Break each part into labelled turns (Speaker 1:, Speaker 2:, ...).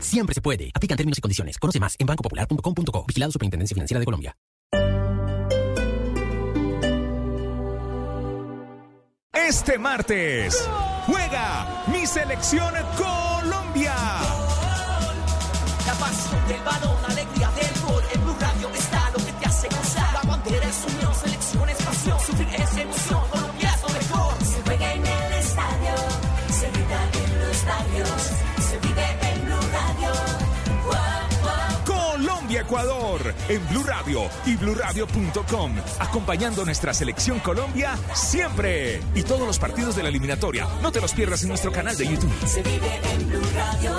Speaker 1: Siempre se puede. Aplican términos y condiciones. Conoce más en bancopopular.com.co. Vigilado Superintendencia Financiera de Colombia.
Speaker 2: Este martes juega mi selección Colombia.
Speaker 3: La pasión del balón,
Speaker 2: Ecuador en Blue Radio y bluradio.com acompañando nuestra selección Colombia siempre y todos los partidos de la eliminatoria. No te los pierdas en nuestro canal de YouTube.
Speaker 4: Se vive en Blue Radio.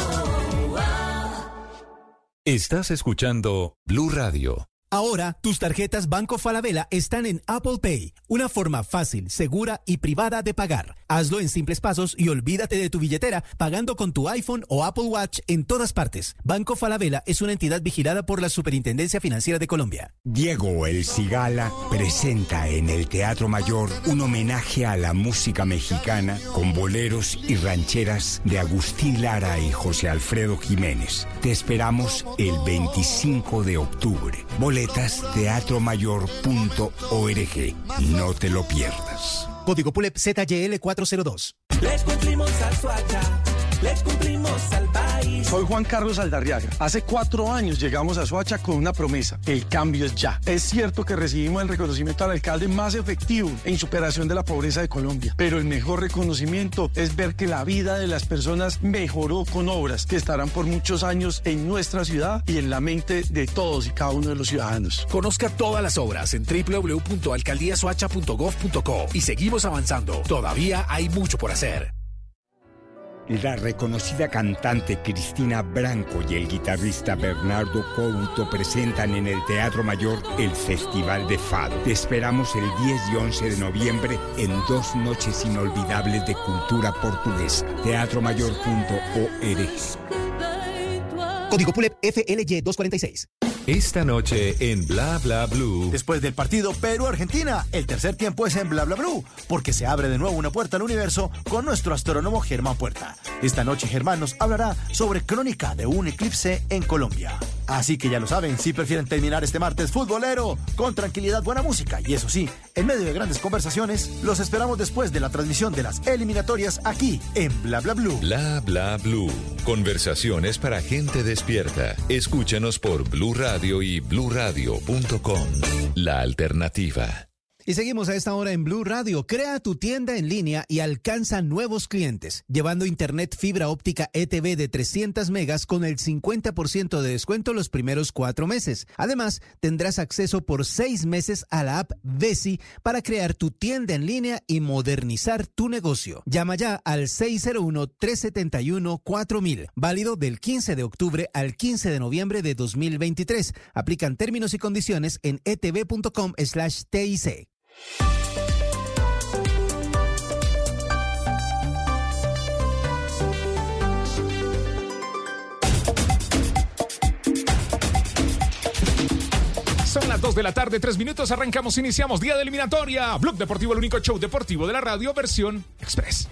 Speaker 5: Estás escuchando Blue Radio.
Speaker 6: Ahora, tus tarjetas Banco Falabella están en Apple Pay, una forma fácil, segura y privada de pagar. Hazlo en simples pasos y olvídate de tu billetera pagando con tu iPhone o Apple Watch en todas partes. Banco Falabella es una entidad vigilada por la Superintendencia Financiera de Colombia.
Speaker 7: Diego El Cigala presenta en el Teatro Mayor un homenaje a la música mexicana con boleros y rancheras de Agustín Lara y José Alfredo Jiménez. Te esperamos el 25 de octubre. Boletas teatromayor.org. No te lo pierdas.
Speaker 6: Código PULEP ZYL 402.
Speaker 3: Les cumplimos al Suacha, les cumplimos al.
Speaker 8: Soy Juan Carlos Aldarriaga. Hace cuatro años llegamos a Soacha con una promesa. El cambio es ya. Es cierto que recibimos el reconocimiento al alcalde más efectivo en superación de la pobreza de Colombia. Pero el mejor reconocimiento es ver que la vida de las personas mejoró con obras que estarán por muchos años en nuestra ciudad y en la mente de todos y cada uno de los ciudadanos.
Speaker 9: Conozca todas las obras en www.alcaldiasoacha.gov.co y seguimos avanzando. Todavía hay mucho por hacer.
Speaker 7: La reconocida cantante Cristina Branco y el guitarrista Bernardo Couto presentan en el Teatro Mayor el Festival de Fado. Te esperamos el 10 y 11 de noviembre en dos noches inolvidables de cultura portuguesa. Teatromayor.org.
Speaker 6: Código PULEP FLY 246.
Speaker 5: Esta noche en Bla Bla Blue.
Speaker 10: Después del partido Perú-Argentina, el tercer tiempo es en Bla Bla Blue, porque se abre de nuevo una puerta al universo con nuestro astrónomo Germán Puerta. Esta noche Germán nos hablará sobre crónica de un eclipse en Colombia. Así que ya lo saben, si prefieren terminar este martes futbolero con tranquilidad, buena música y eso sí, en medio de grandes conversaciones, los esperamos después de la transmisión de las eliminatorias aquí en Bla Bla Blue.
Speaker 5: Bla Bla Blue. Conversaciones para gente despierta. Escúchanos por Blue Radio y bluradio.com. La alternativa.
Speaker 6: Y seguimos a esta hora en Blue Radio. Crea tu tienda en línea y alcanza nuevos clientes, llevando internet fibra óptica ETV de 300 megas con el 50% de descuento los primeros cuatro meses. Además, tendrás acceso por seis meses a la app Vesi para crear tu tienda en línea y modernizar tu negocio. Llama ya al 601-371-4000, válido del 15 de octubre al 15 de noviembre de 2023. Aplican términos y condiciones en etv.com slash TIC.
Speaker 2: Son las 2 de la tarde, 3 minutos. Arrancamos, iniciamos día de eliminatoria. Blog Deportivo, el único show deportivo de la radio, versión express.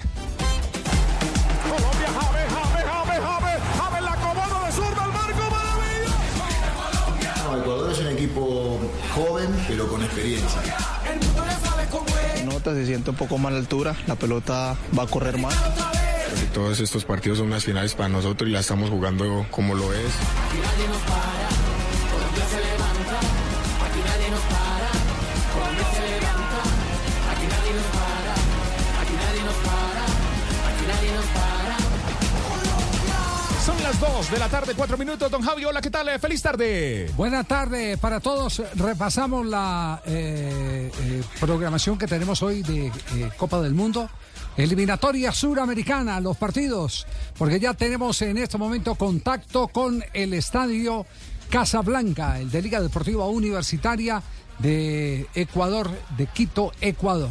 Speaker 11: Colombia, Jave, Jave, Jave, Jave, Jave, la acomodo de zurda al marco, maravilla.
Speaker 12: No, Ecuador es un equipo joven, pero con experiencia.
Speaker 13: Se siente un poco más la altura, la pelota va a correr más.
Speaker 14: Todos estos partidos son unas finales para nosotros y la estamos jugando como lo es.
Speaker 2: Las 2 de la tarde, 4 minutos. Don Javi, hola, ¿qué tal? Eh, Feliz tarde.
Speaker 15: Buena tarde para todos. Repasamos la eh, eh, programación que tenemos hoy de Copa del Mundo. Eliminatoria suramericana, los partidos, porque ya tenemos en este momento contacto con el estadio Casablanca, el de Liga Deportiva Universitaria de Ecuador, de Quito, Ecuador.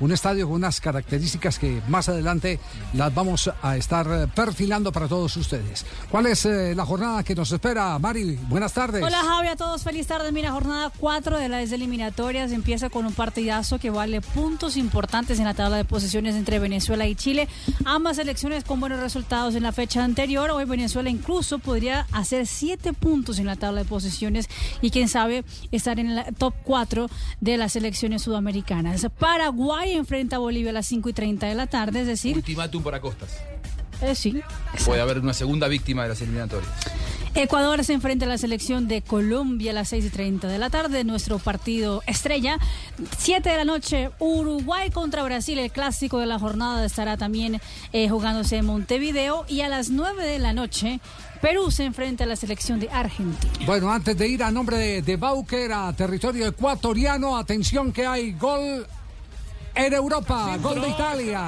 Speaker 15: Un estadio con unas características que más adelante las vamos a estar eh, perfilando para todos ustedes. ¿Cuál es eh, la jornada que nos espera, Mari? Buenas tardes.
Speaker 16: Hola Javi, a todos feliz tarde. Mira, jornada 4 de las eliminatorias empieza con un partidazo que vale puntos importantes en la tabla de posiciones entre Venezuela y Chile. Ambas selecciones con buenos resultados en la fecha anterior. Hoy Venezuela incluso podría hacer 7 puntos en la tabla de posiciones y quién sabe estar en el top 4 de las selecciones sudamericanas. Paraguay enfrenta a Bolivia a las 5 y 30 de la tarde, es decir,
Speaker 17: Ultimátum para Costas.
Speaker 16: eh, sí.
Speaker 17: Puede haber una segunda víctima de las eliminatorias.
Speaker 16: Ecuador se enfrenta a la selección de Colombia a las 6 y 30 de la tarde, nuestro partido estrella. 7 de la noche, Uruguay contra Brasil, el clásico de la jornada estará también eh, jugándose en Montevideo. Y a las 9 de la noche, Perú se enfrenta a la selección de Argentina.
Speaker 15: Bueno, antes de ir a nombre de, de Bauker a territorio ecuatoriano, atención que hay gol en Europa, gol de Italia.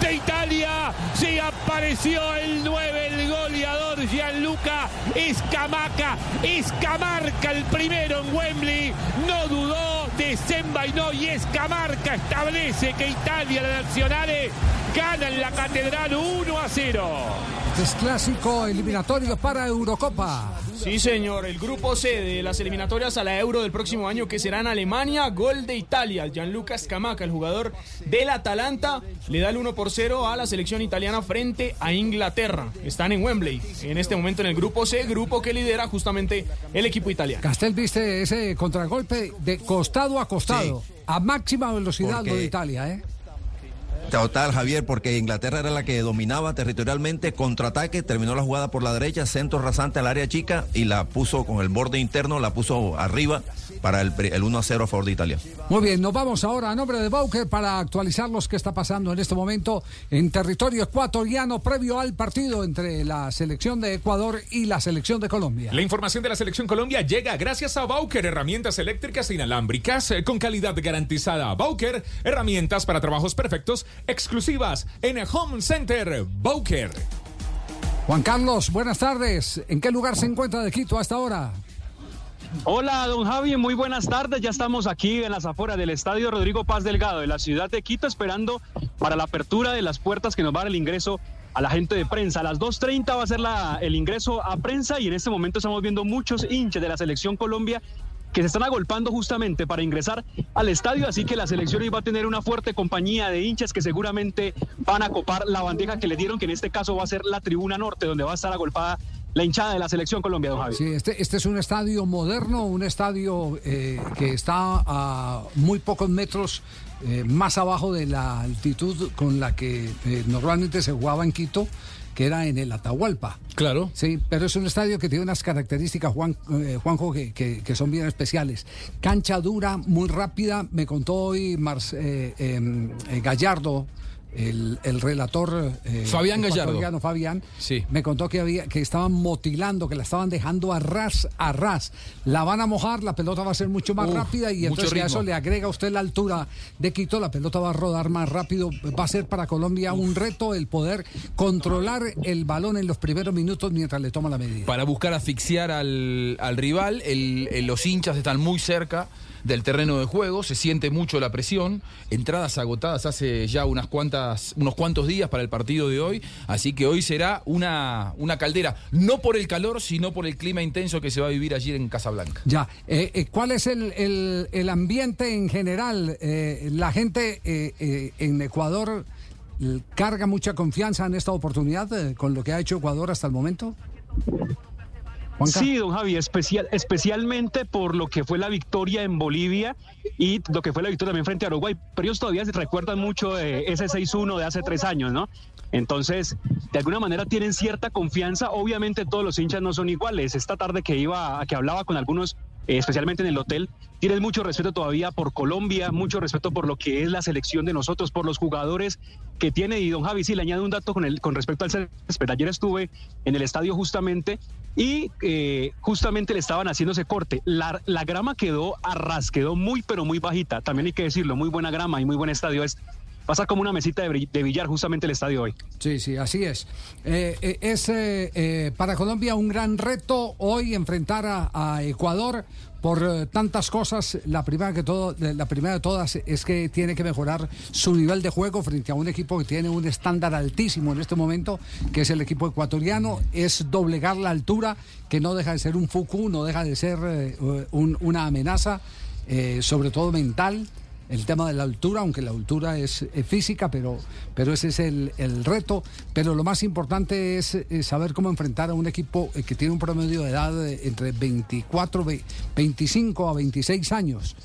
Speaker 11: De Italia. Sí apareció el 9, el goleador Gianluca Escamaca. Escamarca el primero en Wembley. No dudó, desenvainó y Escamarca establece que Italia, la Nacionales, gana en la Catedral 1 a 0.
Speaker 15: Es clásico eliminatorio para Eurocopa.
Speaker 18: Sí, señor. El grupo C de las eliminatorias a la Euro del próximo año, que será en Alemania, gol de Italia. Gianluca Scamaca, el jugador del Atalanta, le da el 1 por 0 a la selección italiana frente a Inglaterra. Están en Wembley, en este momento en el grupo C, grupo que lidera justamente el equipo italiano.
Speaker 15: Castel, viste ese contragolpe de costado a costado, a máxima velocidad
Speaker 19: Porque-
Speaker 15: lo de Italia, ¿eh?
Speaker 19: Total, Javier, porque Inglaterra era la que dominaba territorialmente, contraataque, terminó la jugada por la derecha, centro rasante al área chica y la puso con el borde interno, la puso arriba para el, pri- el 1 a 0 a favor de Italia.
Speaker 15: Muy bien, nos vamos ahora a nombre de Bauker para actualizar los que está pasando en este momento en territorio ecuatoriano previo al partido entre la selección de Ecuador y la selección de Colombia.
Speaker 2: La información de la Selección Colombia llega gracias a Bauker, herramientas eléctricas e inalámbricas eh, con calidad garantizada. Bauker, herramientas para trabajos perfectos, exclusivas en el Home Center. Bauker.
Speaker 15: Juan Carlos, buenas tardes. ¿En qué lugar se encuentra de Quito hasta ahora?
Speaker 20: Hola, don Javi, muy buenas tardes. Ya estamos aquí en las afueras del Estadio Rodrigo Paz Delgado de la ciudad de Quito esperando para la apertura de las puertas que nos va a dar el ingreso a la gente de prensa. A las 2.30 va a ser el ingreso a prensa y en este momento estamos viendo muchos hinchas de la selección Colombia que se están agolpando justamente para ingresar al estadio, así que la selección hoy va a tener una fuerte compañía de hinchas que seguramente van a copar la bandeja que le dieron, que en este caso va a ser la tribuna norte, donde va a estar agolpada la hinchada de la selección Colombia, don Javi.
Speaker 15: Sí, este, este es un estadio moderno, un estadio eh, que está a muy pocos metros eh, más abajo de la altitud con la que eh, normalmente se jugaba en Quito, que era en el Atahualpa.
Speaker 17: Claro.
Speaker 15: Sí, pero es un estadio que tiene unas características, Juan, eh, Juanjo, que, que- que son bien especiales. Cancha dura, muy rápida. Me contó hoy Mars- eh, em, eh, Gallardo, el, el relator. eh,
Speaker 17: Fabián Gallardo.
Speaker 15: Fabián.
Speaker 17: Sí.
Speaker 15: Me contó que había que estaban motilando, que la estaban dejando a ras a ras. La van a mojar, la pelota va a ser mucho más rápida y entonces a eso le agrega usted la altura de Quito, la pelota va a rodar más rápido. Va a ser para Colombia un reto el poder controlar el balón en los primeros minutos mientras le toma la medida.
Speaker 17: Para buscar asfixiar al, al rival, el- el- los hinchas están muy cerca del terreno de juego, se siente mucho la presión, entradas agotadas hace ya unas cuantas, unos cuantos días para el partido de hoy, así que hoy será una, una caldera, no por el calor, sino por el clima intenso que se va a vivir allí en Casablanca.
Speaker 15: Ya, eh, eh, ¿cuál es el, el- el ambiente en general? Eh, la gente eh, eh, en Ecuador carga mucha confianza en esta oportunidad con lo que ha hecho Ecuador hasta el momento.
Speaker 20: Sí, don Javi, especial, especialmente por lo que fue la victoria en Bolivia y lo que fue la victoria también frente a Uruguay. Pero ellos todavía se recuerdan mucho de ese 6-1 de hace tres años, ¿no? Entonces, de alguna manera tienen cierta confianza. Obviamente todos los hinchas no son iguales. Esta tarde que iba, que hablaba con algunos especialmente en el hotel, tienes mucho respeto todavía por Colombia, mucho respeto por lo que es la selección de nosotros, por los jugadores que tiene. Y don Javi, sí, le añado un dato con, el, con respecto al césped. Ayer estuve en el estadio justamente y eh, justamente le estaban haciendo ese corte. La, la grama quedó a ras, quedó muy, pero muy bajita. También hay que decirlo, muy buena grama y muy buen estadio. Es pasa como una mesita de, billar justamente el estadio hoy.
Speaker 15: Sí, sí, así es. Eh, eh, es eh, para Colombia un gran reto hoy enfrentar a, Ecuador por tantas cosas. La primera que todo, la primera de todas es que tiene que mejorar su nivel de juego frente a un equipo que tiene un estándar altísimo en este momento, que es el equipo ecuatoriano. Es doblegar la altura, que no deja de ser un fuku, no deja de ser un- una amenaza, sobre todo mental el tema de la altura, aunque la altura es, eh, física, pero, pero ese es el, el reto. Pero lo más importante es, eh, saber cómo enfrentar a un equipo eh, que tiene un promedio de edad entre 24, ve- 25 a 26 años.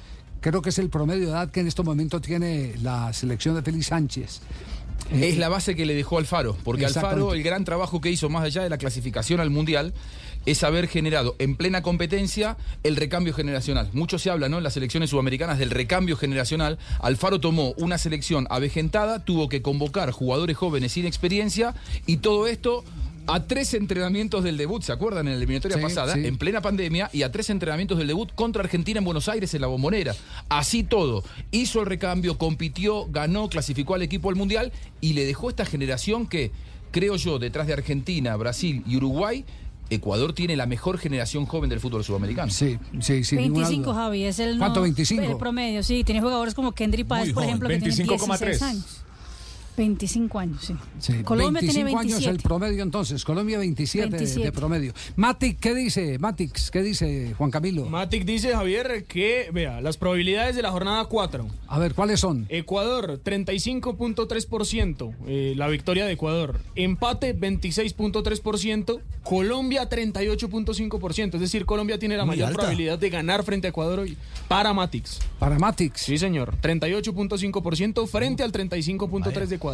Speaker 15: Creo que es el promedio de edad que en este momento tiene la selección de Félix Sánchez.
Speaker 17: Es la base que le dejó Alfaro, porque Alfaro, el gran trabajo que hizo más allá de la clasificación al Mundial, es haber generado en plena competencia el recambio generacional. Mucho se habla, ¿no? En las selecciones sudamericanas del recambio generacional. Alfaro tomó una selección avejentada, tuvo que convocar jugadores jóvenes sin experiencia y todo esto a tres entrenamientos del debut, ¿se acuerdan? En la eliminatoria
Speaker 15: Sí,
Speaker 17: pasada,
Speaker 15: sí.
Speaker 17: en plena pandemia, y a tres entrenamientos del debut contra Argentina en Buenos Aires en la bombonera. Así todo. Hizo el recambio, compitió, ganó, clasificó al equipo al Mundial y le dejó esta generación que, creo yo, detrás de Argentina, Brasil y Uruguay, Ecuador tiene la mejor generación joven del fútbol sudamericano.
Speaker 15: Sí, sí, ninguna
Speaker 16: 25,
Speaker 15: duda.
Speaker 16: Javi, es el,
Speaker 15: ¿Cuánto,
Speaker 16: no-
Speaker 15: 25?
Speaker 16: el promedio, sí. Tiene jugadores como Kendry Páez, por
Speaker 15: joven,
Speaker 16: ejemplo, que tiene
Speaker 15: 25,3.
Speaker 16: 16 años. 25 años, sí.
Speaker 15: Sí,
Speaker 16: Colombia
Speaker 15: 25
Speaker 16: tiene
Speaker 15: años
Speaker 16: 27.
Speaker 15: el promedio entonces, Colombia 27, de- De,
Speaker 16: 27.
Speaker 15: promedio. Matic, ¿qué dice? Matix, ¿qué dice Juan Camilo?
Speaker 18: Matic dice, Javier, que, vea, las probabilidades de la jornada 4.
Speaker 15: A ver, ¿cuáles son?
Speaker 18: Ecuador, 35.3%, eh, la victoria de Ecuador. Empate, 26.3%. Colombia, 38.5%. Es decir, Colombia tiene la
Speaker 15: Muy
Speaker 18: mayor
Speaker 15: alta.
Speaker 18: probabilidad de ganar frente a Ecuador hoy. Para Matix.
Speaker 15: Para Matix.
Speaker 18: Sí, señor. 38.5% frente al 35.3% de Ecuador.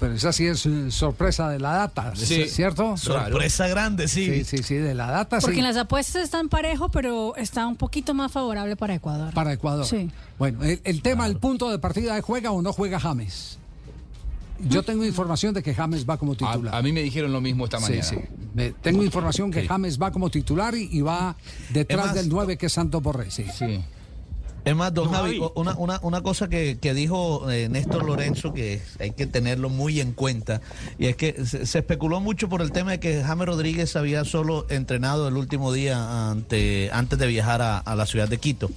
Speaker 15: Pero esa sí es eh, sorpresa de la data,
Speaker 18: Sí.
Speaker 15: ¿cierto?
Speaker 18: Sorpresa
Speaker 15: grande, sí. Sí, sí, sí, de la data,
Speaker 16: Porque
Speaker 15: sí.
Speaker 16: en las apuestas están parejo, pero está un poquito más favorable para Ecuador.
Speaker 15: Para Ecuador.
Speaker 16: Sí.
Speaker 15: Bueno, el, el tema, el punto de partida es juega o no juega James. Yo tengo información de que James va como titular.
Speaker 17: A, a mí me dijeron lo mismo esta
Speaker 15: Sí,
Speaker 17: mañana.
Speaker 15: sí. Me- tengo información que. James va como titular y, y va detrás del 9 que es Santos Borré. Sí.
Speaker 21: Es más, don
Speaker 15: Don
Speaker 21: Javi,
Speaker 15: Javi.
Speaker 21: una, una, una cosa que, que dijo eh, Néstor Lorenzo que hay que tenerlo muy en cuenta, y es que se, se especuló mucho por el tema de que James Rodríguez había solo entrenado el último día ante, antes de viajar a, a la ciudad de Quito.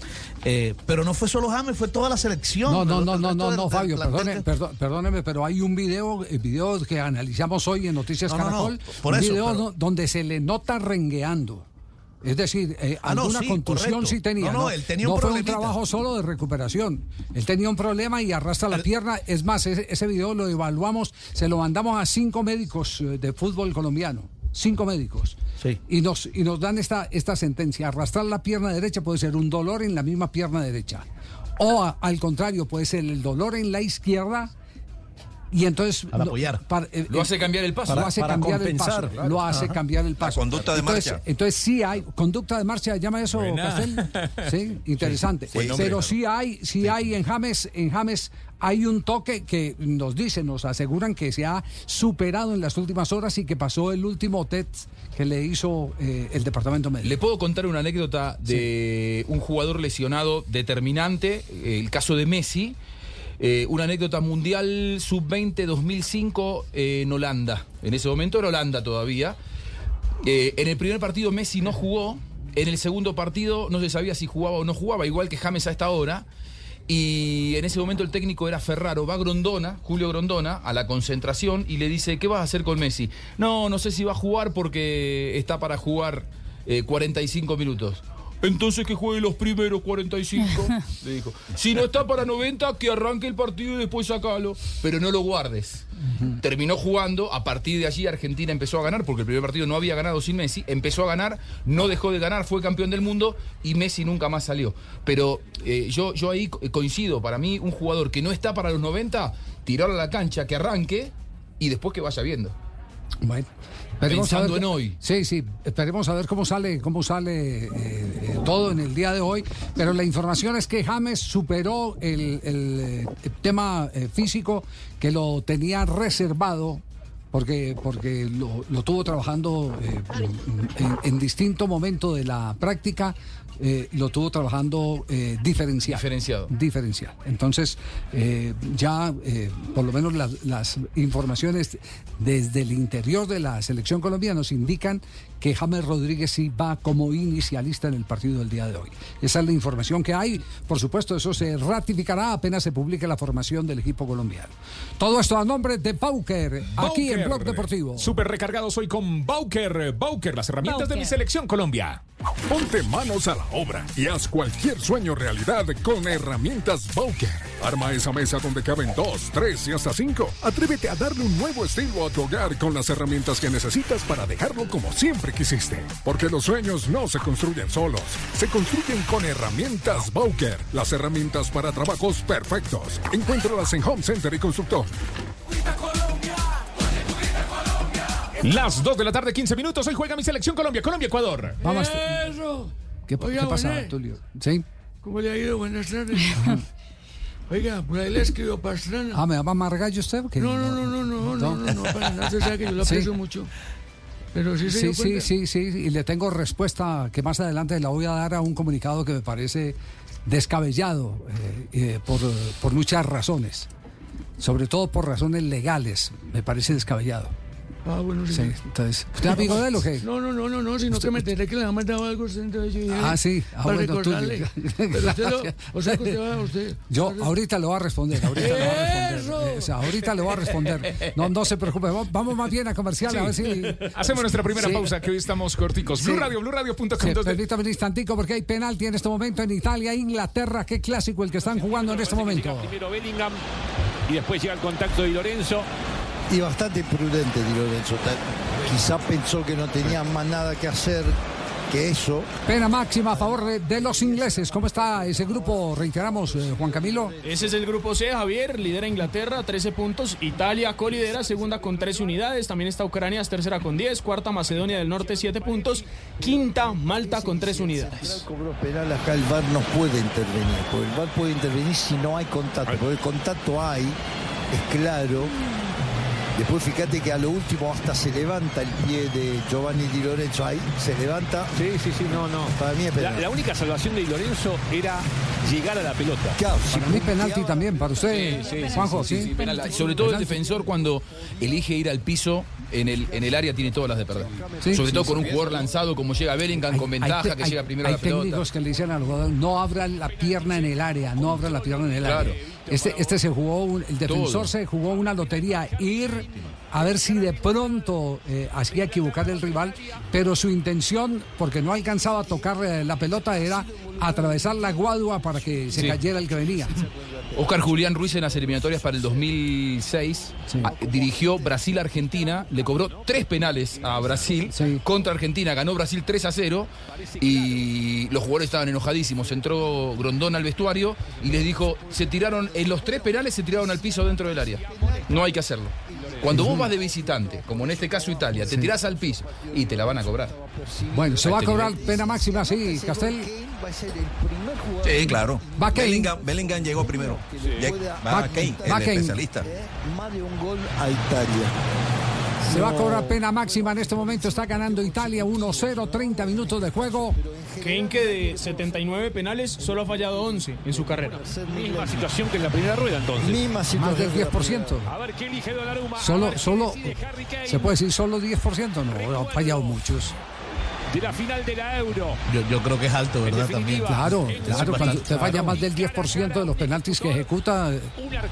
Speaker 21: Eh, pero no fue solo James, fue toda la selección.
Speaker 15: No, no, no, no, no,
Speaker 21: del-
Speaker 15: no, Fabio, perdone, perdón- perdóneme, pero hay un video, el video que analizamos hoy en Noticias
Speaker 21: No, no, no,
Speaker 15: Caracol,
Speaker 21: por
Speaker 15: un
Speaker 21: eso,
Speaker 15: video
Speaker 21: pero-
Speaker 15: donde se le nota rengueando. Es decir, eh,
Speaker 21: Ah, no,
Speaker 15: alguna
Speaker 21: sí,
Speaker 15: contusión
Speaker 21: correcto.
Speaker 15: sí tenía.
Speaker 21: No, no, él tenía un
Speaker 15: No fue un trabajo solo de recuperación. Él tenía un problema y arrastra la pierna. Es más, ese, ese video lo evaluamos, se lo mandamos a cinco médicos eh, de fútbol colombiano. Cinco médicos. Y nos, y nos dan esta, esta sentencia. Arrastrar la pierna derecha puede ser un dolor en la misma pierna derecha. O a- al contrario, puede ser el dolor en la izquierda. Y entonces
Speaker 21: Al apoyar.
Speaker 15: para- eh,
Speaker 17: Lo hace cambiar el paso.
Speaker 15: Lo hace
Speaker 17: Para
Speaker 15: cambiar
Speaker 17: compensar,
Speaker 15: el paso.
Speaker 17: claro.
Speaker 15: Lo hace
Speaker 17: Ajá.
Speaker 15: cambiar el
Speaker 17: La
Speaker 15: paso.
Speaker 17: conducta de
Speaker 15: entonces,
Speaker 17: marcha.
Speaker 15: Entonces sí hay conducta de marcha, llama eso
Speaker 17: Buena.
Speaker 15: Castel. Sí, interesante.
Speaker 17: Sí, buen nombre,
Speaker 15: Pero
Speaker 17: claro.
Speaker 15: sí hay, sí hay en James, en James hay un toque que nos dicen, nos aseguran que se ha superado en las últimas horas y que pasó el último test que le hizo eh, el departamento médico.
Speaker 17: Le puedo contar una anécdota de un jugador lesionado determinante, eh, el caso de Messi. Eh, una anécdota mundial sub-20 2005 eh, en Holanda. En ese momento era Holanda todavía. Eh, en el primer partido Messi no jugó. En el segundo partido no se sabía si jugaba o no jugaba, igual que James a esta hora. Y en ese momento el técnico era Ferraro. Va Grondona, Julio Grondona, a la concentración y le dice, ¿qué vas a hacer con Messi? No, no sé si va a jugar porque está para jugar eh, 45 minutos. Entonces que juegue los primeros 45, le dijo. Si no está para 90, que arranque el partido y después sacalo. Pero no lo guardes. Terminó jugando, a partir de allí Argentina empezó a ganar, porque el primer partido no había ganado sin Messi, empezó a ganar, no dejó de ganar, fue campeón del mundo y Messi nunca más salió. Pero eh, yo, yo ahí co- coincido, para mí un jugador que no está para los 90, tirarlo a la cancha, que arranque y después que vaya viendo.
Speaker 15: Bueno. Esperemos a
Speaker 17: Pensando
Speaker 15: ver-
Speaker 17: en hoy.
Speaker 15: Sí, sí. Esperemos a ver cómo sale, cómo sale eh, eh, todo en el día de hoy. Pero la información es que James superó el, el, eh, tema eh, físico que lo tenía reservado. Porque, porque lo, lo tuvo trabajando eh, en, en distinto momento de la práctica, eh, lo tuvo trabajando eh, diferenciado.
Speaker 17: Diferenciado.
Speaker 15: Diferencial. Entonces, eh, ya eh, por lo menos las, las informaciones desde el interior de la selección colombiana nos indican que James Rodríguez sí va como inicialista en el partido del día de hoy. Esa es la información que hay. Por supuesto, eso se ratificará apenas se publique la formación del equipo colombiano. Todo esto a nombre de Pauker, aquí en
Speaker 2: Bauker.
Speaker 15: Blog Deportivo.
Speaker 2: Súper recargados hoy con Bauker. Bauker, las herramientas de mi
Speaker 15: Bauker.
Speaker 2: selección Colombia.
Speaker 22: Ponte manos a la obra y haz cualquier sueño realidad con herramientas Bowker. Arma esa mesa donde caben dos, tres y hasta cinco. Atrévete a darle un nuevo estilo a tu hogar con las herramientas que necesitas para dejarlo como siempre quisiste. Porque los sueños no se construyen solos, se construyen con herramientas Bowker. Las herramientas para trabajos perfectos. Encuéntralas en Home Center y Constructor.
Speaker 2: Las 2 de la tarde, 15 minutos. Hoy juega mi selección Colombia. Colombia-Ecuador.
Speaker 15: Vamos. ¿Qué,
Speaker 23: Oiga,
Speaker 15: qué pasa. Tulio? ¿Sí?
Speaker 23: ¿Cómo le ha ido? Buenas tardes. Oiga, por ahí le escribió Pastrana.
Speaker 15: Ah, ¿me va a amargallo usted? ¿Qué?
Speaker 23: No, no, no, no, no, no, no, no, para nada. Sabe que yo lo
Speaker 15: Sí.
Speaker 23: aprecio mucho. Pero sí se
Speaker 15: Sí, sí, sí, sí, y le tengo respuesta que más adelante la voy a dar a un comunicado que me parece descabellado eh, eh, por, por muchas razones, sobre todo por razones legales, me parece descabellado.
Speaker 23: Ah, bueno, sí.
Speaker 15: Sí, entonces, ¿usted es amigo de él o qué?
Speaker 23: No, no, no, no, no, sino que me enteré que le ha mandado algo a usted, entonces yo dije,
Speaker 15: Ah, sí, ah,
Speaker 23: para
Speaker 15: bueno, tú-
Speaker 23: recordarle. Pero usted lo, o sea, que usted va, usted...
Speaker 15: Yo ahorita le voy a responder, ahorita le voy a responder. O sea, ahorita le voy a responder. No, no se preocupe, vamos- más bien a comercial a ver si...
Speaker 2: Hacemos nuestra primera
Speaker 15: Sí.
Speaker 2: pausa, que hoy estamos corticos.
Speaker 15: Sí.
Speaker 2: Blue Radio, BlueRadio.com.
Speaker 15: Sí, permítame un instantico porque hay penalti en este momento en Italia, Inglaterra. Qué clásico el que están jugando en este momento.
Speaker 11: Primero Bellingham y después llega el contacto de Lorenzo.
Speaker 10: Y bastante imprudente Di Lorenzo. Quizá pensó que no tenía más nada que hacer que eso.
Speaker 15: Pena máxima a favor de, de los ingleses. ¿Cómo está ese grupo? Reiteramos, eh, Juan Camilo.
Speaker 24: Ese es el grupo C, Javier, lidera Inglaterra, 13 puntos, Italia colidera, segunda con 13 unidades, también está Ucrania, tercera con 10, cuarta Macedonia del Norte, 7 puntos, quinta Malta con 3 unidades.
Speaker 10: Cobró penal acá el VAR no puede intervenir, porque el VAR puede intervenir si no hay contacto, porque el contacto hay, es claro. Después fíjate que a lo último hasta se levanta el pie de Giovanni Di Lorenzo ahí, se levanta.
Speaker 11: Sí, sí, sí, no, no.
Speaker 10: Para mí es
Speaker 11: La,
Speaker 10: penal.
Speaker 11: la única salvación de Di Lorenzo era llegar a la pelota.
Speaker 15: Para mí penalti también, para usted,
Speaker 17: Sí, sí,
Speaker 15: Juanjo,
Speaker 17: sí,
Speaker 15: ¿sí?
Speaker 17: sí, sí, penal. Sobre todo el
Speaker 15: Penalti.
Speaker 17: defensor cuando elige ir al piso en el, en el área tiene todas las de perder.
Speaker 15: Sí,
Speaker 17: Sobre
Speaker 15: sí,
Speaker 17: todo
Speaker 15: sí.
Speaker 17: con un jugador lanzado como llega Bellingham con ventaja,
Speaker 15: Hay
Speaker 17: que
Speaker 15: hay-
Speaker 17: llega primero a
Speaker 15: hay
Speaker 17: la pelota.
Speaker 15: técnicos que le dicen al jugador, no abra la pierna en el área, no abra la pierna en el
Speaker 17: Claro.
Speaker 15: área. Este, este se jugó, un- el defensor
Speaker 17: Todo.
Speaker 15: se jugó una lotería, ir a ver si de pronto eh, hacía equivocar el rival, pero su intención, porque no alcanzaba a tocar eh, la pelota, era atravesar la guadua para que se
Speaker 17: Sí.
Speaker 15: cayera el que venía.
Speaker 17: Oscar Julián Ruiz en las eliminatorias para el 2006 a- dirigió Brasil-Argentina, le cobró tres penales a Brasil, contra Argentina ganó Brasil 3 a 0 y los jugadores estaban enojadísimos. Entró Grondón al vestuario y les dijo, se tiraron, en los tres penales se tiraron al piso dentro del área. No hay que hacerlo. Cuando vos vas de visitante, como en este caso Italia, te tirás al piso y te la van a cobrar.
Speaker 15: Bueno, se va a
Speaker 17: este
Speaker 15: cobrar pena máxima, sí, Castel.
Speaker 25: Sí, claro.
Speaker 15: Va Kane.
Speaker 25: Bellingham, Bellingham llegó primero.
Speaker 15: Va-
Speaker 25: Va Kane,
Speaker 15: va
Speaker 25: el
Speaker 15: Kane.
Speaker 25: especialista.
Speaker 10: Más de un gol a Italia.
Speaker 15: Se va a cobrar pena máxima en este momento. Está ganando Italia 1-0, 30 minutos de juego.
Speaker 24: Kane que de 79 penales solo ha fallado 11 en su carrera.
Speaker 11: Misma situación que en la primera rueda entonces.
Speaker 10: Misma
Speaker 15: Más del 10%.
Speaker 11: A ver qué elige.
Speaker 15: Solo, solo, se puede decir solo 10%. No, han fallado muchos.
Speaker 11: De la final de la Euro.
Speaker 21: Yo, yo creo que es alto, ¿verdad? También.
Speaker 15: Claro, claro. Cuando usted falla más del 10% de los penaltis que ejecuta, eh,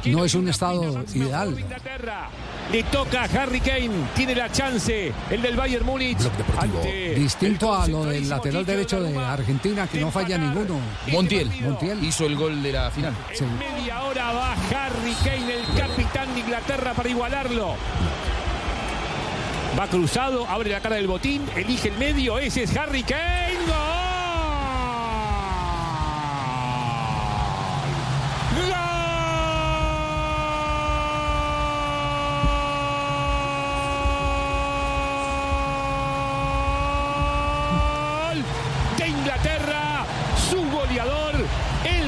Speaker 15: no es un estado ideal.
Speaker 11: Le toca a Harry Kane. Tiene la chance. El del Bayern Múnich. Ante
Speaker 15: Distinto a lo del lateral derecho de Argentina, que no falla ninguno.
Speaker 17: Montiel,
Speaker 15: Montiel.
Speaker 17: hizo el gol de la final.
Speaker 15: Sí.
Speaker 11: media hora va Harry Kane, el capitán de Inglaterra, para igualarlo. Va cruzado, abre la cara del botín, elige el medio. Ese es Harry Kane. ¡Gol!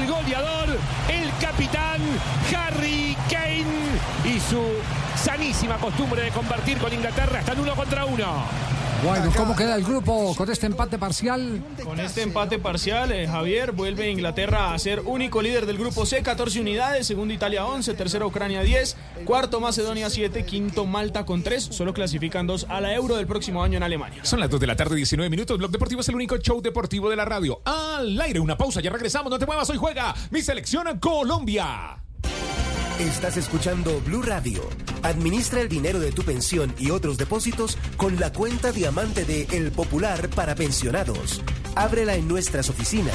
Speaker 11: goleador, el capitán Harry Kane y su sanísima costumbre de convertir con Inglaterra hasta en uno contra uno.
Speaker 15: Bueno, ¿cómo queda el grupo con este empate parcial?
Speaker 18: Con este empate parcial, eh, Javier vuelve Inglaterra a ser único líder del grupo C, 14 unidades, segundo Italia 11, tercero Ucrania 10, cuarto Macedonia 7, quinto Malta con 3, solo clasifican dos a la Euro del próximo año en Alemania.
Speaker 2: Son las 2 de la tarde, 19 minutos. Blog Deportivo es el único show deportivo de la radio. Al aire, una pausa, ya regresamos. No te muevas, hoy juega mi selección Colombia.
Speaker 26: Estás escuchando Blue Radio. Administra el dinero de tu pensión y otros depósitos con la cuenta diamante de El Popular para pensionados. Ábrela en nuestras oficinas.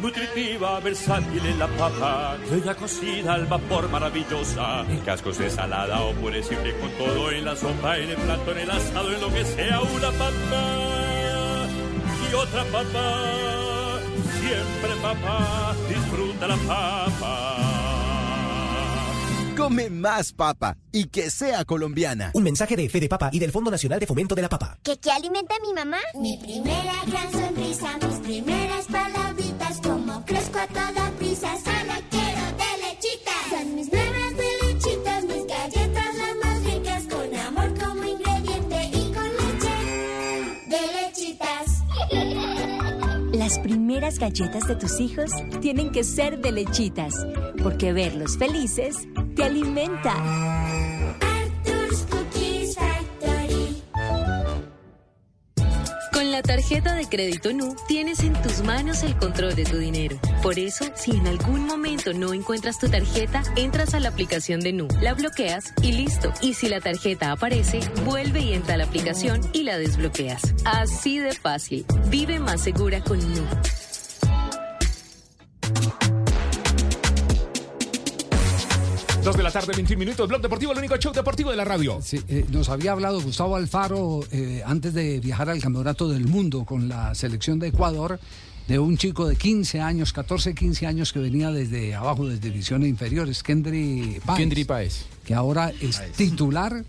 Speaker 27: Nutritiva, versátil en la papa, bella cocida al vapor maravillosa. En cascos de salada o puré siempre con todo en la sopa, en el plato, en el asado, en lo que sea, una papa y otra papa. Siempre papa, disfruta la papa.
Speaker 28: Come más papa y que sea colombiana.
Speaker 26: Un mensaje de Fede Papa y del Fondo Nacional de Fomento de la Papa.
Speaker 29: ¿Qué, qué alimenta a mi mamá? Mi primera gran sonrisa, mis primeras palabritas, como crezco a toda prisa, solo quiero de lechitas. Son mis bebés de lechitas, mis galletas las más ricas, con amor como ingrediente y con leche de lechitas.
Speaker 30: Las primeras galletas de tus hijos tienen que ser de lechitas, porque verlos felices te alimenta.
Speaker 31: Con la tarjeta de crédito NU tienes en tus manos el control de tu dinero. Por eso, si en algún momento no encuentras tu tarjeta, entras a la aplicación de NU, la bloqueas y listo. Y si la tarjeta aparece, vuelve y entra a la aplicación y la desbloqueas. Así de fácil. Vive más segura con NU.
Speaker 2: Dos de la tarde, 21 minutos. Blog Deportivo, el único show deportivo de la radio.
Speaker 15: Sí, eh, nos había hablado Gustavo Alfaro eh, antes de viajar al Campeonato del Mundo con la selección de Ecuador de un chico de 15 años, 14, 15 años que venía desde abajo, desde divisiones inferiores, Kendry Páez.
Speaker 17: Kendry Páez.
Speaker 15: Que ahora es titular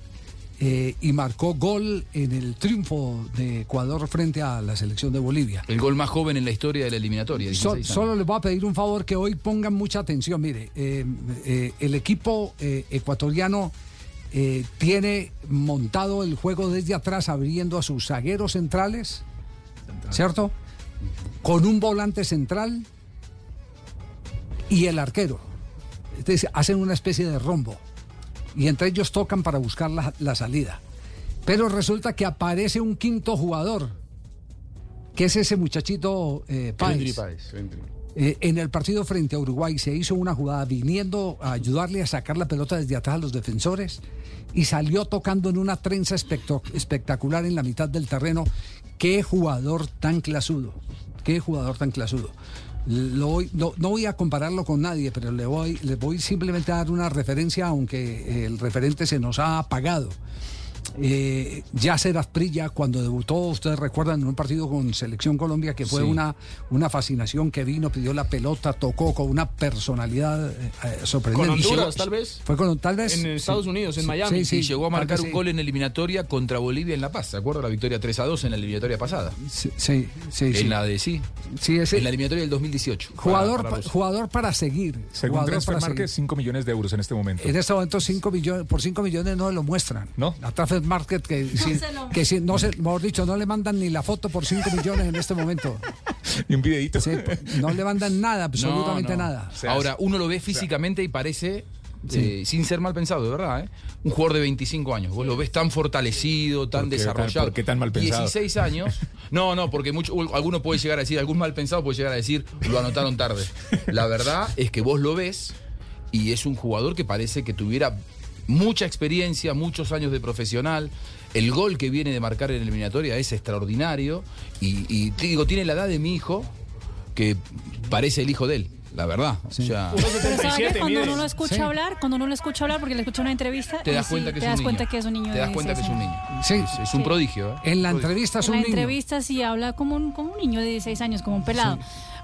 Speaker 15: eh, y marcó gol en el triunfo de Ecuador frente a la selección de Bolivia.
Speaker 17: El gol más joven en la historia de la eliminatoria.
Speaker 15: So-
Speaker 17: 16 años.
Speaker 15: solo les voy a pedir un favor que hoy pongan mucha atención. Mire, eh, eh, el equipo ecuatoriano tiene montado el juego desde atrás, abriendo a sus zagueros centrales, ¿cierto? Con un volante central y el arquero. Es decir, hacen una especie de rombo. Y entre ellos tocan para buscar la, la salida. Pero resulta que aparece un quinto jugador, que es ese muchachito eh, Páez. Eh, en el partido frente a Uruguay se hizo una jugada viniendo a ayudarle a sacar la pelota desde atrás a los defensores y salió tocando en una trenza espectacular en la mitad del terreno. Qué jugador tan clasudo, qué jugador tan clasudo. Lo voy- no, no voy a compararlo con nadie, pero le voy, le voy simplemente a dar una referencia, aunque el referente se nos ha apagado. Eh, Yasser Asprilla, cuando debutó, ustedes recuerdan, en un partido con Selección Colombia, que fue
Speaker 17: Sí.
Speaker 15: una, una fascinación que vino, pidió la pelota, tocó con una personalidad eh, eh, sorprendente.
Speaker 18: Con Honduras, tal vez.
Speaker 15: Fue con tal vez.
Speaker 18: En Estados Unidos, en
Speaker 15: Sí,
Speaker 18: Miami.
Speaker 15: Sí, sí,
Speaker 17: y llegó a marcar un
Speaker 15: sí.
Speaker 17: gol en eliminatoria contra Bolivia en La Paz. ¿Se acuerda la victoria 3 a 2 en la eliminatoria pasada?
Speaker 15: Sí, sí, sí.
Speaker 17: En
Speaker 15: sí.
Speaker 17: la de sí.
Speaker 15: Sí, ese-
Speaker 17: En la eliminatoria del 2018.
Speaker 15: Jugador,
Speaker 17: para- para
Speaker 15: jugador para seguir.
Speaker 2: Según
Speaker 15: jugador
Speaker 2: Transfer Market, 5 millones de euros en este momento.
Speaker 15: En este momento 5 millones, por 5 millones no lo muestran.
Speaker 2: ¿No?
Speaker 15: La Transfer Market que, si,
Speaker 16: se lo-
Speaker 15: que si- no se, mejor dicho, no le mandan ni la foto por 5 millones en este momento.
Speaker 2: Y un videito.
Speaker 15: Sí, no le mandan nada, absolutamente
Speaker 17: No, no.
Speaker 15: nada.
Speaker 17: Ahora, uno lo ve físicamente y parece, eh, sin ser mal pensado, de verdad, ¿eh? un jugador de 25 años. Vos lo ves tan fortalecido, tan
Speaker 2: ¿Por qué tan-
Speaker 17: desarrollado.
Speaker 2: por qué tan mal pensado?
Speaker 17: 16 años. No, no, porque mucho, alguno puede llegar a decir, algún mal pensado puede llegar a decir, lo anotaron tarde. La verdad es que vos lo ves y es un jugador que parece que tuviera mucha experiencia, muchos años de profesional. El gol que viene de marcar en eliminatoria es extraordinario. Y, y te digo, tiene la edad de mi hijo, que parece el hijo de él, la verdad. O sea,
Speaker 16: Pero ¿sabes qué? cuando uno lo escucha
Speaker 17: Sí.
Speaker 16: hablar, cuando uno lo escucha hablar, porque le escucha una entrevista,
Speaker 17: te das
Speaker 16: sí,
Speaker 17: cuenta que
Speaker 16: te
Speaker 17: es un
Speaker 16: das
Speaker 17: niño.
Speaker 16: cuenta que es un niño
Speaker 17: Te das cuenta que es un
Speaker 16: 16
Speaker 17: niño.
Speaker 15: Sí.
Speaker 17: Es, es un prodigio. ¿eh?
Speaker 15: En la
Speaker 17: Prodigio.
Speaker 15: entrevista es
Speaker 16: En
Speaker 15: un
Speaker 16: la
Speaker 15: niño.
Speaker 16: entrevista sí habla como un, como un niño de 16 años, como un pelado.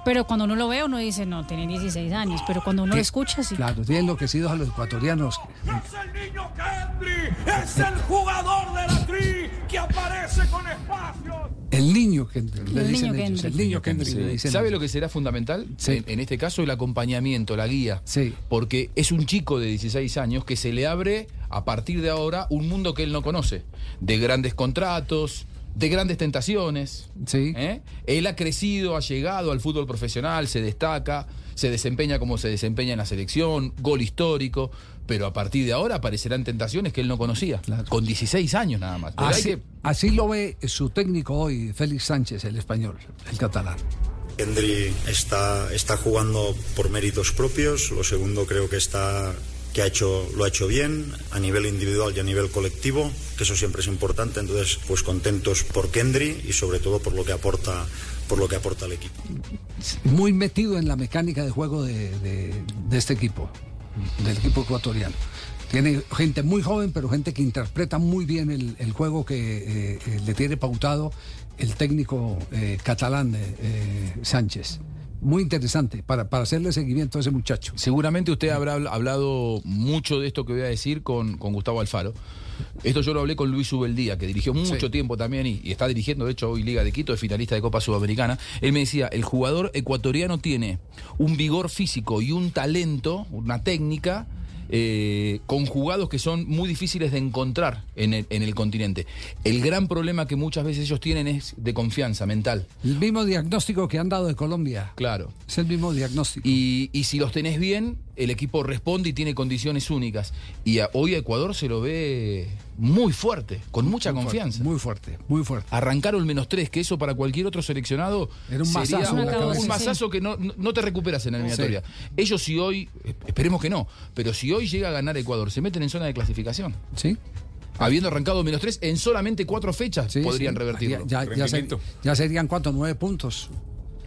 Speaker 16: Pero cuando uno lo ve, uno dice, no, tiene 16 años. Pero cuando uno lo escucha, sí.
Speaker 15: Claro, tienen enloquecidos a los ecuatorianos.
Speaker 32: Es el jugador de la tri que aparece con espacios.
Speaker 15: El niño que le
Speaker 16: El
Speaker 15: dicen
Speaker 16: niño
Speaker 15: ellos,
Speaker 16: Kendrick.
Speaker 15: el niño Kendrick le dicen
Speaker 17: ¿Sabe
Speaker 15: ellos.
Speaker 17: lo que será fundamental?
Speaker 15: Sí.
Speaker 17: En, en este caso, el acompañamiento, la guía.
Speaker 15: Sí.
Speaker 17: Porque es un chico de 16 años que se le abre a partir de ahora un mundo que él no conoce. De grandes contratos, de grandes tentaciones.
Speaker 15: Sí.
Speaker 17: ¿eh? Él ha crecido, ha llegado al fútbol profesional, se destaca, se desempeña como se desempeña en la selección, gol histórico. Pero a partir de ahora aparecerán tentaciones que él no conocía. Con 16 años nada más.
Speaker 15: Así,
Speaker 17: que-
Speaker 15: así lo ve su técnico hoy, Félix Sánchez, el español, el catalán.
Speaker 33: Hendry está, está jugando por méritos propios. Lo segundo creo que está que lo ha hecho bien a nivel individual y a nivel colectivo, que eso siempre es importante. Entonces, pues contentos por Kendry y sobre todo por lo que aporta, por lo que aporta al equipo.
Speaker 15: Muy metido en la mecánica de juego de, este equipo, del equipo ecuatoriano. Tiene gente muy joven, pero gente que interpreta muy bien el, juego que eh, eh, le tiene pautado el técnico eh, catalán Sánchez. Muy interesante para, para hacerle seguimiento a ese muchacho.
Speaker 17: Seguramente usted habrá habl- hablado mucho de esto que voy a decir con, con Gustavo Alfaro. Esto yo lo hablé con Luis Ubeldía, que dirigió mucho
Speaker 15: Sí.
Speaker 17: tiempo también y, y está dirigiendo, de hecho, hoy Liga de Quito, es finalista de Copa Sudamericana. Él me decía, el jugador ecuatoriano tiene un vigor físico y un talento, una técnica, eh, conjugados que son muy difíciles de encontrar en el, en el continente. El gran problema que muchas veces ellos tienen es de confianza mental.
Speaker 15: El mismo diagnóstico que han dado de Colombia.
Speaker 17: Claro.
Speaker 15: Es el mismo diagnóstico.
Speaker 17: Y, y si los tenés bien, el equipo responde y tiene condiciones únicas. Y a- hoy a Ecuador se lo ve muy fuerte, con mucha
Speaker 15: Muy fuerte,
Speaker 17: confianza.
Speaker 15: muy fuerte, muy fuerte.
Speaker 17: Arrancaron menos tres, que eso para cualquier otro seleccionado
Speaker 15: Era un
Speaker 17: sería
Speaker 15: la
Speaker 17: un,
Speaker 15: cabeza.
Speaker 17: un mazazo que no, no- te recuperas en la eliminatoria.
Speaker 15: Sí.
Speaker 17: Ellos si hoy, eh, esperemos que no, pero si hoy llega a ganar Ecuador, se meten en zona de clasificación.
Speaker 15: Sí.
Speaker 17: Habiendo arrancado menos tres, en solamente cuatro fechas
Speaker 15: Sí,
Speaker 17: podrían
Speaker 15: sí.
Speaker 17: revertirlo.
Speaker 15: Ya, ya- ya ser- ya serían cuántos, nueve puntos.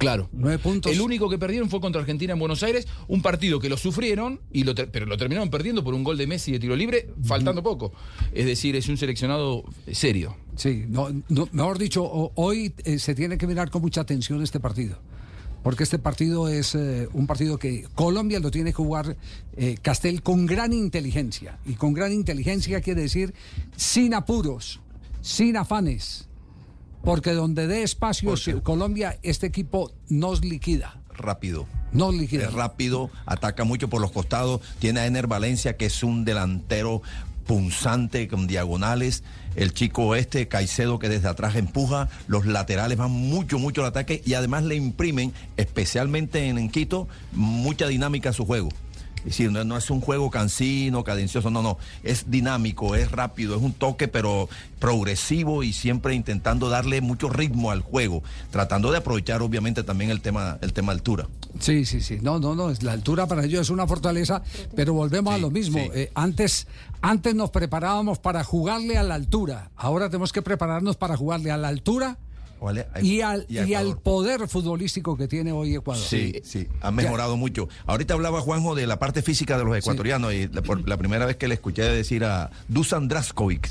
Speaker 17: Claro.
Speaker 15: Nueve puntos.
Speaker 17: El único que perdieron fue contra Argentina en Buenos Aires, un partido que lo sufrieron, y lo pero lo terminaron perdiendo por un gol de Messi de tiro libre, faltando poco. Es decir, es un seleccionado serio.
Speaker 15: Sí, no, no, mejor dicho, hoy eh, se tiene que mirar con mucha atención este partido. Porque este partido es eh, un partido que Colombia lo tiene que jugar eh, Castel con gran inteligencia. Y con gran inteligencia quiere decir sin apuros, sin afanes. Porque donde dé espacios Colombia, este equipo nos liquida.
Speaker 25: rápido.
Speaker 15: No liquida.
Speaker 25: Es rápido, ataca mucho por los costados. Tiene a Ener Valencia, que es un delantero punzante con diagonales. El chico este, Caicedo, que desde atrás empuja. Los laterales van mucho, mucho al ataque y además le imprimen, especialmente en, en Quito, mucha dinámica a su juego. Es decir, no, no es un juego cansino, cadencioso, no, no. Es dinámico, es rápido, es un toque, pero progresivo y siempre intentando darle mucho ritmo al juego, tratando de aprovechar obviamente también el tema, el tema altura.
Speaker 15: Sí, sí, sí. No, no, no. es- La altura para ellos es una fortaleza, pero volvemos a lo mismo. Eh, antes, antes nos preparábamos para jugarle a la altura. Ahora tenemos que prepararnos para jugarle a la altura
Speaker 25: ¿Vale?
Speaker 15: y al,
Speaker 25: Y
Speaker 15: al poder futbolístico que tiene hoy Ecuador.
Speaker 25: Sí, sí, ha mejorado mucho. Ahorita hablaba Juanjo de la parte física de los ecuatorianos y la, por la primera vez que le escuché decir a Dusan Draskovic,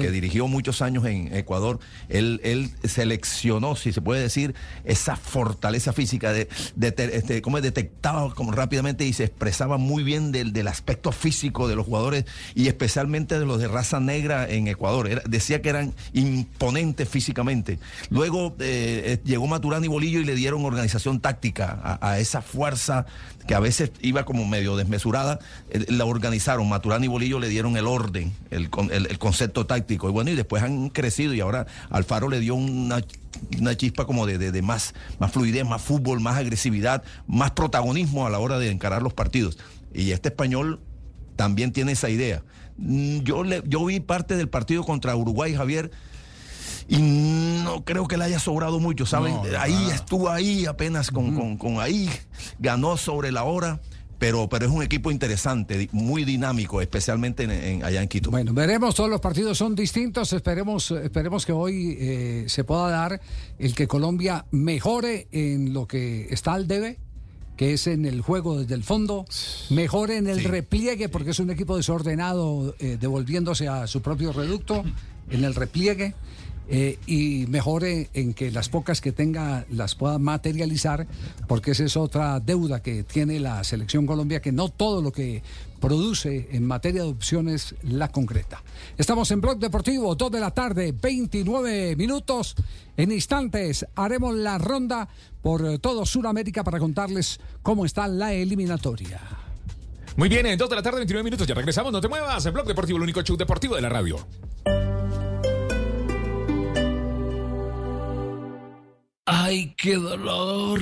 Speaker 25: que dirigió muchos años en Ecuador, él, él seleccionó, si se puede decir, esa fortaleza física, de, de te- este, cómo detectaba como rápidamente y se expresaba muy bien del, del aspecto físico de los jugadores y especialmente de los de raza negra en Ecuador. Era- decía que eran imponentes físicamente. Luego eh, eh, llegó Maturana y Bolillo y le dieron organización táctica a, esa fuerza que a veces iba como medio desmesurada. eh, la organizaron. Maturana y Bolillo le dieron el orden, el, el- el concepto táctico. Y bueno, y después han crecido y ahora Alfaro le dio una una chispa como de, de- de más, más fluidez, más fútbol, más agresividad, más protagonismo a la hora de encarar los partidos. Y este español también tiene esa idea. Mm, Yo, le, yo vi parte del partido contra Uruguay, Javier, y no creo que le haya sobrado mucho, ¿saben?
Speaker 17: No,
Speaker 25: ahí
Speaker 17: nada.
Speaker 25: estuvo ahí apenas con, con, con ahí, ganó sobre la hora, pero, pero es un equipo interesante, muy dinámico, especialmente en- en- allá en Quito.
Speaker 15: Bueno, veremos, todos los partidos son distintos, esperemos, esperemos que hoy eh, se pueda dar el que Colombia mejore en lo que está al debe, que es en el juego desde el fondo, mejore en el repliegue, porque es un equipo desordenado, eh, devolviéndose a su propio reducto, en el repliegue. Eh, y mejore en que las pocas que tenga las pueda materializar, porque esa es otra deuda que tiene la selección Colombia, que no todo lo que produce en materia de opciones la concreta. Estamos en Blog Deportivo, 2 de la tarde, 29 minutos. En instantes haremos la ronda por eh, todo Sudamérica para contarles cómo está la eliminatoria.
Speaker 34: Muy bien, en 2 de la tarde, 29 minutos. Ya regresamos, no te muevas. El Blog Deportivo, el único show deportivo de la radio.
Speaker 35: ¡Ay, qué dolor!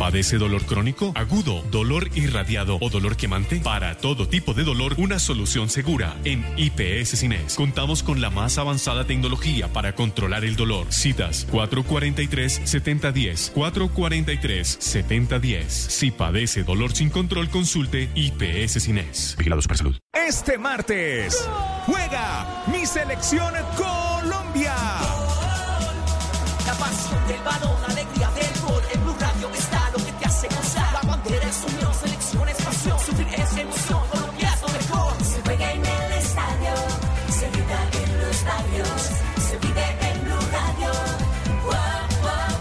Speaker 36: ¿Padece dolor crónico, agudo, dolor irradiado o dolor quemante? Para todo tipo de dolor, una solución segura. En IPS Cines contamos con la más avanzada tecnología para controlar el dolor. Citas 443-7010, 443-7010. Si padece dolor sin control, consulte IPS Cines. Vigilado Supersalud.
Speaker 2: Este martes juega mi selección Colombia.
Speaker 37: Del balón, alegría del gol. En Blue Radio está lo que te hace gozar. La bandera es unión, selección es pasión. Sufrir es emoción, Colombia es lo mejor.
Speaker 38: Se juega en el estadio, se grita en los labios, se vive en Blue Radio.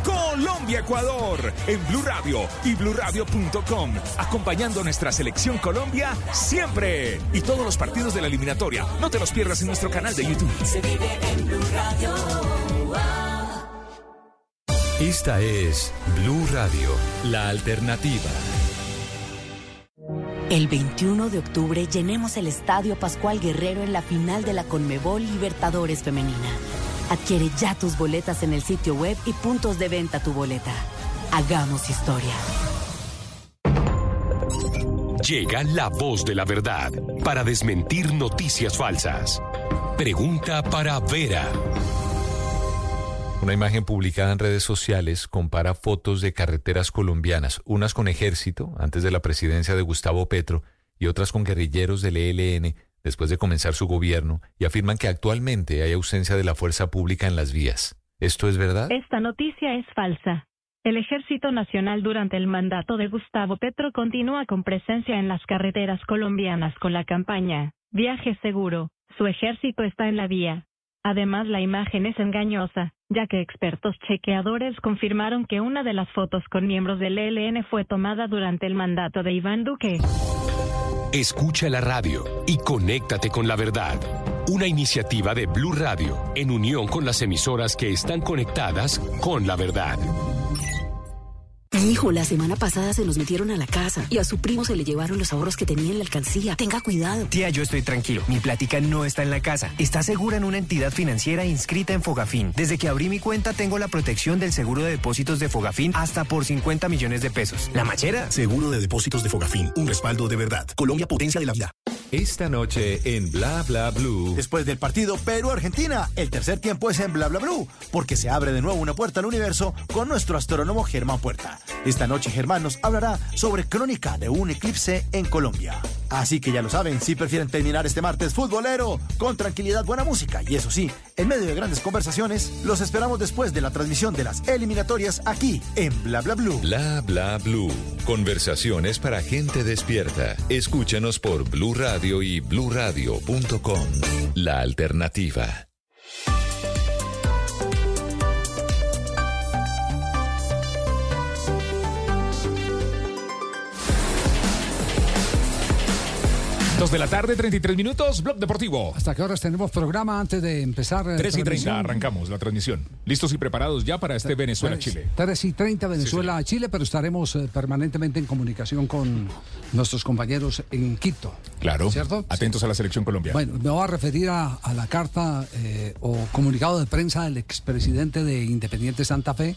Speaker 2: Colombia-Ecuador en Blue Radio y BlueRadio.com. Acompañando a nuestra selección Colombia siempre. Y todos los partidos de la eliminatoria. No te los pierdas en nuestro canal de YouTube.
Speaker 38: Se vive en Blue Radio.
Speaker 39: Esta es Blue Radio, la alternativa.
Speaker 40: El 21 de octubre llenemos el Estadio Pascual Guerrero en la final de la Conmebol Libertadores Femenina. Adquiere ya tus boletas en el sitio web y puntos de venta tu boleta. Hagamos historia.
Speaker 33: Llega la voz de la verdad para desmentir noticias falsas. Pregunta para Vera.
Speaker 41: Una imagen publicada en redes sociales compara fotos de carreteras colombianas, unas con ejército antes de la presidencia de Gustavo Petro y otras con guerrilleros del ELN después de comenzar su gobierno y afirman que actualmente hay ausencia de la fuerza pública en las vías. ¿Esto es verdad?
Speaker 42: Esta noticia es falsa. El Ejército Nacional durante el mandato de Gustavo Petro continúa con presencia en las carreteras colombianas con la campaña Viaje Seguro. Su ejército está en la vía. Además, la imagen es engañosa, ya que expertos chequeadores confirmaron que una de las fotos con miembros del ELN fue tomada durante el mandato de Iván Duque.
Speaker 33: Escucha la radio y conéctate con la verdad. Una iniciativa de Blue Radio en unión con las emisoras que están conectadas con la verdad.
Speaker 43: Hijo, la semana pasada se nos metieron a la casa y a su primo se le llevaron los ahorros que tenía en la alcancía. Tenga cuidado.
Speaker 6: Tía, yo estoy tranquilo. Mi plática no está en la casa. Está segura en una entidad financiera inscrita en Fogafín. Desde que abrí mi cuenta tengo la protección del seguro de depósitos de Fogafín hasta por 50 millones de pesos. ¿La machera?
Speaker 44: Seguro de depósitos de Fogafín, un respaldo de verdad. Colombia potencia de la vida.
Speaker 39: Esta noche en Bla Bla Blue.
Speaker 10: Después del partido Perú-Argentina, el tercer tiempo es en Bla Bla Blue, porque se abre de nuevo una puerta al universo con nuestro astrónomo Germán Puerta. Esta noche Germán nos hablará sobre crónica de un eclipse en Colombia. Así que ya lo saben, si prefieren terminar este martes futbolero con tranquilidad, buena música y eso sí, en medio de grandes conversaciones, los esperamos después de la transmisión de las eliminatorias aquí en Bla Bla Blue.
Speaker 39: Bla Bla Blue. Conversaciones para gente despierta. Escúchanos por Blue Radio y bluradio.com. La alternativa.
Speaker 34: Dos de la tarde, 33 minutos, Blog Deportivo.
Speaker 15: ¿Hasta qué horas tenemos programa antes de empezar? eh,
Speaker 34: 3 y 30
Speaker 15: transmisión?
Speaker 34: arrancamos la transmisión. Listos y preparados ya para este Venezuela-Chile.
Speaker 15: 3 y 30 Venezuela a Chile, pero estaremos eh, permanentemente en comunicación con nuestros compañeros en Quito.
Speaker 34: Claro.
Speaker 15: ¿Cierto?
Speaker 34: Atentos a la selección colombiana.
Speaker 15: Bueno, me voy a referir a, a la carta eh, o comunicado de prensa del expresidente de Independiente Santa Fe.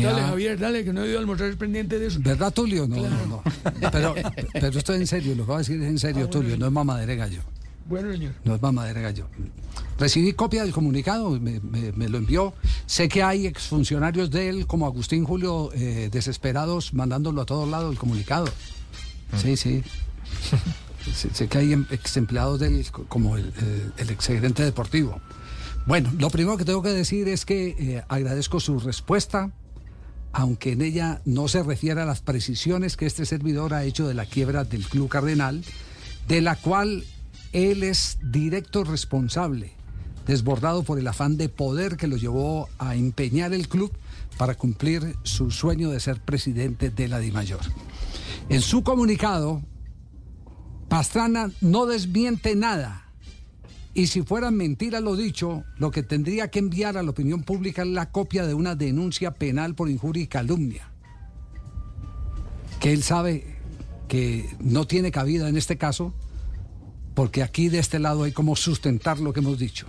Speaker 15: Que
Speaker 23: Dale,
Speaker 15: ha-
Speaker 23: Javier, dale, que no he ido a almorzar pendiente de eso.
Speaker 15: ¿Verdad, Tulio? No,
Speaker 23: Claro.
Speaker 15: no, no. Pero, pero estoy en serio, lo que voy a decir es en serio,
Speaker 23: Ah, bueno,
Speaker 15: Tulio, no es mamadera de gallo.
Speaker 23: Bueno, señor.
Speaker 15: No es mamadera de gallo. Recibí copia del comunicado, me, me- me lo envió. Sé que hay exfuncionarios de él, como Agustín Julio, eh, desesperados, mandándolo a todos lados el comunicado. Sí, sí. sé, sé que hay em- ex empleados del, como el, eh, el exgerente deportivo. Bueno, lo primero que tengo que decir es que eh, agradezco su respuesta, aunque en ella no se refiere a las precisiones que este servidor ha hecho de la quiebra del Club Cardenal, de la cual él es directo responsable, desbordado por el afán de poder que lo llevó a empeñar el club para cumplir su sueño de ser presidente de la DIMAYOR. En su comunicado, Pastrana no desmiente nada. Y si fuera mentira lo dicho, lo que tendría que enviar a la opinión pública es la copia de una denuncia penal por injuria y calumnia. Que él sabe que no tiene cabida en este caso, porque aquí de este lado hay como sustentar lo que hemos dicho.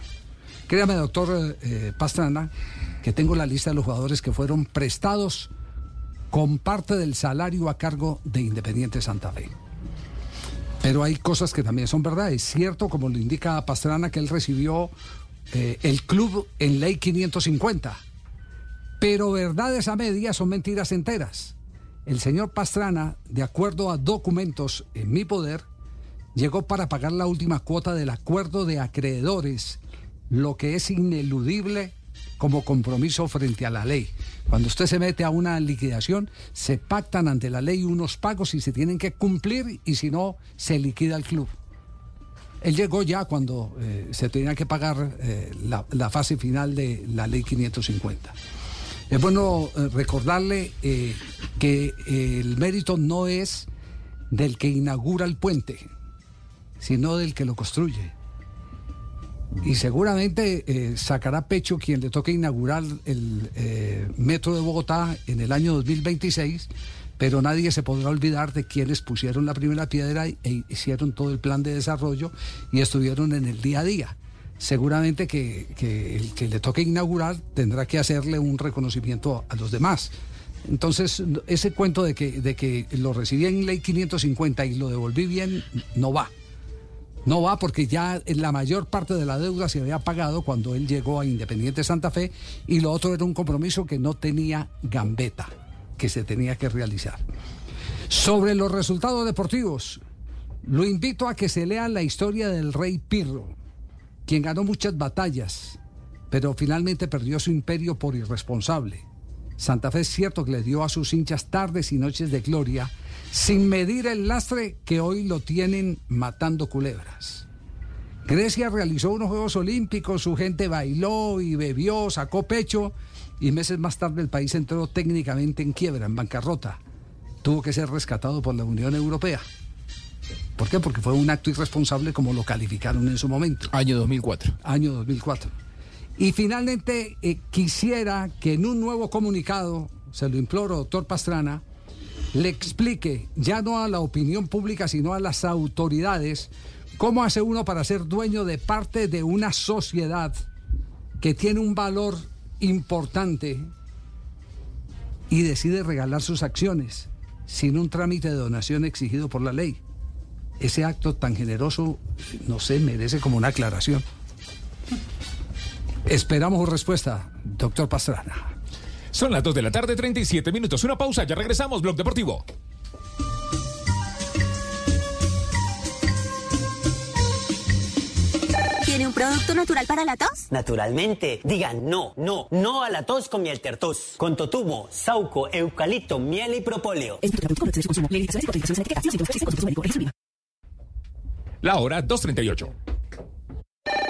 Speaker 15: Créame, doctor eh, Pastrana, que tengo la lista de los jugadores que fueron prestados con parte del salario a cargo de Independiente Santa Fe. Pero hay cosas que también son verdad. Es cierto, como lo indica Pastrana, que él recibió eh, el club en ley 550. Pero verdades a medias son mentiras enteras. El señor Pastrana, de acuerdo a documentos en mi poder, llegó para pagar la última cuota del acuerdo de acreedores, lo que es ineludible como compromiso frente a la ley. Cuando usted se mete a una liquidación, se pactan ante la ley unos pagos y se tienen que cumplir y si no, se liquida el club. Él llegó ya cuando eh, se tenía que pagar eh, la, fase final de la ley 550. Es bueno eh, recordarle que el mérito no es del que inaugura el puente, sino del que lo construye. Y seguramente eh, sacará pecho quien le toque inaugurar el eh, metro de Bogotá en el año 2026, pero nadie se podrá olvidar de quienes pusieron la primera piedra e hicieron todo el plan de desarrollo y estuvieron en el día a día. Seguramente que, que el que le toque inaugurar tendrá que hacerle un reconocimiento a los demás. Entonces, ese cuento de que, de que lo recibí en ley 550 y lo devolví bien, no va. No va porque ya la mayor parte de la deuda se había pagado cuando él llegó a Independiente Santa Fe y lo otro era un compromiso que no tenía gambeta, que se tenía que realizar. Sobre los resultados deportivos, lo invito a que se lea la historia del rey Pirro, quien ganó muchas batallas, pero finalmente perdió su imperio por irresponsable. Santa Fe es cierto que le dio a sus hinchas tardes y noches de gloria, sin medir el lastre que hoy lo tienen matando culebras. Grecia realizó unos Juegos Olímpicos, su gente bailó y bebió, sacó pecho y meses más tarde el país entró técnicamente en quiebra, en bancarrota. Tuvo que ser rescatado por la Unión Europea. ¿Por qué? Porque fue un acto irresponsable como lo calificaron en su momento.
Speaker 17: Año 2004.
Speaker 15: Año 2004. Y finalmente eh, quisiera que en un nuevo comunicado, se lo imploro, doctor Pastrana, le explique, ya no a la opinión pública, sino a las autoridades, cómo hace uno para ser dueño de parte de una sociedad que tiene un valor importante y decide regalar sus acciones sin un trámite de donación exigido por la ley. Ese acto tan generoso, no sé, merece como una aclaración. Esperamos respuesta, doctor Pastrana.
Speaker 2: Son las 2 de la tarde, 37 minutos. Una pausa, ya regresamos, Blog Deportivo.
Speaker 45: ¿Tiene un producto natural para la tos?
Speaker 46: Naturalmente, digan no, no, no a la tos con miel tertos. Con totumo, sauco, eucalipto, miel y propóleo.
Speaker 2: La hora 2.38.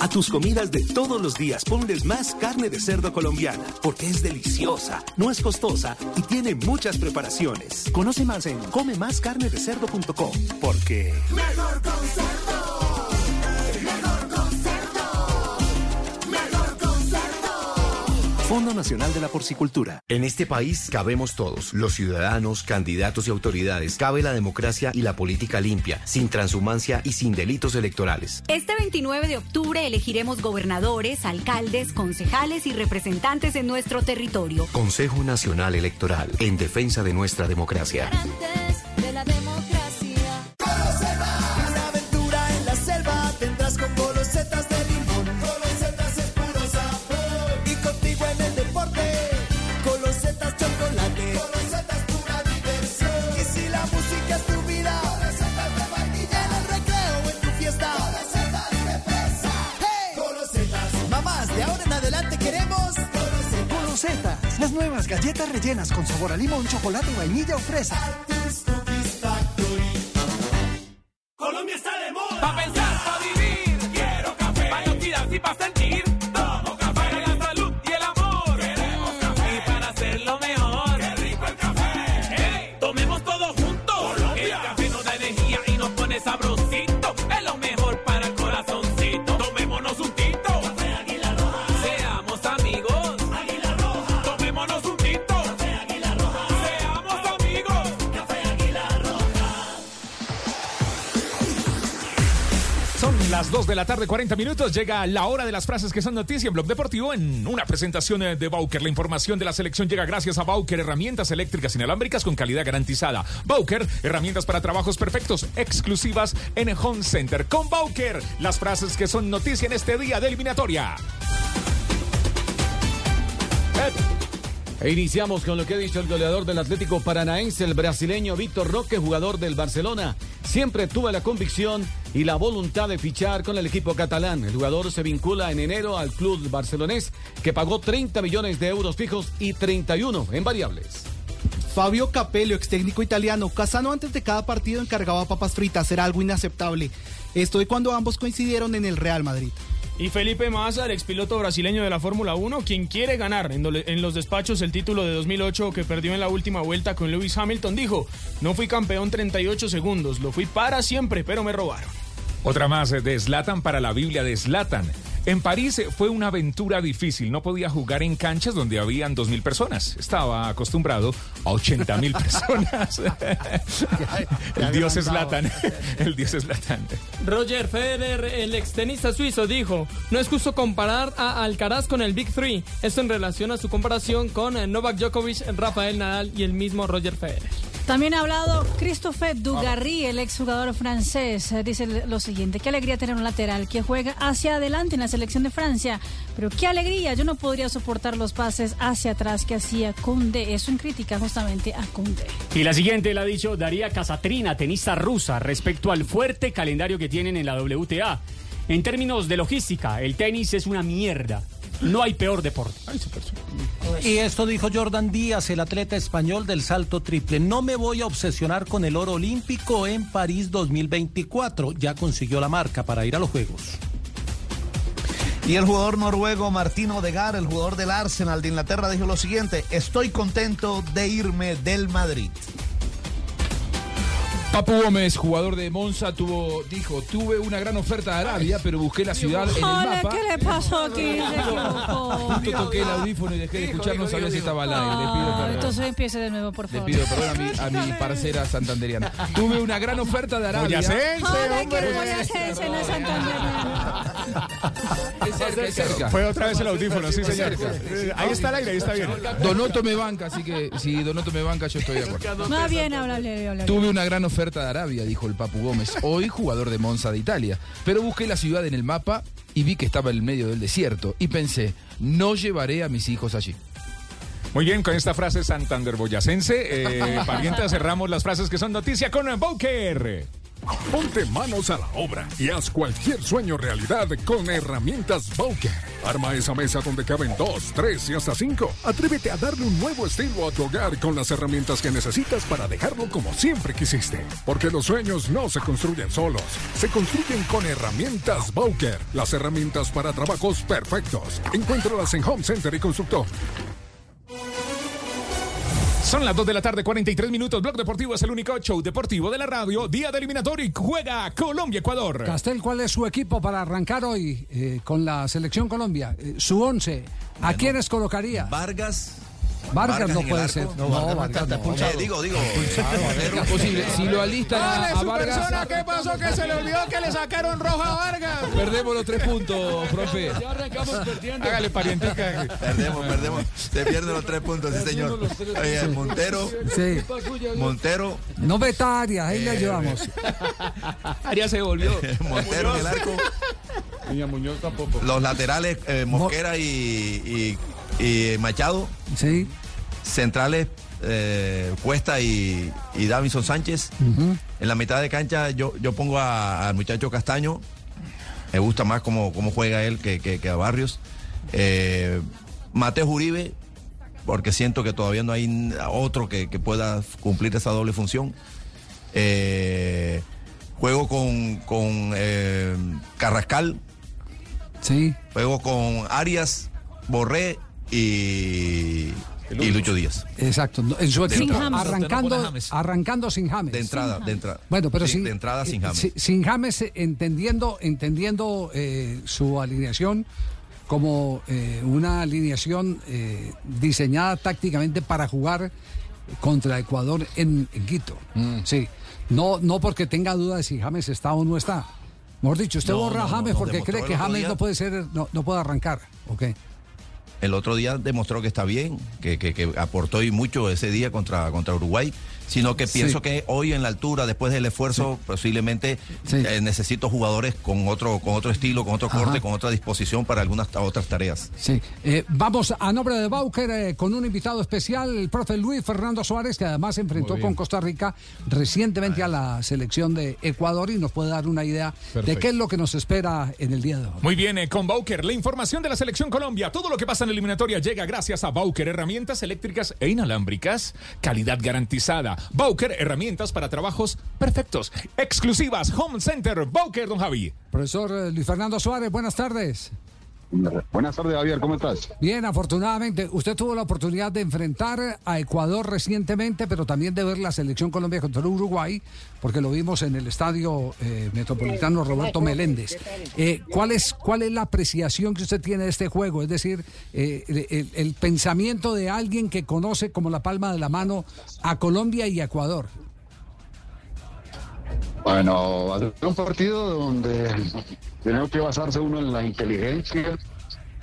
Speaker 47: A tus comidas de todos los días ponles más carne de cerdo colombiana, porque es deliciosa, no es costosa y tiene muchas preparaciones. Conoce más en comemascarnedecerdo.com, porque...
Speaker 29: Mejor con.
Speaker 48: Fondo Nacional de la Porcicultura.
Speaker 49: En este país cabemos todos, los ciudadanos, candidatos y autoridades. Cabe la democracia y la política limpia, sin transhumancia y sin delitos electorales.
Speaker 50: Este 29 de octubre elegiremos gobernadores, alcaldes, concejales y representantes en nuestro territorio.
Speaker 49: Consejo Nacional Electoral, en defensa de nuestra democracia.
Speaker 45: de la democracia.
Speaker 10: Las nuevas galletas rellenas con sabor a limón, chocolate, vainilla o fresa.
Speaker 45: Colombia está de moda. Pa' pensar, pa' vivir.
Speaker 2: Las 2 de la tarde, 40 minutos. Llega la hora de las frases que son noticia en Blog Deportivo en una presentación eh, de Bauker. La información de la selección llega gracias a Bauker, herramientas eléctricas inalámbricas con calidad garantizada. Bauker, herramientas para trabajos perfectos, exclusivas en Home Center. Con Bauker, las frases que son noticia en este día de eliminatoria.
Speaker 51: E iniciamos con lo que ha dicho el goleador del Atlético Paranaense, el brasileño Víctor Roque, jugador del Barcelona. Siempre tuve la convicción y la voluntad de fichar con el equipo catalán. El jugador se vincula en enero al club barcelonés, que pagó 30 millones de euros fijos y 31 en variables.
Speaker 52: Fabio Capello, ex técnico italiano, Casano antes de cada partido encargaba papas fritas, era algo inaceptable. Esto de cuando ambos coincidieron en el Real Madrid.
Speaker 24: Y Felipe Massa, el expiloto brasileño de la Fórmula 1, quien quiere ganar en, los despachos el título de 2008 que perdió en la última vuelta con Lewis Hamilton, dijo, no fui campeón 38 segundos, lo fui para siempre, pero me robaron.
Speaker 2: Otra más de Slatan para la Biblia de Slatan. En París fue una aventura difícil. No podía jugar en canchas donde habían 2.000 personas. Estaba acostumbrado a 80.000 personas. El dios Slatan. El dios Slatan.
Speaker 24: Roger Federer, el extenista suizo, dijo, no es justo comparar a Alcaraz con el Big Three. Esto en relación a su comparación con eh, Novak Djokovic, Rafael Nadal y el mismo Roger Federer.
Speaker 16: También ha hablado Christophe Dugarry, el exjugador francés. Eh, Dice lo siguiente, qué alegría tener un lateral que juega hacia adelante en la selección de Francia. Pero qué alegría, yo no podría soportar los pases hacia atrás que hacía Koundé. Eso en crítica justamente a Koundé.
Speaker 53: Y la siguiente la ha dicho Daría Casatrina, tenista rusa, respecto al fuerte calendario que tienen en la WTA. En términos de logística, el tenis es una mierda. No hay peor deporte.
Speaker 54: Y esto dijo Jordan Díaz, el atleta español del salto triple. No me voy a obsesionar con el oro olímpico en París 2024. Ya consiguió la marca para ir a los Juegos.
Speaker 21: Y el jugador noruego Martín Odegar, el jugador del Arsenal de Inglaterra, dijo lo siguiente: Estoy contento de irme del Madrid.
Speaker 17: Papu Gómez, jugador de Monza, tuvo, dijo, tuve una gran oferta de Arabia, pero busqué la ciudad en el mapa.
Speaker 16: ¿qué le pasó aquí?
Speaker 17: Justo toqué el audífono y dejé de escuchar, no sabía si estaba al aire. Le pido perdón.
Speaker 16: entonces empiece de nuevo, por
Speaker 17: Le
Speaker 16: favor.
Speaker 17: pido perdón a mi, a mi parcera santanderiana. Tuve una gran oferta de Arabia.
Speaker 2: Boyacense,
Speaker 16: el boyacense no es
Speaker 17: Es cerca, es cerca.
Speaker 2: Fue otra vez el audífono, sí, señor. Ahí está el aire, ahí está bien.
Speaker 17: Donoto me banca, así que si Donoto me banca, yo estoy de acuerdo.
Speaker 16: Más bien, háblale, háblale.
Speaker 17: Tuve una gran oferta de Arabia, dijo el Papu Gómez, hoy jugador de Monza de Italia. Pero busqué la ciudad en el mapa y vi que estaba en el medio del desierto. Y pensé, no llevaré a mis hijos allí.
Speaker 2: Muy bien, con esta frase Santander Boyacense, eh, parienta, cerramos las frases que son noticia con Bowker.
Speaker 22: Ponte manos a la obra y haz cualquier sueño realidad con herramientas Bowker. Arma esa mesa donde caben dos, tres y hasta cinco. Atrévete a darle un nuevo estilo a tu hogar con las herramientas que necesitas para dejarlo como siempre quisiste. Porque los sueños no se construyen solos, se construyen con herramientas Bowker. Las herramientas para trabajos perfectos. Encuéntralas en Home Center y Constructor.
Speaker 2: Son las 2 de la tarde, 43 minutos. Blog Deportivo es el único show deportivo de la radio. Día de eliminatorio y juega Colombia-Ecuador.
Speaker 15: Castel, ¿cuál es su equipo para arrancar hoy eh, con la selección Colombia? Eh, su once. ¿A quiénes colocaría?
Speaker 25: Vargas.
Speaker 15: Vargas, no puede
Speaker 25: arco.
Speaker 15: ser.
Speaker 25: No, Vargas no.
Speaker 15: no.
Speaker 25: Eh, digo, digo.
Speaker 17: Es posible. Si lo alistan a,
Speaker 23: Dale,
Speaker 17: a Vargas,
Speaker 23: persona, ¿qué pasó? Que se le olvidó que le sacaron roja a Vargas.
Speaker 17: perdemos los tres puntos, profe.
Speaker 15: Ya arrancamos perdiendo.
Speaker 2: Hágale parientica.
Speaker 25: Perdemos, perdemos. Se pierden los tres puntos, sí, señor. Oye, Montero.
Speaker 15: Sí.
Speaker 25: Montero.
Speaker 15: No meta Arias, ahí le ayudamos.
Speaker 2: Arias se volvió.
Speaker 25: Montero en el arco.
Speaker 51: Niña Muñoz tampoco.
Speaker 25: Los laterales, eh, Mosquera y, y, y Machado.
Speaker 15: Sí.
Speaker 25: Centrales, eh, Cuesta y, y Davison Sánchez. En la mitad de cancha yo, yo pongo al muchacho Castaño. Me gusta más cómo, cómo juega él que, que- que a Barrios. Eh, Mateo Uribe, porque siento que todavía no hay otro que, que pueda cumplir esa doble función. Eh, juego con, con eh, Carrascal.
Speaker 15: Sí.
Speaker 25: Juego con Arias, Borré y, y Lucho Díaz.
Speaker 15: Exacto. no, En su
Speaker 25: De
Speaker 15: equipo,
Speaker 25: entrada.
Speaker 15: arrancando, arrancando sin James.
Speaker 25: De entrada, de entrada.
Speaker 15: Bueno, pero
Speaker 25: Sí,
Speaker 15: sin,
Speaker 25: de entrada sin James.
Speaker 15: si- sin James, eh, entendiendo, entendiendo eh, su alineación como eh, una alineación eh, diseñada tácticamente para jugar contra Ecuador en, en Quito.
Speaker 25: Mm.
Speaker 15: Sí. No, no porque tenga duda de si James está o no está. Mejor dicho, usted
Speaker 25: No,
Speaker 15: borra
Speaker 25: no,
Speaker 15: a James
Speaker 25: no,
Speaker 15: porque cree que James
Speaker 25: día.
Speaker 15: no puede ser, no, no puede arrancar. Ok.
Speaker 25: El otro día demostró que está bien, que, aportó y mucho ese día contra, contra Uruguay, sino que
Speaker 15: Sí.
Speaker 25: pienso que hoy en la altura, después del esfuerzo, posiblemente eh, necesito jugadores con otro, con otro estilo, con otro
Speaker 15: Ajá.
Speaker 25: corte, con otra disposición para algunas otras tareas.
Speaker 15: Sí, Eh, vamos a nombre de Bauker eh, con un invitado especial, el profe Luis Fernando Suárez, que además se enfrentó con Costa Rica recientemente a la selección de Ecuador y nos puede dar una idea de qué es lo que nos espera en el día de hoy.
Speaker 2: Muy bien, eh, con Bauker, la información de la selección Colombia. Todo lo que pasa en la eliminatoria llega gracias a Bauker, herramientas eléctricas e inalámbricas. Calidad garantizada. Bauker, herramientas para trabajos perfectos. Exclusivas, Home Center, Bauker, don Javi.
Speaker 15: Profesor eh, Luis Fernando Suárez, buenas tardes.
Speaker 55: Buenas tardes, Javier, ¿cómo estás?
Speaker 15: Bien, afortunadamente, usted tuvo la oportunidad de enfrentar a Ecuador recientemente, pero también de ver la selección Colombia contra Uruguay, porque lo vimos en el estadio eh, metropolitano Roberto Meléndez. Eh, ¿cuál, es, ¿Cuál es la apreciación que usted tiene de este juego? Es decir, eh, el, pensamiento de alguien que conoce como la palma de la mano a Colombia y a Ecuador.
Speaker 55: Bueno, va a ser un partido donde tenemos que basarse uno en la inteligencia,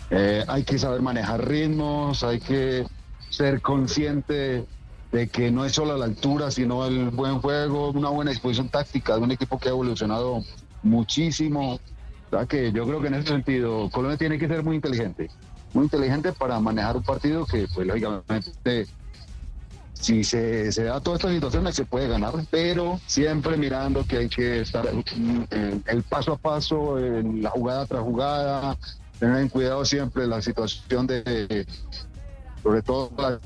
Speaker 55: eh, hay que saber manejar ritmos, hay que ser consciente de que no es solo la altura, sino el buen juego, una buena disposición táctica de un equipo que ha evolucionado muchísimo. O sea que yo creo que en ese sentido Colombia tiene que ser muy inteligente, muy inteligente para manejar un partido que, pues lógicamente, si se, se da toda esta situación se puede ganar, pero siempre mirando que hay que estar el paso a paso, la jugada tras jugada, tener en cuidado siempre la situación de, sobre todo la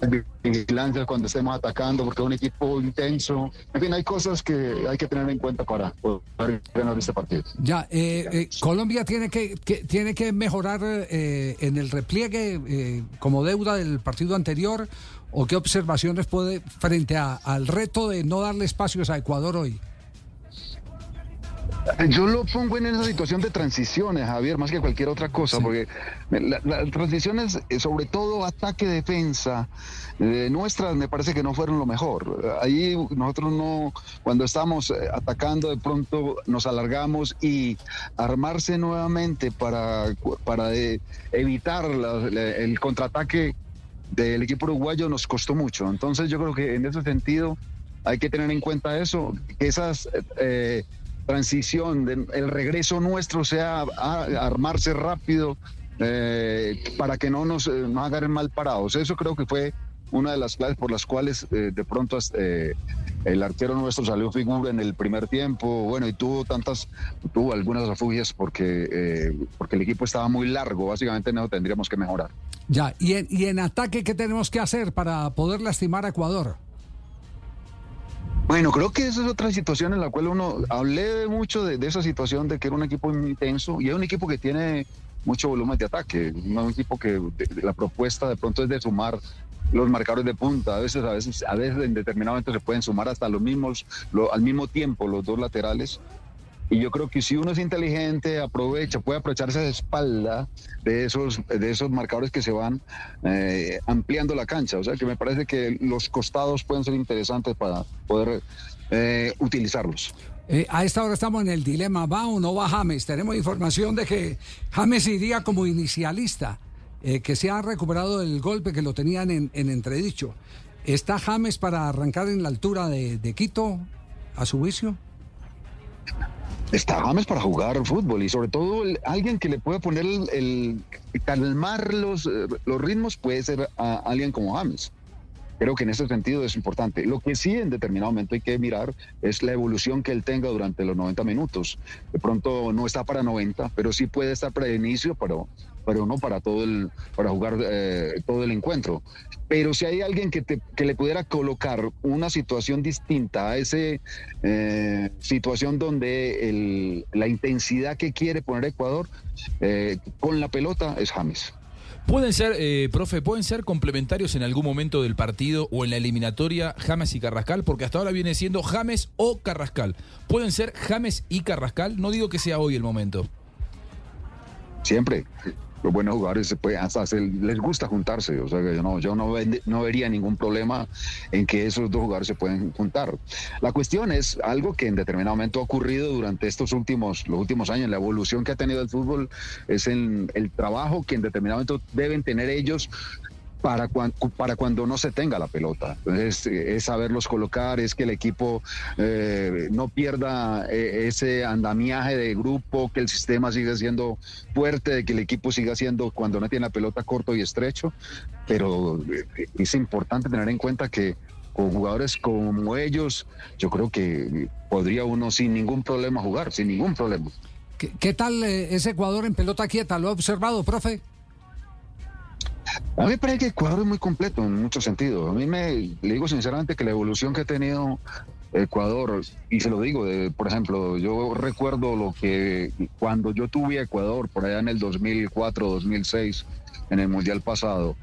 Speaker 55: vigilancia cuando estemos atacando, porque es un equipo intenso. En fin, hay cosas que hay que tener en cuenta para poder ganar este partido.
Speaker 15: Ya, eh, eh, Colombia tiene que, que- tiene que mejorar eh, en el repliegue eh, como deuda del partido anterior o qué observaciones puede frente a- al reto de no darle espacios a Ecuador hoy.
Speaker 55: Yo lo pongo en esa situación de transiciones, Javier, más que cualquier otra cosa, porque la- las transiciones, eh, sobre todo ataque-defensa, eh, nuestras me parece que no fueron lo mejor. Ahí nosotros no, cuando estamos eh, atacando, de pronto nos alargamos y armarse nuevamente para, para eh, evitar la- la- el contraataque del equipo uruguayo nos costó mucho. Entonces yo creo que en ese sentido hay que tener en cuenta eso, que esas eh, transición, el regreso nuestro sea a armarse rápido eh, para que no nos, eh, nos agarren mal parados. Eso creo que fue una de las claves por las cuales eh, de pronto eh, el arquero nuestro salió figura en el primer tiempo, bueno, y tuvo tantas, tuvo algunas refugias porque, eh, porque el equipo estaba muy largo, básicamente no tendríamos que mejorar.
Speaker 15: Ya, y en, y en ataque, ¿qué tenemos que hacer para poder lastimar a Ecuador?
Speaker 55: Bueno, creo que esa es otra situación en la cual uno hablé mucho de, de esa situación de que era un equipo intenso y es un equipo que tiene mucho volumen de ataque, no un equipo que de- de la propuesta de pronto es de sumar los marcadores de punta, a veces, a veces, a veces en determinado momento se pueden sumar hasta los mismos, al mismo tiempo los dos laterales. Y yo creo que si uno es inteligente, aprovecha, puede aprovecharse de espalda de esos, de esos marcadores que se van eh, ampliando la cancha. O sea que me parece que los costados pueden ser interesantes para poder eh, utilizarlos.
Speaker 15: Eh, a esta hora estamos en el dilema, ¿va o no va James? Tenemos información de que James iría como inicialista, eh, que se ha recuperado del golpe que lo tenían en, en entredicho. ¿Está James para arrancar en la altura de, Quito, a su juicio?
Speaker 55: Está James para jugar fútbol y sobre todo alguien que le pueda poner el, calmar los, eh, los ritmos puede ser alguien como James. Creo que en ese sentido es importante. Lo que sí en determinado momento hay que mirar es la evolución que él tenga durante los 90 minutos. De pronto no está para 90, pero sí puede estar para el inicio, pero, pero no para todo el, para jugar eh, todo el encuentro. Pero si hay alguien que, te- que le pudiera colocar una situación distinta a esa situación donde el- la intensidad que quiere poner Ecuador eh, con la pelota es James.
Speaker 17: Pueden ser, eh, profe, pueden ser complementarios en algún momento del partido o en la eliminatoria James y Carrascal, porque hasta ahora viene siendo James o Carrascal. Pueden ser James y Carrascal, no digo que sea hoy el momento.
Speaker 55: Siempre. Los buenos jugadores pueden, hasta se- les gusta juntarse. O sea que yo no, yo no, no vería ningún problema en que esos dos jugadores se pueden juntar. La cuestión es algo que en determinado momento ha ocurrido durante estos últimos, los últimos años. La evolución que ha tenido el fútbol es el, el trabajo que en determinado momento deben tener ellos para, cuan- para cuando no se tenga la pelota. Eh, es saberlos colocar, es que el equipo eh, no pierda eh, ese andamiaje de grupo, que el sistema siga siendo fuerte, de que el equipo siga siendo, cuando no tiene la pelota, corto y estrecho. Pero eh, es importante tener en cuenta que con jugadores como ellos, yo creo que podría uno sin ningún problema jugar, sin ningún problema.
Speaker 15: ¿Qué, qué tal eh, ese Ecuador en pelota quieta? ¿Lo ha observado, profe?
Speaker 55: A mí me parece que Ecuador es muy completo en muchos sentidos. A mí me le digo sinceramente que la evolución que ha tenido Ecuador, y se lo digo, por ejemplo, yo recuerdo lo que cuando yo tuve Ecuador por allá en el 2004, 2006, en el Mundial pasado,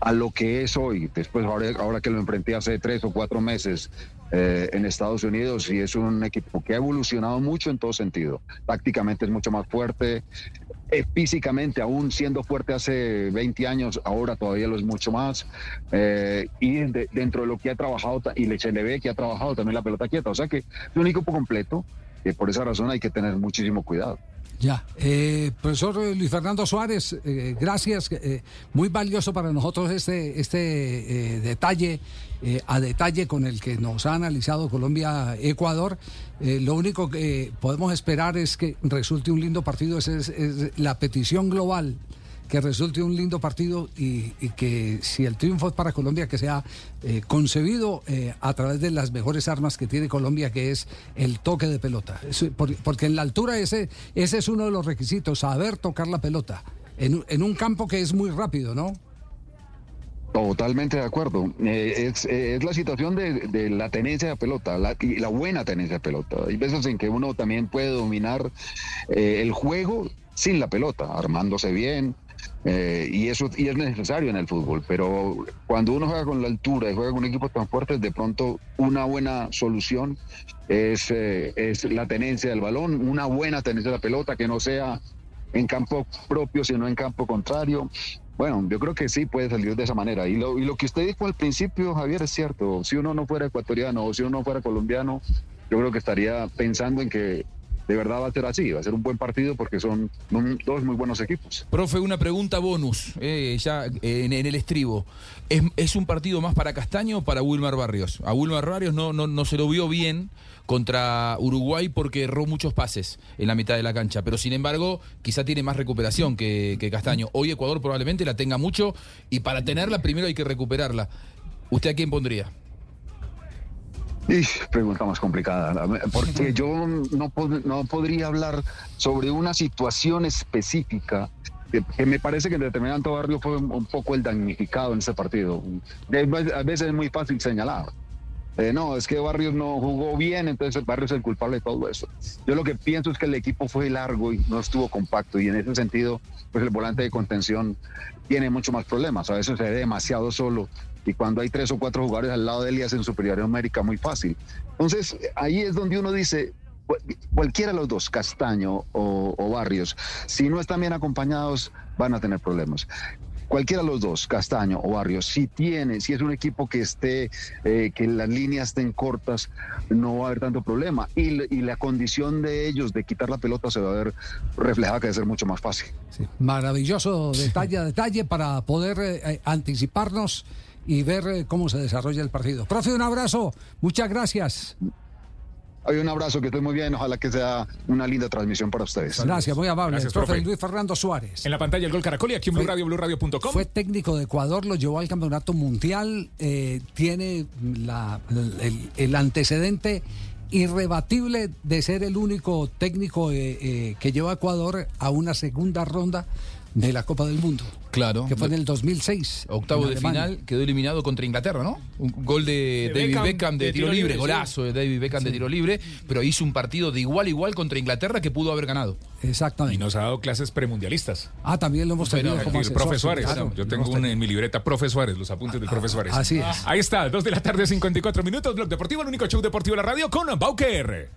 Speaker 55: a lo que es hoy, después ahora que lo enfrenté hace tres o cuatro meses eh, en Estados Unidos, y es un equipo que ha evolucionado mucho en todo sentido. Tácticamente es mucho más fuerte, eh, físicamente, aún siendo fuerte hace 20 años, ahora todavía lo es mucho más. Eh, y de- dentro de lo que ha trabajado, y le- se que ha trabajado también la pelota quieta. O sea que es un equipo completo, y por esa razón hay que tener muchísimo cuidado.
Speaker 15: Ya. Eh, profesor Luis Fernando Suárez, eh, gracias. eh, muy valioso para nosotros este, este eh, detalle, a detalle con el que nos ha analizado Colombia-Ecuador. Lo único que podemos esperar es que resulte un lindo partido. Es la petición global. Que resulte un lindo partido y, que si el triunfo es para Colombia, que sea eh, concebido eh, a través de las mejores armas que tiene Colombia, que es el toque de pelota. Porque en la altura ese, ese es uno de los requisitos, saber tocar la pelota. En, en un campo que es muy rápido, ¿no?
Speaker 55: Totalmente de acuerdo. Eh, es, eh, es la situación de, la tenencia de pelota la, y la buena tenencia de pelota. Hay veces en que uno también puede dominar el juego sin la pelota, armándose bien. Eh, y eso y es necesario en el fútbol, pero cuando uno juega con la altura y juega con un equipo tan fuerte, de pronto una buena solución es, eh, es la tenencia del balón, una buena tenencia de la pelota, que no sea en campo propio, sino en campo contrario. Bueno, yo creo que sí puede salir de esa manera. Y lo, y lo que usted dijo al principio, Javier, es cierto. Si uno no fuera ecuatoriano o si uno no fuera colombiano, yo creo que estaría pensando en que de verdad va a ser así, va a ser un buen partido porque son dos muy buenos equipos.
Speaker 17: Profe, una pregunta bonus, eh, ya eh, en, el estribo. ¿Es, es un partido más para Castaño o para Wilmar Barrios? A Wilmar Barrios no, no, no se lo vio bien contra Uruguay porque erró muchos pases en la mitad de la cancha, pero sin embargo quizá tiene más recuperación que, que Castaño. Hoy Ecuador probablemente la tenga mucho y para tenerla primero hay que recuperarla. ¿Usted a quién pondría?
Speaker 55: Y pregunta más complicada, porque yo no, pod- no podría hablar sobre una situación específica que, me parece que en determinado barrio fue un, poco el damnificado en ese partido. De- a veces es muy fácil señalar. eh, no, es que Barrios no jugó bien, entonces Barrios es el culpable de todo eso. Yo lo que pienso es que el equipo fue largo y no estuvo compacto y en ese sentido, pues el volante de contención tiene mucho más problemas. A veces se ve demasiado solo y cuando hay tres o cuatro jugadores al lado de él y hacen superioridad numérica muy fácil. Entonces ahí es donde uno dice, cu- cualquiera de los dos, Castaño o, o Barrios, si no están bien acompañados, van a tener problemas. Cualquiera de los dos, Castaño o Barrios, si tiene, si es un equipo que esté, eh, que las líneas estén cortas, no va a haber tanto problema. Y la condición de ellos de quitar la pelota se va a ver reflejada que debe ser mucho más fácil.
Speaker 15: Maravilloso detalle a detalle para poder eh, eh, anticiparnos y ver eh, cómo se desarrolla el partido. Profe, un abrazo. Muchas gracias.
Speaker 55: Hay un abrazo, que estoy muy bien. Ojalá que sea una linda transmisión para ustedes.
Speaker 15: Gracias, muy amable.
Speaker 2: Gracias,
Speaker 15: profe
Speaker 2: profe.
Speaker 15: Luis Fernando Suárez.
Speaker 2: En la pantalla el gol Caracol y aquí en Blue Radio, BlueRadio.com.
Speaker 15: Fue técnico de Ecuador, lo llevó al campeonato mundial, eh, tiene la- el, el antecedente irrebatible de ser el único técnico eh, eh, que lleva a Ecuador a una segunda ronda de la Copa del Mundo.
Speaker 17: Claro.
Speaker 15: Que fue en el 2006.
Speaker 17: Octavo de final, quedó eliminado contra Inglaterra, ¿no? Un gol de,
Speaker 15: De
Speaker 17: David
Speaker 15: Beckham,
Speaker 17: Beckham, de,
Speaker 15: de
Speaker 17: tiro,
Speaker 15: tiro
Speaker 17: libre,
Speaker 15: libre,
Speaker 17: golazo de David Beckham de tiro libre, pero hizo un partido de igual a igual contra Inglaterra que pudo haber ganado.
Speaker 15: Exactamente.
Speaker 2: Y nos ha dado clases premundialistas.
Speaker 15: Ah, también lo hemos tenido
Speaker 2: Bueno,
Speaker 15: como
Speaker 2: el
Speaker 15: asesor,
Speaker 2: profe
Speaker 15: sí,
Speaker 2: Suárez.
Speaker 15: claro,
Speaker 2: Yo tengo un, en mi libreta, profe Suárez, los apuntes del profe Suárez.
Speaker 15: así es.
Speaker 2: Ahí está, 2 de la tarde, 54 minutos, Blog Deportivo, el único show deportivo de la radio con Bauker.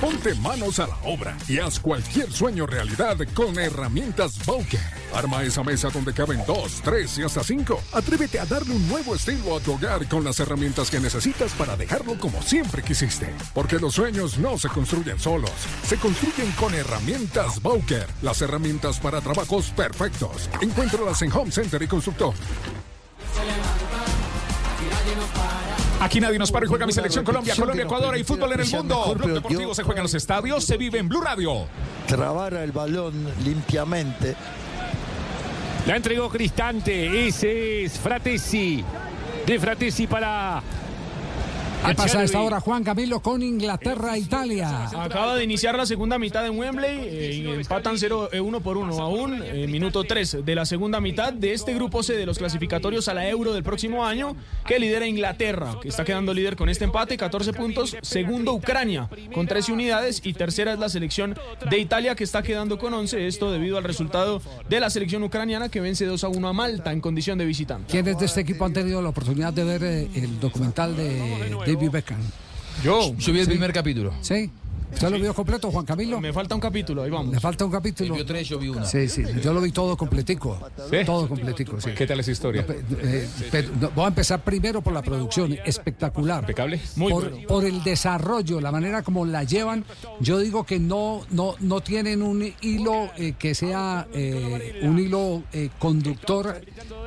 Speaker 22: Ponte manos a la obra y haz cualquier sueño realidad con herramientas Bowker. Arma esa mesa donde caben dos, tres y hasta cinco. Atrévete a darle un nuevo estilo a tu hogar con las herramientas que necesitas para dejarlo como siempre quisiste. Porque los sueños no se construyen solos, se construyen con herramientas Bowker. Las herramientas para trabajos perfectos. Encuéntralas en Home Center y Constructor.
Speaker 2: Aquí nadie nos para y juega mi selección Colombia, Colombia, Ecuador y fútbol en el mundo. Blog Deportivo se juega en los estadios, se vive en Blue Radio.
Speaker 56: trabar el balón limpiamente.
Speaker 11: La entregó Cristante. Ese es Fratesi. De Fratesi para.
Speaker 15: ¿Qué pasa a esta hora, Juan Camilo, con Inglaterra e Italia?
Speaker 24: Acaba de iniciar la segunda mitad en Wembley, eh, y empatan 0 eh, uno por uno aún, eh, minuto 3 de la segunda mitad de este grupo C de los clasificatorios a la Euro del próximo año, que lidera Inglaterra, que está quedando líder con este empate, 14 puntos, segundo Ucrania con 13 unidades y tercera es la selección de Italia que está quedando con 11, esto debido al resultado de la selección ucraniana que vence 2 a 1 a Malta en condición de visitante.
Speaker 15: ¿Quiénes de este equipo han tenido la oportunidad de ver eh, el documental de David Beckham?
Speaker 24: Yo.
Speaker 17: Vi el primer capítulo.
Speaker 15: ¿Sí? ¿Usted lo vio completo, Juan Camilo?
Speaker 24: Me falta un capítulo, ahí vamos.
Speaker 15: Le falta un capítulo.
Speaker 17: Vio tres, yo vi uno.
Speaker 15: Sí, sí, yo lo vi todo completico. Todo completico, sí.
Speaker 2: ¿Qué tal esa historia?
Speaker 15: Eh, no, voy a empezar primero por la producción, espectacular.
Speaker 2: Impecable.
Speaker 24: Muy
Speaker 15: por,
Speaker 24: bueno.
Speaker 15: por el desarrollo, la manera como la llevan, yo digo que no, no, no tienen un hilo eh, que sea eh, un hilo eh, conductor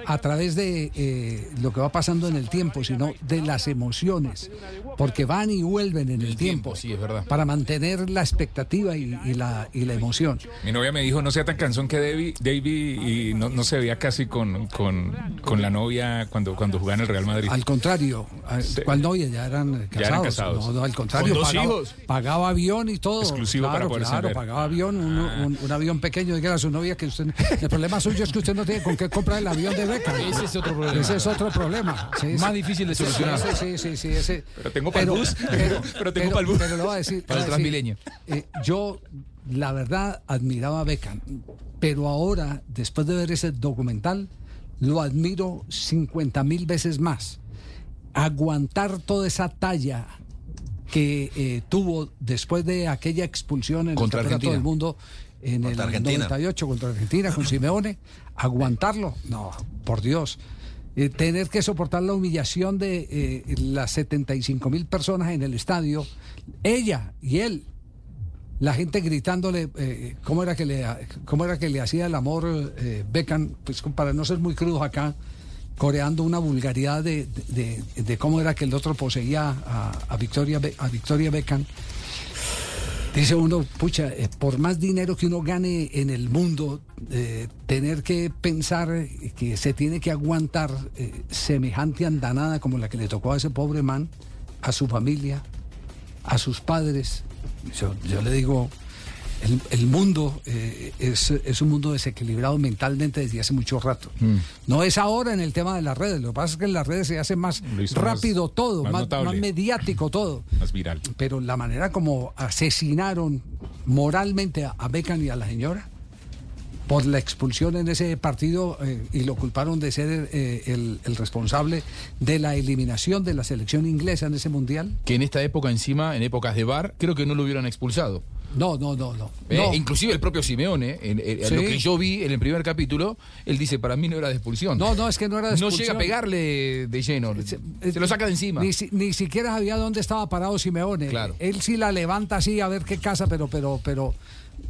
Speaker 15: a través de lo que va pasando en el tiempo, sino de las emociones, porque van y vuelven en el, tiempo,
Speaker 17: sí, es verdad.
Speaker 15: para mantener la expectativa y, y la, y la emoción.
Speaker 2: Mi novia me dijo, no sea tan cansón que David, David y no, no se veía casi con, con, con la novia cuando, cuando jugaba en el Real Madrid.
Speaker 15: Al contrario, ¿cuál novia? Ya eran casados.
Speaker 2: Ya eran casados.
Speaker 15: No, no, al contrario,
Speaker 2: Con dos
Speaker 15: pagaba,
Speaker 2: hijos.
Speaker 15: pagaba avión y todo.
Speaker 2: Exclusivo
Speaker 15: claro,
Speaker 2: para poderse
Speaker 15: claro, pagaba avión, un, un- un avión pequeño. Dígale a su novia que usted. El problema suyo es que usted no tiene con qué comprar el avión de beca.
Speaker 17: Ese es otro problema.
Speaker 15: Ese es otro problema. Sí,
Speaker 17: Más
Speaker 15: sí.
Speaker 17: difícil de solucionar.
Speaker 15: Sí, sí, sí, sí, ese-
Speaker 2: Pero tengo pa'l bus. Pero tengo pa'l bus.
Speaker 15: Pero le voy a decir.
Speaker 17: Para el
Speaker 15: eh, yo, la verdad, admiraba a Beckham. Pero ahora, después de ver ese documental, lo admiro 50 mil veces más. Aguantar toda esa talla que eh, tuvo después de aquella expulsión en
Speaker 17: Contra
Speaker 15: el
Speaker 17: Argentina.
Speaker 15: del Mundo en
Speaker 25: Contra
Speaker 15: el
Speaker 25: Argentina.
Speaker 15: 98 contra Argentina con Simeone, aguantarlo, no, por Dios. Eh, tener que soportar la humillación de eh, las 75 mil personas en el estadio, ella y él, la gente gritándole eh, cómo era que le cómo era que le hacía el amor eh, Beckham, pues para no ser muy crudos acá, coreando una vulgaridad de, de- cómo era que el otro poseía a, Victoria a Victoria Beckham. Dice uno, pucha, eh, por más dinero que uno gane en el mundo, eh, tener que pensar que se tiene que aguantar semejante andanada como la que le tocó a ese pobre man, a su familia, a sus padres. Yo, yo le digo, el, el mundo eh, es, es un mundo desequilibrado mentalmente desde hace mucho rato.
Speaker 17: Mm.
Speaker 15: No es ahora en el tema de las redes, lo que pasa es que en las redes se hace más rápido
Speaker 2: más-
Speaker 15: todo,
Speaker 2: más
Speaker 15: más,
Speaker 2: notable.
Speaker 15: más mediático todo.
Speaker 2: Más viral.
Speaker 15: Pero la manera como asesinaron moralmente a, a Beckham y a la señora por la expulsión en ese partido eh, y lo culparon de ser eh, el, el responsable de la eliminación de la selección inglesa en ese mundial.
Speaker 17: Que en esta época encima, en épocas de VAR, creo que no lo hubieran expulsado.
Speaker 15: No, no, no, no.
Speaker 17: Eh,
Speaker 15: No.
Speaker 17: Inclusive el propio Simeone, en, en- en
Speaker 15: Sí.
Speaker 17: lo que yo vi en el primer capítulo, él dice, para mí no era de expulsión.
Speaker 15: No, no, es que no era de
Speaker 17: No
Speaker 15: expulsión.
Speaker 17: llega a pegarle de lleno, se, lo saca de encima.
Speaker 15: Ni, ni siquiera sabía dónde estaba parado Simeone.
Speaker 17: Claro.
Speaker 15: Él sí la levanta así a ver qué casa, pero, pero, pero,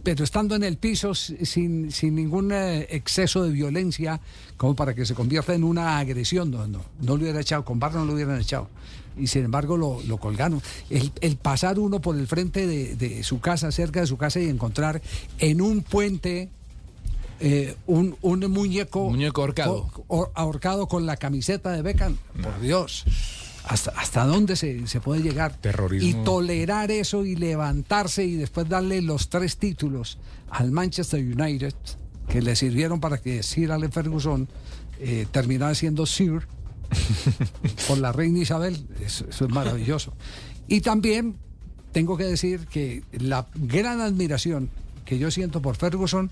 Speaker 15: pero estando en el piso sin, sin ningún eh, exceso de violencia, como para que se convierta en una agresión. No, no, no lo hubiera echado, con barro no lo hubieran echado. Y sin embargo lo, lo colgaron. El, el pasar uno por el frente de, de su casa, cerca de su casa, y encontrar en un puente eh, un, un muñeco,
Speaker 17: Muñeco ahorcado.
Speaker 15: ahorcado con la camiseta de Beckham. Por Dios. ¿Hasta, hasta dónde se, se puede llegar?
Speaker 2: Terrorismo.
Speaker 15: Y tolerar eso y levantarse y después darle los tres títulos al Manchester United que le sirvieron para que Sir Alex Ferguson eh, terminara siendo Sir por la reina Isabel. Eso, eso es maravilloso. Y también tengo que decir que la gran admiración que yo siento por Ferguson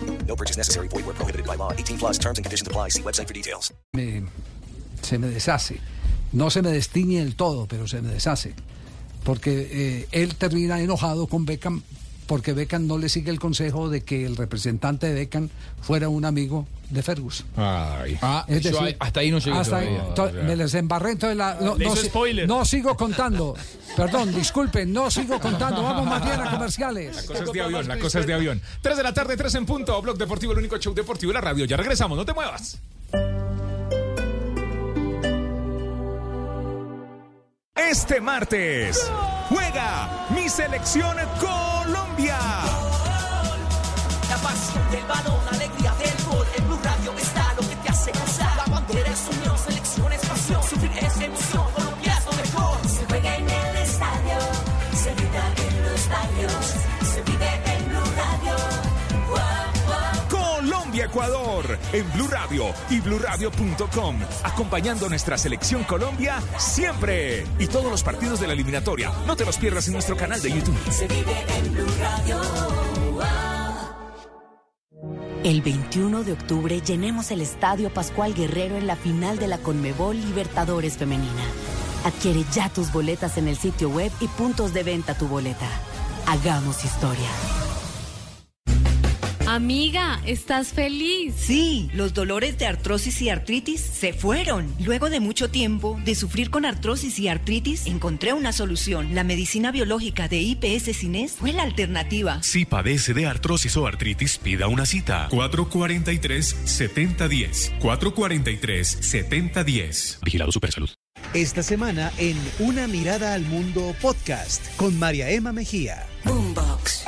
Speaker 57: No purchase necessary. Void where prohibited by law. 18 plus terms and conditions apply. See website for details.
Speaker 15: me- se me deshace. No se me destiñe del todo, pero se me deshace. Porque eh, él termina enojado con Beckham porque Beckham no le sigue el consejo de que el representante de Beckham fuera un amigo de Ferguson.
Speaker 2: Ay.
Speaker 17: Ah,
Speaker 15: Es decir,
Speaker 17: hasta ahí no llegué
Speaker 15: hasta ahí, me les embarré entonces la, no,
Speaker 24: spoiler.
Speaker 15: no sigo contando. Perdón, disculpen, no sigo contando. Vamos más bien a comerciales.
Speaker 2: La cosa es de avión, la cosa es de avión. 3 de la tarde, 3 en punto. Blog Deportivo, el único show deportivo de la radio. Ya regresamos, no te muevas. Este martes juega mi selección Colombia.
Speaker 38: La pasión del balón, En Blue Radio
Speaker 2: y BlueRadio.com, acompañando a nuestra selección Colombia siempre. Y todos los partidos de la eliminatoria, no te los pierdas en nuestro canal de YouTube.
Speaker 38: Se vive en Blue Radio.
Speaker 40: El 21 de octubre llenemos el Estadio Pascual Guerrero en la final de la Conmebol Libertadores Femenina. Adquiere ya tus boletas en el sitio web y puntos de venta tu boleta. Hagamos historia.
Speaker 58: Amiga, ¿estás feliz?
Speaker 31: Sí, los dolores de artrosis y artritis se fueron. Luego de mucho tiempo de sufrir con artrosis y artritis, encontré una solución. La medicina biológica de IPS Cines fue la alternativa.
Speaker 36: Si padece de artrosis o artritis, pida una cita. 443-7010. 443-7010. Vigilado Supersalud.
Speaker 6: Esta semana en Una mirada al mundo podcast con María Emma Mejía.
Speaker 59: Boombox.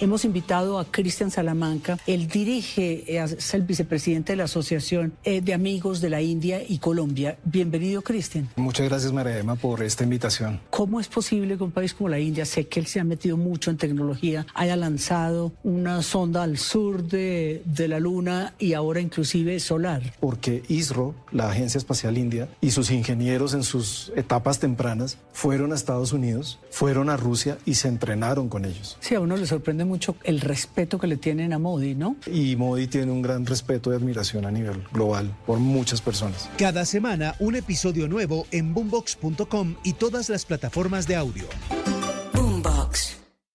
Speaker 59: Hemos invitado a Cristian Salamanca. Él dirige, eh, es el vicepresidente de la Asociación eh, de Amigos de la India y Colombia. Bienvenido, Cristian.
Speaker 44: Muchas gracias, María Emma, por esta invitación.
Speaker 59: ¿Cómo es posible que un país como la India, sé que él se ha metido mucho en tecnología, haya lanzado una sonda al sur de, de la Luna y ahora inclusive solar?
Speaker 44: Porque ISRO, la Agencia Espacial India, y sus ingenieros en sus etapas tempranas fueron a Estados Unidos, fueron a Rusia y se entrenaron con ellos.
Speaker 59: Sí, a uno le sorprende mucho el respeto que le tienen a Modi, ¿no?
Speaker 44: Y Modi tiene un gran respeto y admiración a nivel global por muchas personas.
Speaker 6: Cada semana un episodio nuevo en boombox.com y todas las plataformas de audio.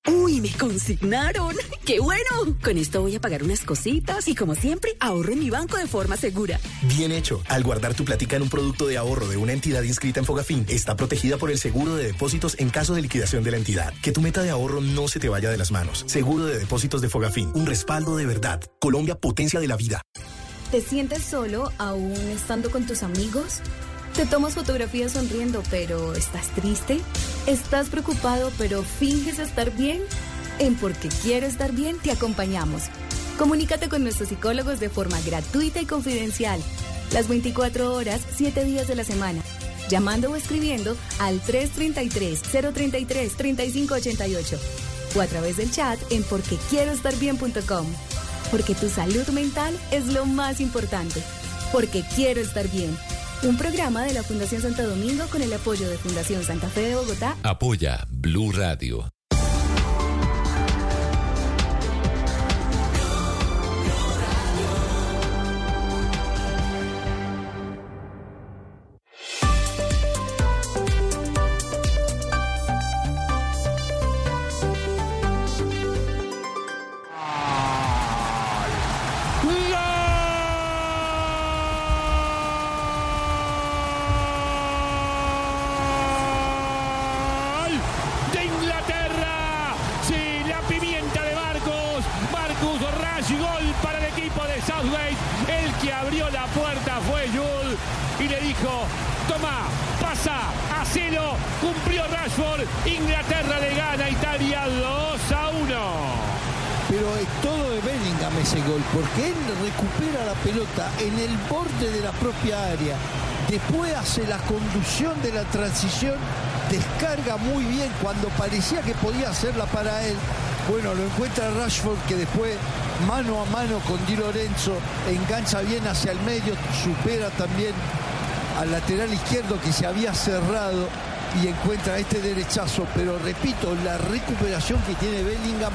Speaker 58: Uy,
Speaker 40: Me consignaron. ¡Qué bueno! Con esto voy a pagar unas cositas y como siempre, ahorro en mi banco de forma segura.
Speaker 44: Bien hecho. Al guardar tu platica en un producto de ahorro de una entidad inscrita en Fogafín, está protegida por el seguro de depósitos en caso de liquidación de la entidad. Que tu meta de ahorro no se te vaya de las manos. Seguro de depósitos de Fogafín. Un respaldo de verdad. Colombia, potencia de la vida.
Speaker 31: ¿Te sientes solo aún estando con tus amigos? ¿Te tomas fotografías sonriendo pero estás triste? ¿Estás preocupado pero finges estar bien? En Porque Quiero Estar Bien te acompañamos. Comunícate con nuestros psicólogos de forma gratuita y confidencial. Las 24 horas, 7 días de la semana. Llamando o escribiendo al 333-033-3588 o a través del chat en porquequieroestarbien.com. Porque tu salud mental es lo más importante. Porque quiero estar bien. Un programa de la Fundación Santo Domingo con el apoyo de Fundación Santa Fe de Bogotá.
Speaker 11: Apoya Blue Radio.
Speaker 60: Y le dijo, toma, pasa, hacelo. Cumplió Rashford. Inglaterra le gana Italia 2 a 1.
Speaker 61: Pero es todo de Bellingham ese gol, porque él recupera la pelota en el borde de la propia área. Después hace la conducción de la transición, descarga muy bien cuando parecía que podía hacerla para él. Bueno, lo encuentra Rashford que después mano a mano con Di Lorenzo engancha bien hacia el medio, supera también al lateral izquierdo que se había cerrado y encuentra este derechazo. Pero repito, la recuperación que tiene Bellingham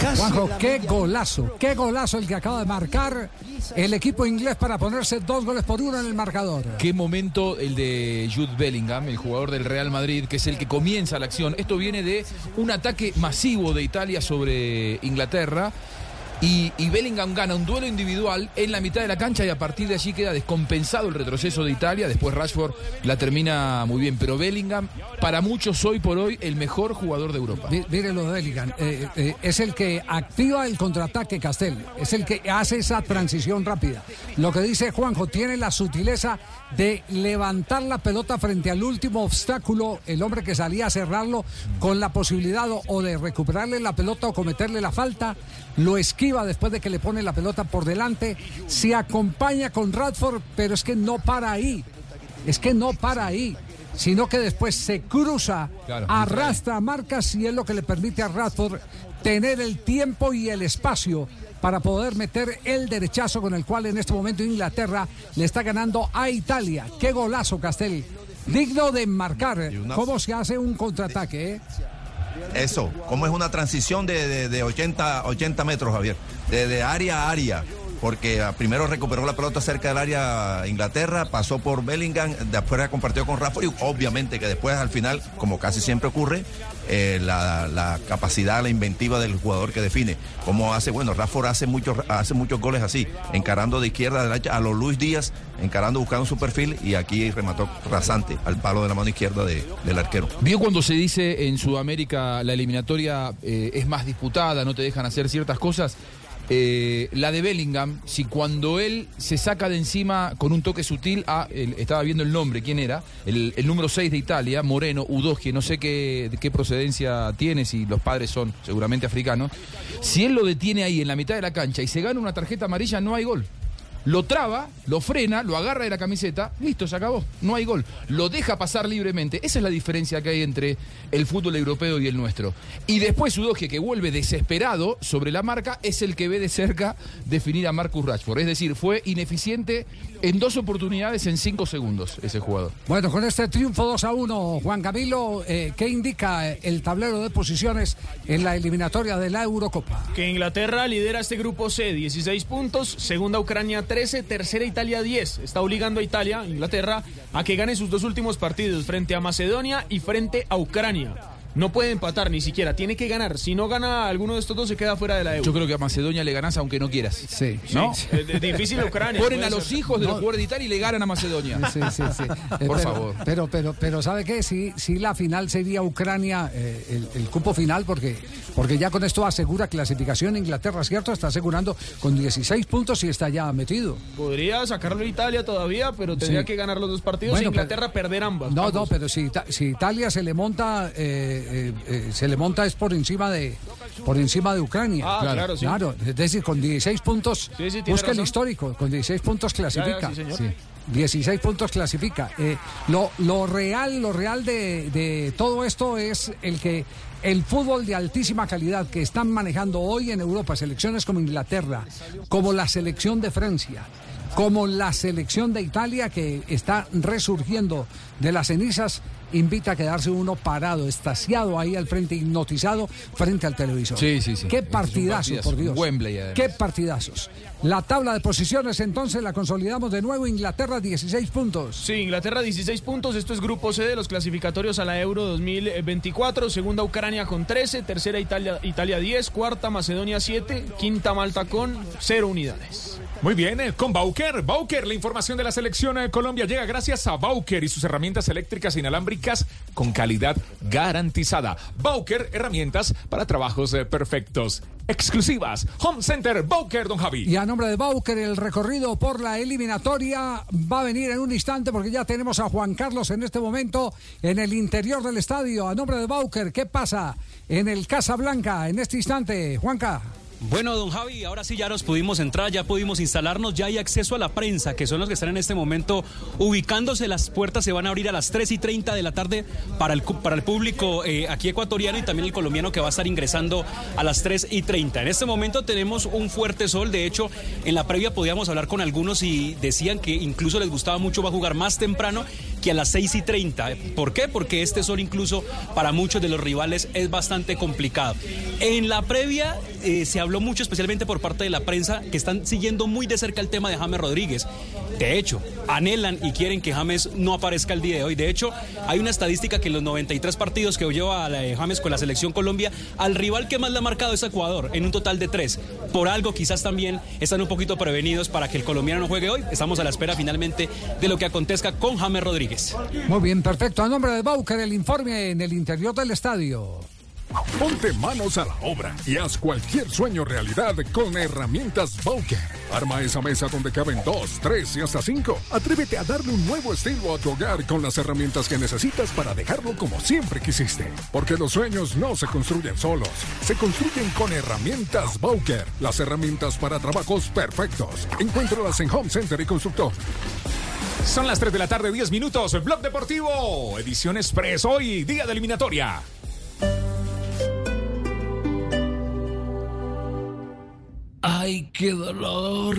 Speaker 61: casi
Speaker 15: Juanjo, qué
Speaker 61: media-
Speaker 15: golazo, qué golazo el que acaba de marcar el equipo inglés para ponerse dos goles por uno en el marcador.
Speaker 17: Qué momento el de Jude Bellingham, el jugador del Real Madrid, que es el que comienza la acción. Esto viene de un ataque masivo de Italia sobre Inglaterra. Y, Bellingham gana un duelo individual en la mitad de la cancha y a partir de allí queda descompensado el retroceso de Italia. Después Rashford la termina muy bien. Pero Bellingham, para muchos hoy por hoy, el mejor jugador de Europa.
Speaker 15: Mi- Mire lo de Bellingham, eh, eh, es el que activa el contraataque Castel, es el que hace esa transición rápida. Lo que dice Juanjo, tiene la sutileza de levantar la pelota frente al último obstáculo, el hombre que salía a cerrarlo, con la posibilidad o de recuperarle la pelota o cometerle la falta, lo esquiva después de que le pone la pelota por delante, se acompaña con Radford, pero es que no para ahí, es que no para ahí. Sino que después se cruza,
Speaker 17: Claro,
Speaker 15: arrastra marcas y es lo que le permite a Radford tener el tiempo y el espacio para poder meter el derechazo con el cual en este momento Inglaterra le está ganando a Italia. Qué golazo, Castel. Digno de marcar. ¿Cómo se hace un contraataque? eh?
Speaker 25: Eso, como es una transición de, de- de 80, 80 metros, Javier, de, de área a área. Porque ah, primero recuperó la pelota cerca del área Inglaterra, pasó por Bellingham, después la compartió con Rafa y obviamente que después al final, como casi siempre ocurre, eh, la, capacidad, la inventiva del jugador que define. Como hace, bueno, Rafa hace muchos, hace muchos goles así, encarando de izquierda a derecha a los Luis Díaz, encarando, buscando su perfil y aquí remató rasante al palo de la mano izquierda de- del arquero.
Speaker 17: Vio cuando se dice en Sudamérica la eliminatoria eh, es más disputada, no te dejan hacer ciertas cosas. Eh, la de Bellingham, si cuando él se saca de encima con un toque sutil, a, el- estaba viendo el nombre, ¿quién era? El, número 6 de Italia, Moreno, Udogie, no sé qué procedencia tiene, si los padres son seguramente africanos. Si él lo detiene ahí en la mitad de la cancha y se gana una tarjeta amarilla, no hay gol. Lo traba, lo frena, lo agarra de la camiseta, listo, se acabó, no hay gol. Lo deja pasar libremente. Esa es la diferencia que hay entre el fútbol europeo y el nuestro. Y después Udogie, que vuelve desesperado sobre la marca, es el que ve de cerca definir a Marcus Rashford. Es decir, fue ineficiente en dos oportunidades en cinco segundos ese jugador.
Speaker 15: Bueno, con este triunfo 2 a 1, Juan Camilo, eh, ¿qué indica el tablero de posiciones en la eliminatoria de la Eurocopa?
Speaker 24: Que Inglaterra lidera este grupo C, 16 puntos, segunda Ucrania 13, tercera Italia 10. Está obligando a Italia, Inglaterra, a que gane sus dos últimos partidos frente a Macedonia y frente a Ucrania. No puede empatar ni siquiera, tiene que ganar. Si no gana alguno de estos dos, se queda fuera de la Euro.
Speaker 17: Yo creo que a Macedonia le ganás aunque no quieras.
Speaker 15: Sí.
Speaker 17: ¿No?
Speaker 24: Sí, es difícil Ucrania.
Speaker 17: Ponen a los
Speaker 24: ser.
Speaker 17: hijos de los
Speaker 15: No.
Speaker 17: jugadores de Italia y le ganan a Macedonia.
Speaker 15: Sí, sí, sí. Eh,
Speaker 17: Por
Speaker 15: pero,
Speaker 17: favor.
Speaker 15: Pero, pero, pero, ¿sabe qué? Sí, sí, la final sería Ucrania, eh, el, el cupo final, porque, porque ya con esto asegura clasificación. Inglaterra, ¿cierto? Está asegurando con 16 puntos y está ya metido.
Speaker 24: Podría sacarlo Italia todavía, pero tendría
Speaker 15: Sí.
Speaker 24: que ganar los dos partidos
Speaker 15: Bueno,
Speaker 24: Inglaterra perder ambas.
Speaker 15: No,
Speaker 24: ambos.
Speaker 15: no, pero si, si Italia se le monta, eh, eh, eh, se le monta es por encima de, por encima de Ucrania.
Speaker 24: Ah, claro, sí.
Speaker 15: Claro, es decir, con 16 puntos,
Speaker 24: Sí, sí,
Speaker 15: busca el histórico, con 16 puntos clasifica.
Speaker 24: señor.
Speaker 15: 16 puntos clasifica. Eh, lo, lo real, lo real de, de todo esto es el que el fútbol de altísima calidad que están manejando hoy en Europa, selecciones como Inglaterra, como la selección de Francia, como la selección de Italia que está resurgiendo de las cenizas, invita a quedarse uno parado, estasiado ahí al frente, hipnotizado frente al televisor.
Speaker 17: Sí, sí, sí.
Speaker 15: Qué partidazos,
Speaker 17: partidazo.
Speaker 15: por Dios.
Speaker 17: Wembley, además.
Speaker 15: Qué partidazos. La tabla de posiciones entonces la consolidamos de nuevo. Inglaterra 16 puntos.
Speaker 24: Sí, Inglaterra 16 puntos. Esto es grupo C de los clasificatorios a la Euro 2024. Segunda Ucrania con 13. Tercera Italia, Italia 10. Cuarta Macedonia 7. Quinta Malta con 0 unidades.
Speaker 2: Muy bien, eh, con Bauker. Bauker, la información de la selección de Colombia llega gracias a Bauker y sus herramientas eléctricas inalámbricas con calidad garantizada. Bauker, herramientas para trabajos eh, perfectos. Exclusivas. Home Center Bauker, don Javi.
Speaker 15: Y a nombre de Bauker, el recorrido por la eliminatoria va a venir en un instante porque ya tenemos a Juan Carlos en este momento en el interior del estadio. A nombre de Bauker, ¿qué pasa en el Casa Blanca en este instante? Juanca.
Speaker 62: Bueno, don Javi, ahora sí ya nos pudimos entrar, ya pudimos instalarnos, ya hay acceso a la prensa, que son los que están en este momento ubicándose. Las puertas se van a abrir a las 3 y 30 de la tarde para el, para el público eh, aquí ecuatoriano y también el colombiano que va a estar ingresando a las 3 y 30. En este momento tenemos un fuerte sol, de hecho, en la previa podíamos hablar con algunos y decían que incluso les gustaba mucho, va a jugar más temprano que a las 6 y 30. ¿Por qué? Porque este sol incluso para muchos de los rivales es bastante complicado. En la previa eh, se habló mucho, especialmente por parte de la prensa, que están siguiendo muy de cerca el tema de James Rodríguez. De hecho, anhelan y quieren que James no aparezca el día de hoy. De hecho, hay una estadística que en los 93 partidos que lleva a James con la selección Colombia, al rival que más le ha marcado es Ecuador, en un total de tres. Por algo quizás también están un poquito prevenidos para que el colombiano no juegue hoy. Estamos a la espera finalmente de lo que acontezca con James Rodríguez.
Speaker 15: Muy bien, perfecto. A nombre de Bauker, el informe en el interior del estadio.
Speaker 22: Ponte manos a la obra y haz cualquier sueño realidad con herramientas Bowker. Arma esa mesa donde caben dos, tres y hasta cinco. Atrévete a darle un nuevo estilo a tu hogar con las herramientas que necesitas para dejarlo como siempre quisiste. Porque los sueños no se construyen solos, se construyen con herramientas Bowker. Las herramientas para trabajos perfectos. Encuéntralas en Home Center y Constructor.
Speaker 2: Son las 3 de la tarde, 10 minutos. Blog Deportivo, edición express hoy, día de eliminatoria.
Speaker 36: ¡Ay, qué dolor!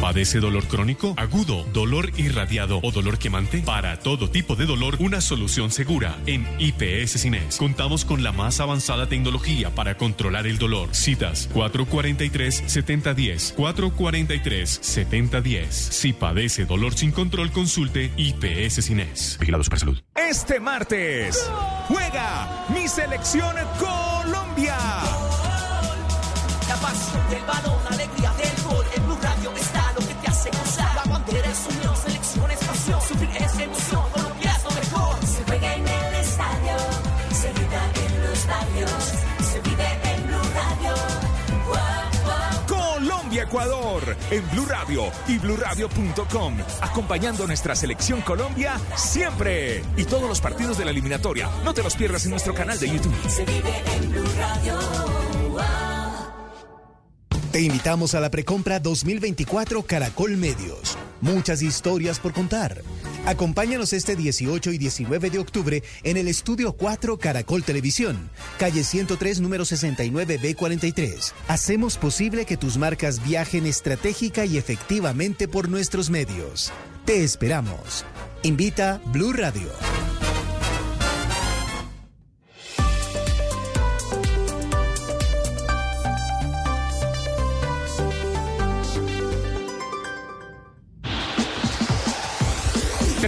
Speaker 36: ¿Padece dolor crónico, agudo, dolor irradiado o dolor quemante? Para todo tipo de dolor, una solución segura. En IPS Cines contamos con la más avanzada tecnología para controlar el dolor. Citas 443-7010, 443-7010. Si padece dolor sin control, consulte IPS Cines. Vigilado Supersalud.
Speaker 2: Este martes juega mi selección Colombia.
Speaker 38: La pasión del balón,
Speaker 2: Ecuador en Blue Radio y bluradio.com acompañando a nuestra selección Colombia siempre y todos los partidos de la eliminatoria no te los pierdas en nuestro canal de YouTube
Speaker 38: Se vive en Blue Radio.
Speaker 6: Te invitamos a la precompra 2024 Caracol Medios. Muchas historias por contar. Acompáñanos este 18 y 19 de octubre en el Estudio 4 Caracol Televisión, calle 103, número 69B43. Hacemos posible que tus marcas viajen estratégica y efectivamente por nuestros medios. Te esperamos. Invita Blue Radio.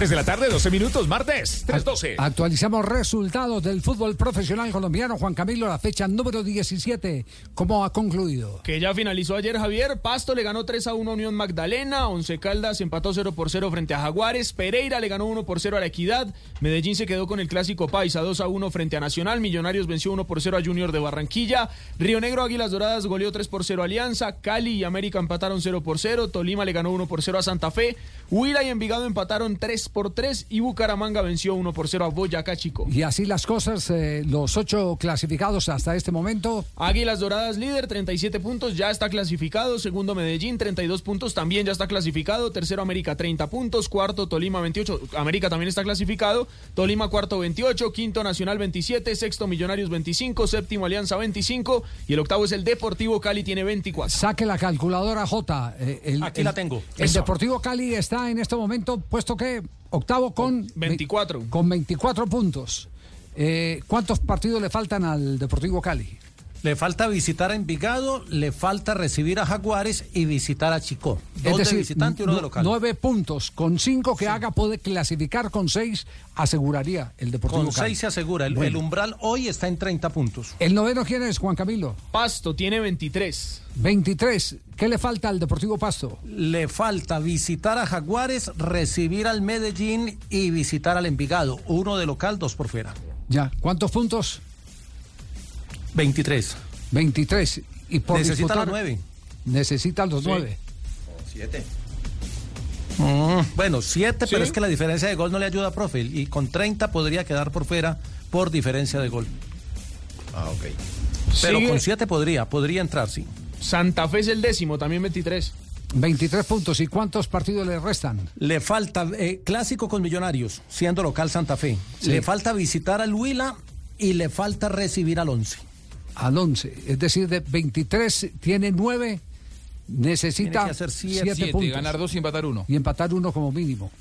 Speaker 2: 3 de la tarde, 12 minutos, martes, 3-12.
Speaker 15: Actualizamos resultados del fútbol profesional colombiano. Juan Camilo, la fecha número 17. ¿Cómo ha concluido?
Speaker 24: Que ya finalizó ayer Javier. Pasto le ganó 3 a 1 a Unión Magdalena. Once Caldas empató 0 por 0 frente a Jaguares. Pereira le ganó 1 por 0 a la Equidad. Medellín se quedó con el clásico Paisa 2 a 1 frente a Nacional. Millonarios venció 1 por 0 a Junior de Barranquilla. Río Negro Águilas Doradas goleó 3 por 0 a Alianza. Cali y América empataron 0 por 0. Tolima le ganó 1 por 0 a Santa Fe. Huila y Envigado empataron 3 por 3 y Bucaramanga venció 1 por 0 a Boyacá Chico.
Speaker 15: Y así las cosas, eh, los ocho clasificados hasta este momento.
Speaker 24: Águilas Doradas líder, 37 puntos, ya está clasificado. Segundo Medellín, 32 puntos, también ya está clasificado. Tercero América, 30 puntos. Cuarto Tolima, 28. América también está clasificado. Tolima cuarto, 28. Quinto Nacional, 27. Sexto Millonarios, 25. Séptimo Alianza, 25. Y el octavo es el Deportivo Cali, tiene 24.
Speaker 15: Saque la calculadora J. eh, el-
Speaker 24: Aquí
Speaker 15: el-
Speaker 24: la tengo.
Speaker 15: El
Speaker 24: Eso.
Speaker 15: Deportivo Cali está en este momento puesto que octavo con
Speaker 24: 24.
Speaker 15: Con 24 puntos. Eh, ¿Cuántos partidos le faltan al Deportivo Cali?
Speaker 54: Le falta visitar a Envigado, le falta recibir a Jaguares y visitar a Chico. Dos
Speaker 15: es decir,
Speaker 54: de visitante y uno de local.
Speaker 15: nueve puntos. Con cinco que haga puede clasificar, con seis aseguraría el Deportivo
Speaker 54: Con
Speaker 15: Cali.
Speaker 54: seis se asegura. El,
Speaker 15: Bueno.
Speaker 54: el umbral hoy está en 30 puntos.
Speaker 15: ¿El noveno quién es, Juan Camilo?
Speaker 24: Pasto tiene 23.
Speaker 15: 23. ¿Qué le falta al Deportivo Pasto?
Speaker 54: Le falta visitar a Jaguares, recibir al Medellín y visitar al Envigado. Uno de local, dos por fuera.
Speaker 15: Ya. ¿Cuántos puntos?
Speaker 54: 23.
Speaker 15: 23. Y por
Speaker 54: Necesita
Speaker 15: disputar-
Speaker 54: los nueve.
Speaker 15: Necesita los
Speaker 54: Sí.
Speaker 15: nueve.
Speaker 54: Siete. bueno, siete, pero
Speaker 15: ¿Sí?
Speaker 54: es que la diferencia de gol no le ayuda, profe. Y con 30 podría quedar por fuera por diferencia de gol.
Speaker 21: Ah, ok.
Speaker 54: Pero
Speaker 24: Sigue-
Speaker 54: con siete podría, podría entrar, sí.
Speaker 24: Santa Fe es el décimo, también 23.
Speaker 15: 23 puntos. ¿Y cuántos partidos le restan?
Speaker 54: Le falta eh, clásico con Millonarios, siendo local Santa Fe.
Speaker 15: Sí.
Speaker 54: Le falta visitar al Huila y le falta recibir al Once.
Speaker 15: Al 11. Es decir, de 23 tiene 9. Necesita
Speaker 54: hacer siete.
Speaker 15: 7
Speaker 17: Siete,
Speaker 15: puntos.
Speaker 17: ganar dos y empatar uno.
Speaker 15: Y empatar uno como mínimo.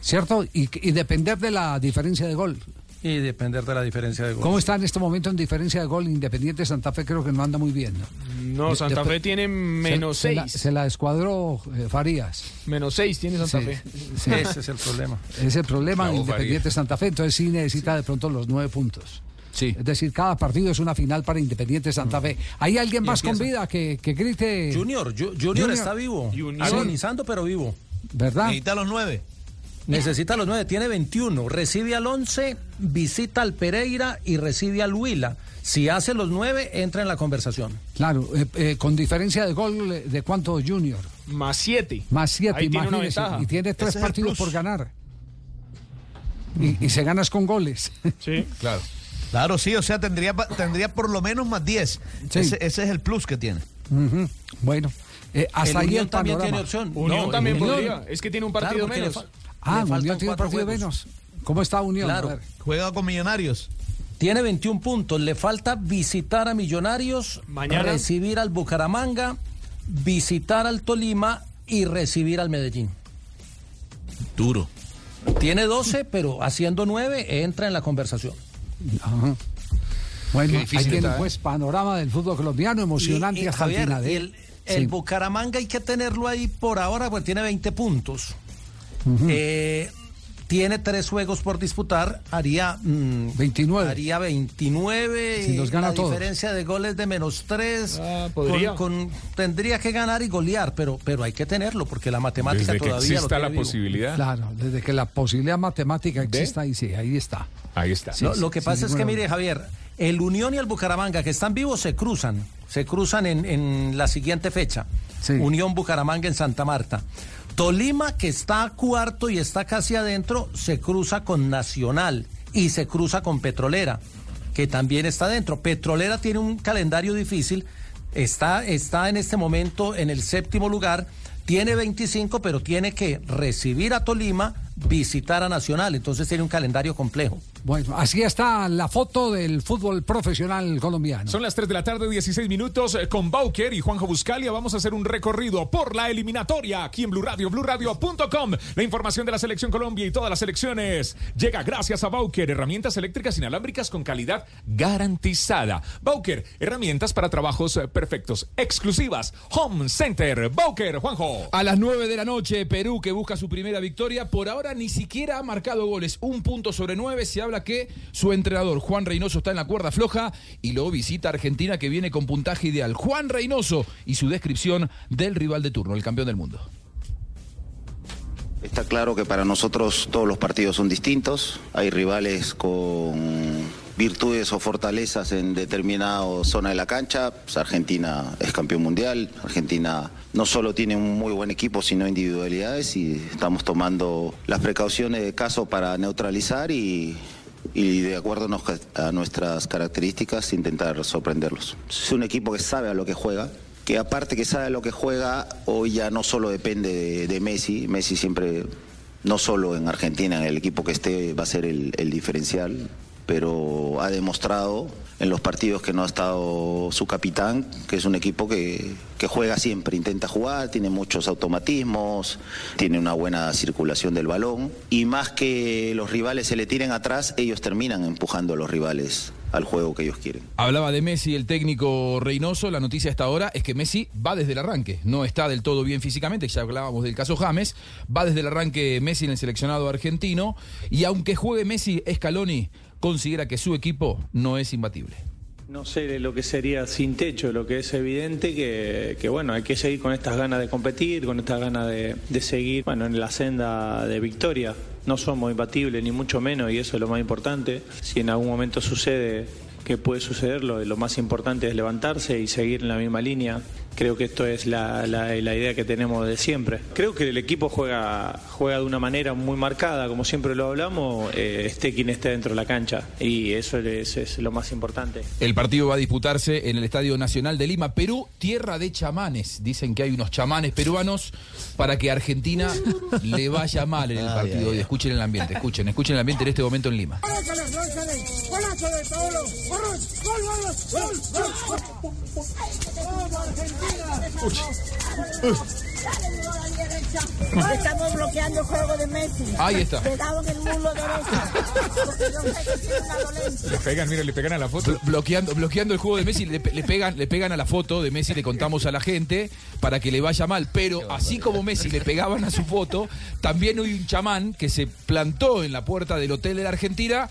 Speaker 15: ¿Cierto? Y, y depender de la diferencia de gol.
Speaker 54: Y depender de la diferencia de gol.
Speaker 15: ¿Cómo está en este momento en diferencia de gol? Independiente Santa Fe creo que no anda muy bien.
Speaker 24: No,
Speaker 15: De-
Speaker 24: Santa Fe tiene menos
Speaker 15: se, se la,
Speaker 24: 6.
Speaker 15: se la escuadró eh, Farías.
Speaker 24: Menos 6 tiene Santa
Speaker 15: Sí,
Speaker 24: Fe.
Speaker 15: sí.
Speaker 54: Ese es el problema.
Speaker 15: Es el problema
Speaker 54: Bravo,
Speaker 15: Independiente Santa Fe, entonces sí necesita de pronto los nueve puntos. Es decir, cada partido es una final para Independiente Santa Fe. ¿Hay alguien más con vida que, que grite?
Speaker 54: Junior, Ju- Junior, está vivo. Agonizando, pero vivo.
Speaker 15: ¿Verdad?
Speaker 21: Necesita los nueve.
Speaker 54: Necesita los nueve, tiene 21. Recibe al 11, visita al Pereira y recibe al Huila. Si hace los nueve, entra en la conversación.
Speaker 15: Claro, eh, eh, con diferencia de gol eh, de cuánto Junior.
Speaker 24: Más 7.
Speaker 15: Más siete,
Speaker 24: Ahí tiene una
Speaker 15: imagínese,
Speaker 24: ventaja.
Speaker 15: Y tiene tres
Speaker 24: Ese
Speaker 15: partidos por ganar. Y, y se ganas con goles.
Speaker 24: Sí.
Speaker 17: Claro.
Speaker 21: Claro, sí, o sea, tendría, tendría por lo menos más 10.
Speaker 15: Sí.
Speaker 21: Ese, ese es el plus que tiene.
Speaker 15: Bueno, eh, hasta
Speaker 54: El
Speaker 15: ahí
Speaker 54: Unión
Speaker 15: el
Speaker 54: también tiene opción.
Speaker 24: Unión
Speaker 54: No,
Speaker 24: también
Speaker 54: Unión-
Speaker 24: podría. Es que tiene un partido
Speaker 54: Claro,
Speaker 24: menos.
Speaker 54: fa-
Speaker 15: Ah, Unión tiene un
Speaker 54: cuatro
Speaker 15: partido
Speaker 54: juegos.
Speaker 15: menos. ¿Cómo está Unión?
Speaker 54: Claro.
Speaker 21: Juega con Millonarios.
Speaker 54: Tiene 21 puntos. Le falta visitar a Millonarios,
Speaker 24: Mañana.
Speaker 54: recibir al Bucaramanga, visitar al Tolima y recibir al Medellín.
Speaker 21: Duro.
Speaker 54: Tiene 12, pero haciendo 9 entra en la conversación.
Speaker 15: Ajá. Bueno, ahí tiene
Speaker 54: ¿eh?
Speaker 15: pues panorama del fútbol colombiano, emocionante
Speaker 54: Y- y,
Speaker 15: hasta el
Speaker 54: Javier,
Speaker 15: final. ¿eh?
Speaker 54: el, el
Speaker 15: Sí.
Speaker 54: Bucaramanga hay que tenerlo ahí por ahora, porque tiene 20 puntos. Eh, tiene tres juegos por disputar, haría
Speaker 15: 29.
Speaker 54: Haría 29.
Speaker 15: Si los gana
Speaker 54: la
Speaker 15: todos.
Speaker 54: diferencia de goles de menos 3.
Speaker 24: podría.
Speaker 54: tendría que ganar y golear, pero, pero hay que tenerlo, porque la matemática
Speaker 2: Desde que
Speaker 54: todavía lo
Speaker 2: exista
Speaker 54: tiene
Speaker 2: la
Speaker 54: vivo.
Speaker 2: posibilidad.
Speaker 15: Claro, desde que la posibilidad matemática exista, ahí sí, ahí está.
Speaker 2: Ahí está.
Speaker 54: Lo, lo que pasa es que, mire. Javier, el Unión y el Bucaramanga que están vivos se cruzan. Se cruzan en, en la siguiente fecha. Unión Bucaramanga en Santa Marta. Tolima, que está cuarto y está casi adentro, se cruza con Nacional y se cruza con Petrolera, que también está adentro. Petrolera tiene un calendario difícil, está, está en este momento en el séptimo lugar, tiene 25, pero tiene que recibir a Tolima, visitar a Nacional, entonces tiene un calendario complejo.
Speaker 63: Bueno, así está la foto del fútbol profesional colombiano.
Speaker 2: Son las 3 de la tarde, 16 minutos. eh, Con Bauker y Juanjo Buscalia vamos a hacer un recorrido por la eliminatoria aquí en Blue Radio, BlueRadio.com. La información de la Selección Colombia y todas las selecciones llega gracias a Bauker, herramientas eléctricas inalámbricas con calidad garantizada. Bauker, herramientas para trabajos eh, perfectos, exclusivas. Home Center, Bauker, Juanjo.
Speaker 17: A las 9 de la noche, Perú que busca su primera victoria, por ahora ni siquiera ha marcado goles. Un punto sobre nueve, se habla que su entrenador Juan Reynoso está en la cuerda floja y luego visita Argentina que viene con puntaje ideal. Juan Reynoso y su descripción del rival de turno, el campeón del mundo.
Speaker 64: Está claro que para nosotros todos los partidos son distintos. Hay rivales con virtudes o fortalezas en determinada zona de la cancha. Pues Argentina es campeón mundial. Argentina no solo tiene un muy buen equipo, sino individualidades y estamos tomando las precauciones de caso para neutralizar y, y de acuerdo a nuestras características intentar sorprenderlos. Es un equipo que sabe a lo que juega, que aparte que sabe a lo que juega, hoy ya no solo depende de, de Messi, Messi siempre, no solo en Argentina, en el equipo que esté va a ser el, el diferencial, pero ha demostrado en los partidos que no ha estado su capitán, que es un equipo que, que juega siempre, intenta jugar, tiene muchos automatismos, tiene una buena circulación del balón y más que los rivales se le tiren atrás, ellos terminan empujando a los rivales al juego que ellos quieren.
Speaker 17: Hablaba de Messi, el técnico Reynoso. La noticia hasta ahora es que Messi va desde el arranque. No está del todo bien físicamente, ya hablábamos del caso James. Va desde el arranque Messi en el seleccionado argentino. Y aunque juegue Messi, Scaloni considera que su equipo no es imbatible.
Speaker 65: No sé lo que sería sin techo, lo que es evidente que, que, bueno, hay que seguir con estas ganas de competir, con estas ganas de, seguir bueno, en la senda de victoria. No somos imbatibles, ni mucho menos, y eso es lo más importante. Si en algún momento sucede que puede suceder, lo, lo más importante es levantarse y seguir en la misma línea. Creo que esto es la, la- la idea que tenemos de siempre. Creo que el equipo juega, juega de una manera muy marcada, como siempre lo hablamos, eh, esté quien esté dentro de la cancha, y eso es- es lo más importante.
Speaker 17: El partido va a disputarse en el Estadio Nacional de Lima, Perú, tierra de chamanes. Dicen que hay unos chamanes peruanos para que Argentina le vaya mal en el partido. hoy. Escuchen el ambiente, escuchen, escuchen el ambiente en este momento en Lima.
Speaker 38: ¡Golazo de Paolo! ¡Gol, gol, gol, gol, gol!
Speaker 66: Estamos bloqueando el juego de Messi.
Speaker 17: Ahí está.
Speaker 66: Le daban el muslo derecho.
Speaker 2: Le pegan, mire, le pegan a la foto.
Speaker 17: Blo- bloqueando, bloqueando el juego de Messi, le, le pegan, le pegan a la foto de Messi, le contamos a la gente para que le vaya mal. Pero así como Messi le pegaban a su foto, también hay un chamán que se plantó en la puerta del hotel de la Argentina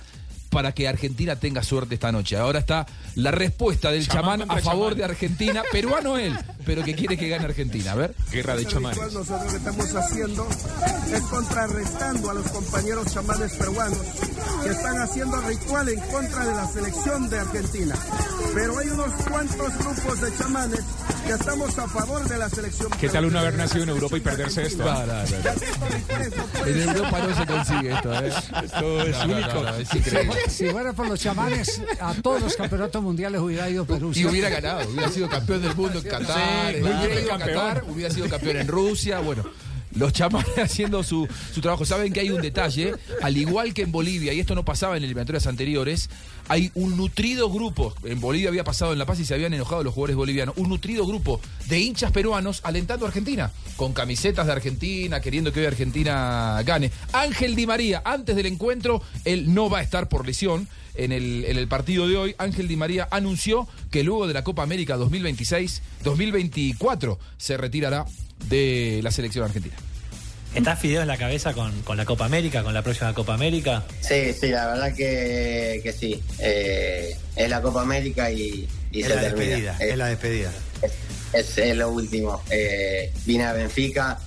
Speaker 17: para que Argentina tenga suerte esta noche. Ahora está la respuesta del
Speaker 2: Chamán
Speaker 17: chamán, a favor
Speaker 2: chamán.
Speaker 17: de Argentina, peruano él, pero que quiere que gane Argentina. A ver.
Speaker 2: Guerra de chamanes.
Speaker 67: nosotros lo que estamos haciendo es contrarrestando a los compañeros chamanes peruanos que están haciendo ritual en contra de la selección de Argentina. Pero hay unos cuantos grupos de chamanes que estamos a favor de la selección
Speaker 2: ¿Qué tal uno haber nacido en Europa y perderse esto?
Speaker 17: No, no, no. En Europa no se consigue esto, ¿eh?
Speaker 2: Esto es único.
Speaker 17: no, no, es.
Speaker 63: Si fuera por los chamanes, a todos los campeonatos mundiales hubiera ido Perú.
Speaker 17: Y hubiera ganado, hubiera sido campeón del mundo en Qatar, hubiera ido a. Qatar, hubiera sido campeón en Rusia, bueno. Los chamanes haciendo su, su trabajo. Saben que hay un detalle, al igual que en Bolivia, y esto no pasaba en eliminatorias anteriores, hay un nutrido grupo, en Bolivia había pasado en La Paz y se habían enojado los jugadores bolivianos, un nutrido grupo de hinchas peruanos alentando a Argentina, con camisetas de Argentina, queriendo que hoy Argentina gane. Ángel Di María, antes del encuentro, él no va a estar por lesión, en el, en el partido de hoy, Ángel Di María anunció que luego de la Copa América 2026, 2024 se retirará de la selección argentina.
Speaker 68: ¿Estás Fideo en la cabeza con, con la Copa América, con la próxima Copa América?
Speaker 69: Sí, sí, la verdad que, que sí. Eh, es la Copa América y, y
Speaker 68: Es
Speaker 69: se
Speaker 68: la
Speaker 69: termina.
Speaker 68: despedida, es la despedida.
Speaker 69: Es, es lo último. Eh, vine a Benfica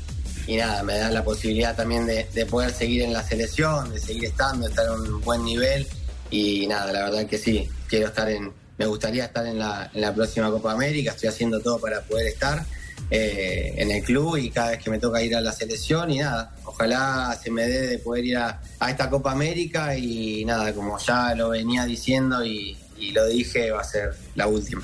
Speaker 69: y nada, me da la posibilidad también de, de poder seguir en la selección, de seguir estando, estar en un buen nivel y nada, la verdad que sí, quiero estar en, me gustaría estar en la, en la próxima Copa América, estoy haciendo todo para poder estar eh, en el club y cada vez que me toca ir a la selección y nada, ojalá se me dé de poder ir a, esta Copa América y nada, como ya lo venía diciendo y, y lo dije, va a ser la última.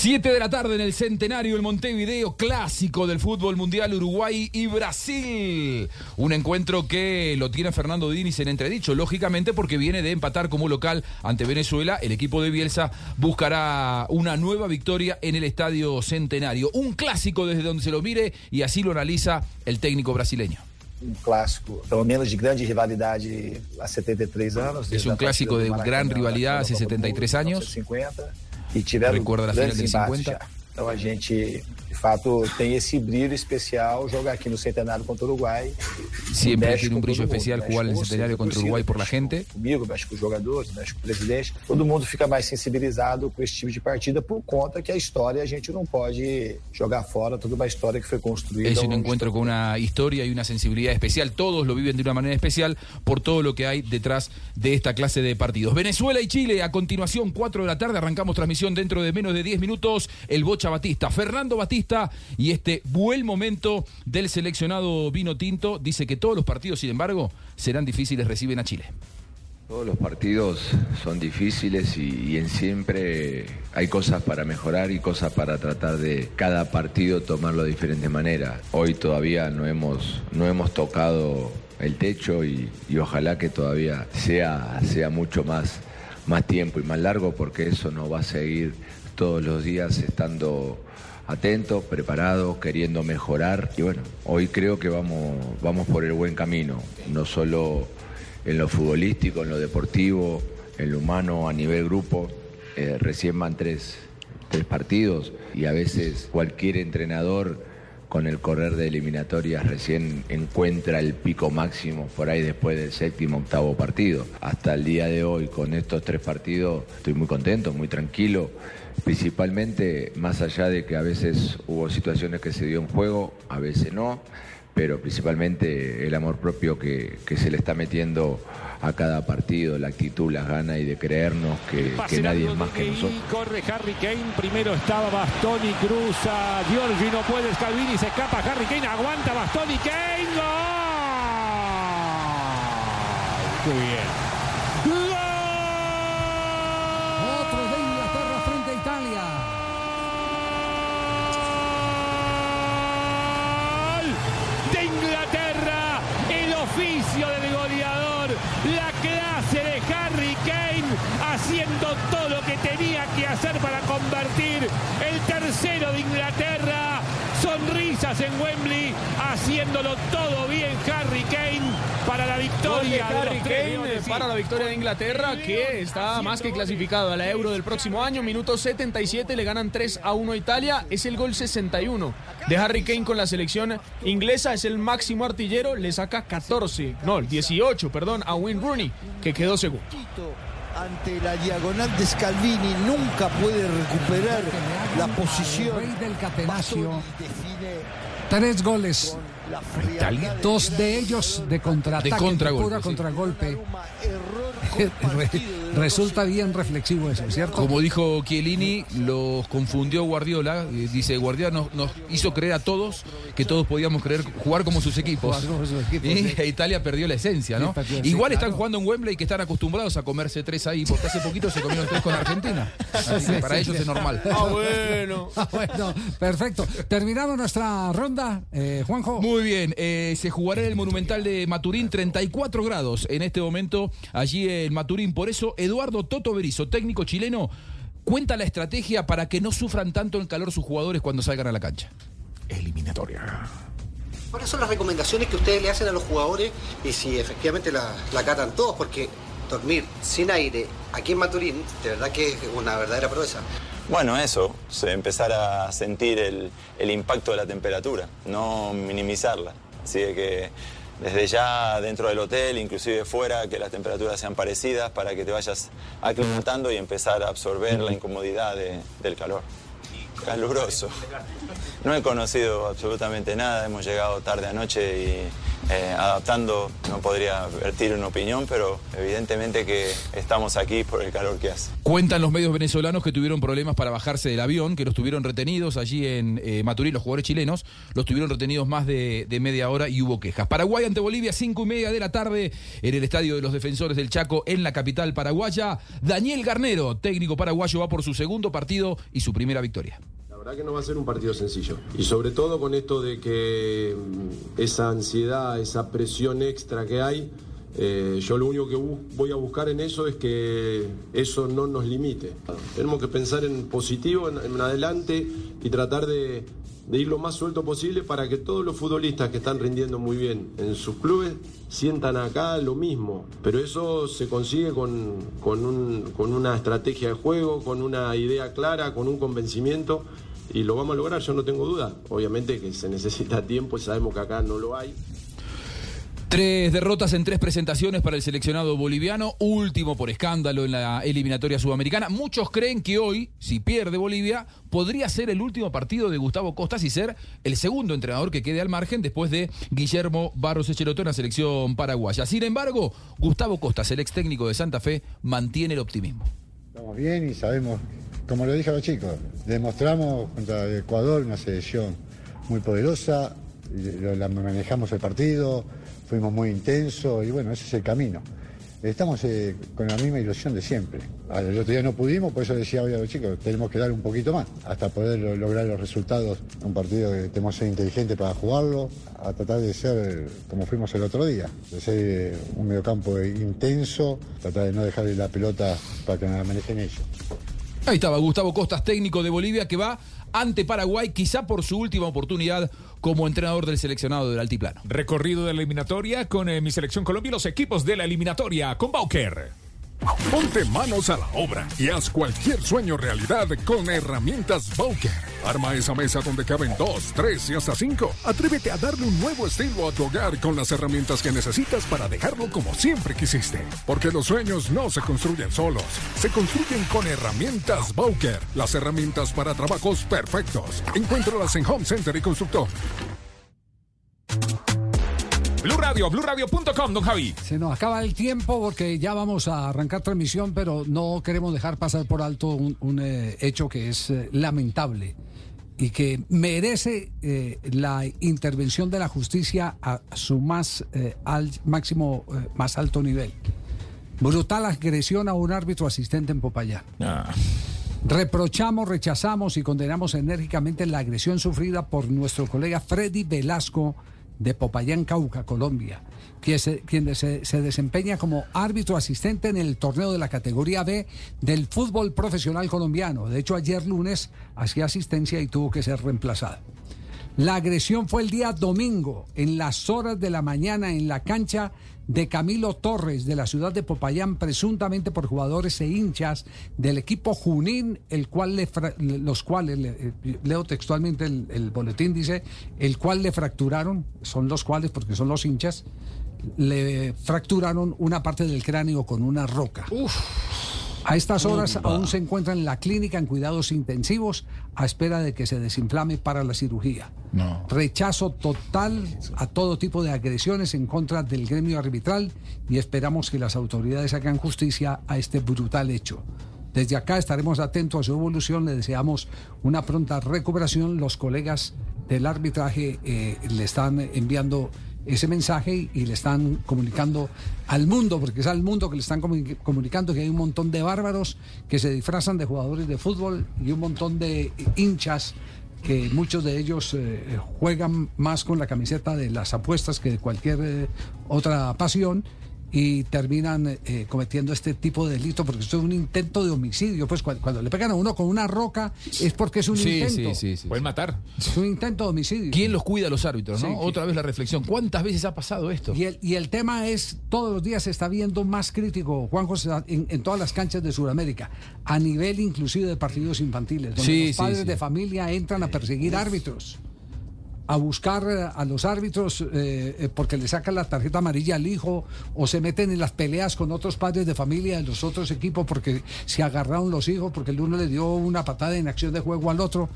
Speaker 17: 7 de la tarde en el centenario el Montevideo, clásico del fútbol mundial Uruguay y Brasil. Un encuentro que lo tiene Fernando Diniz en entredicho, lógicamente porque viene de empatar como local ante Venezuela. El equipo de Bielsa buscará una nueva victoria en el estadio centenario. Un clásico desde donde se lo mire y así lo analiza el técnico brasileño.
Speaker 70: um clássico, pelo menos de grande rivalidade há 73 anos.
Speaker 17: Es un clásico de gran rivalidad hace 73 años.
Speaker 70: 50 tiveram
Speaker 17: Recuerda la final del
Speaker 70: embates
Speaker 17: 50.
Speaker 70: Então a gente, de fato, tem esse brilho especial jogar aqui no Centenário contra o Uruguai. Com
Speaker 17: brillo
Speaker 70: todo mundo,
Speaker 17: especial centenario
Speaker 70: com a
Speaker 17: contra
Speaker 70: torcida,
Speaker 17: Uruguay por la gente.
Speaker 70: Comigo, mexe com os jogadores, mexe com o presidente. Todo mundo fica mais sensibilizado com esse tipo de partida por conta que a história a gente não pode jogar fora toda uma história que foi construída.
Speaker 17: Es un encuentro con una historia y una sensibilidad especial. Todos lo viven de una manera especial por todo lo que hay detrás de esta clase de partidos. Venezuela y Chile, a continuación, 4 de la tarde, arrancamos transmisión dentro de menos de 10 minutos. El Bocha Batista, Fernando Batista y este buen momento del seleccionado vino tinto. Dice que todos los partidos, sin embargo, serán difíciles, reciben a Chile.
Speaker 71: Todos los partidos son difíciles y, en siempre hay cosas para mejorar y cosas para tratar de cada partido tomarlo de diferente manera. Hoy todavía no hemos, no hemos tocado el techo y, ojalá que todavía sea, sea mucho más, más tiempo y más largo porque eso nos va a seguir todos los días estando atentos, preparados, queriendo mejorar. Y bueno, hoy creo que vamos, vamos por el buen camino, no solo en lo futbolístico, en lo deportivo, en lo humano, a nivel grupo. Eh, recién van tres, tres partidos y a veces cualquier entrenador con el correr de eliminatorias recién encuentra el pico máximo por ahí después del séptimo, octavo partido. Hasta el día de hoy, con estos tres partidos, estoy muy contento, muy tranquilo. Principalmente, más allá de que a veces hubo situaciones que se dio en juego, a veces no, pero principalmente el amor propio que, que se le está metiendo a cada partido, la actitud, las ganas y de creernos que, que nadie es más que nosotros.
Speaker 11: Corre Harry Kane, primero estaba Bastoni, cruza, Giorgi no puede, Scalvini se escapa, Harry Kane aguanta, Bastoni, Kane, ¡gol! ¡Qué bien!
Speaker 15: Otro de Inglaterra frente a Italia.
Speaker 11: Gol de Inglaterra, el oficio del goleador, la clase de Harry Kane haciendo todo lo que tenía que hacer para convertir el tercero de Inglaterra. Sonrisas en Wembley, haciéndolo todo bien Harry Kane para la
Speaker 24: de
Speaker 11: victoria. de
Speaker 24: Harry
Speaker 11: tres
Speaker 24: Kane para la victoria de Inglaterra, que está más que clasificado a la Euro del próximo año. Minuto 77, le ganan 3 a 1 a Italia. Es el gol 61 de Harry Kane con la selección inglesa. Es el máximo artillero, le saca 14, no, 18, perdón, a Wayne Rooney, que quedó segundo.
Speaker 21: Ante la diagonal de Scalvini nunca puede recuperar la posición.
Speaker 15: Rey del Catenaccio. Tres goles.
Speaker 21: Italia.
Speaker 15: Dos de ellos de contraataque.
Speaker 17: De contragolpe,
Speaker 15: pura contragolpe. Resulta bien reflexivo eso, ¿cierto?
Speaker 17: Como dijo Chiellini, los confundió Guardiola. eh, Dice, Guardiola nos, nos hizo creer a todos que todos podíamos creer jugar como sus equipos.
Speaker 15: Jugar como sus equipos,
Speaker 17: y
Speaker 15: sí.
Speaker 17: Italia perdió la esencia, ¿no?
Speaker 15: Sí, perdió, sí,
Speaker 17: Igual
Speaker 15: claro.
Speaker 17: están jugando en Wembley que están acostumbrados a comerse tres ahí, porque hace poquito se comieron tres con Argentina. Así que para ellos es normal.
Speaker 24: Ah, bueno.
Speaker 15: Ah, bueno, perfecto. Terminamos nuestra ronda, eh, Juanjo.
Speaker 17: Muy bien, eh, se jugará en el Monumental de Maturín, 34 grados en este momento allí en Maturín. Por eso, Eduardo Toto Berizo, técnico chileno, cuenta la estrategia para que no sufran tanto el calor sus jugadores cuando salgan a la cancha.
Speaker 2: Eliminatoria.
Speaker 72: ¿Cuáles son las recomendaciones que ustedes le hacen a los jugadores y si efectivamente la, la acatan todos? Porque dormir sin aire aquí en Maturín, de verdad que es una verdadera proeza.
Speaker 73: Bueno, eso, se- empezar a sentir el, el impacto de la temperatura, no minimizarla. Así de que desde ya dentro del hotel, inclusive fuera, que las temperaturas sean parecidas para que te vayas aclimatando y empezar a absorber la incomodidad de- del calor. Caluroso. No he conocido absolutamente nada, hemos llegado tarde anoche
Speaker 74: eh, adaptando, no podría vertir una opinión, pero evidentemente que estamos aquí por el calor que hace.
Speaker 17: Cuentan los medios venezolanos que tuvieron problemas para bajarse del avión, que los tuvieron retenidos allí en eh, Maturín, los jugadores chilenos, los tuvieron retenidos más de, de media hora y hubo quejas. Paraguay ante Bolivia, cinco y media de la tarde, en el Estadio de los Defensores del Chaco, en la capital paraguaya. Daniel Garnero, técnico paraguayo, va por su segundo partido y su primera victoria.
Speaker 75: Verdad que no va a ser un partido sencillo. Y sobre todo con esto de que mm, esa ansiedad, esa presión extra que hay, eh, yo lo único que voy a buscar en eso es que eso no nos limite. Tenemos que pensar en positivo, en, en adelante y tratar de, de ir lo más suelto posible para que todos los futbolistas que están rindiendo muy bien en sus clubes sientan acá lo mismo. Pero eso se consigue con, con, un- con una estrategia de juego, con una idea clara, con un convencimiento. Y lo vamos a lograr, yo no tengo duda. Obviamente que se necesita tiempo y sabemos que acá no lo hay.
Speaker 17: Tres derrotas en tres presentaciones para el seleccionado boliviano, último por escándalo en la eliminatoria sudamericana. Muchos creen que hoy, si pierde Bolivia, podría ser el último partido de Gustavo Costas y ser el segundo entrenador que quede al margen después de Guillermo Barros Echeloto en la selección paraguaya. Sin embargo, Gustavo Costas, el ex técnico de Santa Fe, mantiene el optimismo.
Speaker 73: Estamos bien y sabemos, como lo dije a los chicos, demostramos contra Ecuador una selección muy poderosa, la manejamos el partido, fuimos muy intensos y bueno, ese es el camino. Estamos eh, con la misma ilusión de siempre. El otro día no pudimos, por eso decía hoy a los chicos, tenemos que dar un poquito más hasta poder lo- lograr los resultados. Un partido que tenemos que ser inteligentes para jugarlo, a tratar de ser como fuimos el otro día, de ser eh, un mediocampo intenso, tratar de no dejarle la pelota para que la manejen ellos.
Speaker 17: Ahí estaba Gustavo Costas, técnico de Bolivia, que va ante Paraguay, quizá por su última oportunidad como entrenador del seleccionado del Altiplano.
Speaker 2: Recorrido de la eliminatoria con eh, mi selección Colombia y los equipos de la eliminatoria con Bauker.
Speaker 22: Ponte manos a la obra y haz cualquier sueño realidad con herramientas Bowker. Arma esa mesa donde caben dos, tres y hasta cinco. Atrévete a darle un nuevo estilo a tu hogar con las herramientas que necesitas para dejarlo como siempre quisiste. Porque los sueños no se construyen solos, se construyen con herramientas Bowker. Las herramientas para trabajos perfectos. Encuéntralas en Home Center y Constructor.
Speaker 2: Blue Radio, BlueRadio.com, don Javi.
Speaker 15: Se nos acaba el tiempo porque ya vamos a arrancar transmisión, pero no queremos dejar pasar por alto un, un, eh, hecho que es eh, lamentable y que merece eh, la intervención de la justicia a su más al máximo más alto nivel. Brutal agresión a un árbitro asistente en Popayán. Reprochamos, rechazamos y condenamos enérgicamente la agresión sufrida por nuestro colega Freddy Velasco de Popayán, Cauca, Colombia, quien, se, se desempeña como árbitro asistente en el torneo de la categoría B del fútbol profesional colombiano. De hecho, ayer lunes hacía asistencia y tuvo que ser reemplazado. La agresión fue el día domingo, en las horas de la mañana, en la cancha de Camilo Torres de la ciudad de Popayán, presuntamente por jugadores e hinchas del equipo Junín, el cual le fra- los cuales, le- eh, leo textualmente el, el boletín, dice, el cual le fracturaron, son los cuales porque son los hinchas, le fracturaron una parte del cráneo con una roca. A estas horas aún se encuentra en la clínica en cuidados intensivos a espera de que se desinflame para la cirugía. Rechazo total a todo tipo de agresiones en contra del gremio arbitral y esperamos que las autoridades hagan justicia a este brutal hecho. Desde acá estaremos atentos a su evolución, le deseamos una pronta recuperación. Los colegas del arbitraje eh, le están enviando ese mensaje y le están comunicando al mundo, porque es al mundo que le están comuni- comunicando que hay un montón de bárbaros que se disfrazan de jugadores de fútbol y un montón de hinchas que muchos de ellos eh, juegan más con la camiseta de las apuestas que de cualquier eh, otra pasión y terminan eh, cometiendo este tipo de delito porque esto es un intento de homicidio pues cu- cuando, le pegan a uno con una roca es porque es un
Speaker 17: Sí,
Speaker 15: intento
Speaker 17: sí, sí, sí.
Speaker 2: Pueden matar.
Speaker 15: es un intento de homicidio
Speaker 17: ¿Quién los cuida a los árbitros, no?
Speaker 15: Sí,
Speaker 17: Otra vez la reflexión. ¿Cuántas veces ha pasado esto?
Speaker 15: Y el, y el tema es, todos los días se está viendo más crítico, Juan José, en, en todas las canchas de Sudamérica, a nivel inclusive de partidos infantiles, donde
Speaker 17: Sí,
Speaker 15: los padres
Speaker 17: sí.
Speaker 15: de familia entran a perseguir árbitros, a buscar eh, a los árbitros eh, eh, porque le sacan la tarjeta amarilla al hijo, o se meten en las peleas con otros padres de familia de los otros equipos porque se agarraron los hijos, porque el uno le dio una patada en acción de juego al otro.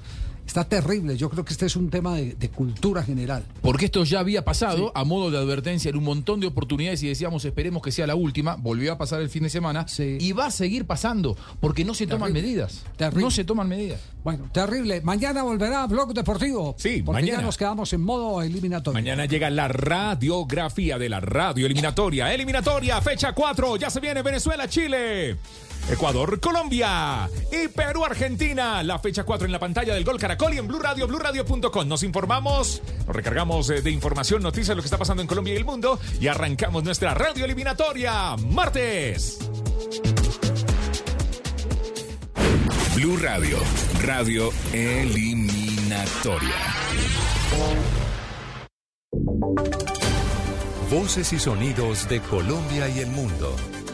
Speaker 63: Está terrible. Yo creo que este es un tema de, de cultura general.
Speaker 17: Porque esto ya había pasado a modo de advertencia en un montón de oportunidades y decíamos esperemos que sea la última. Volvió a pasar el fin de semana y va a seguir pasando porque no se toman medidas.
Speaker 63: Terrible.
Speaker 17: No se toman medidas.
Speaker 63: Bueno, terrible. Mañana volverá Blog Deportivo.
Speaker 2: Sí,
Speaker 63: porque
Speaker 2: mañana.
Speaker 63: ya nos quedamos en modo eliminatorio.
Speaker 2: Mañana llega la radiografía de la radio eliminatoria. Eliminatoria, fecha 4. Ya se viene Venezuela, Chile. Ecuador, Colombia y Perú, Argentina. La fecha 4 en la pantalla del Gol Caracol y en Blue Radio, BlueRadio.com. Nos informamos, nos recargamos eh, de información, noticias de lo que está pasando en Colombia y el mundo y arrancamos nuestra radio eliminatoria martes.
Speaker 76: Blue Radio, radio eliminatoria.
Speaker 41: Voces y sonidos de Colombia y el mundo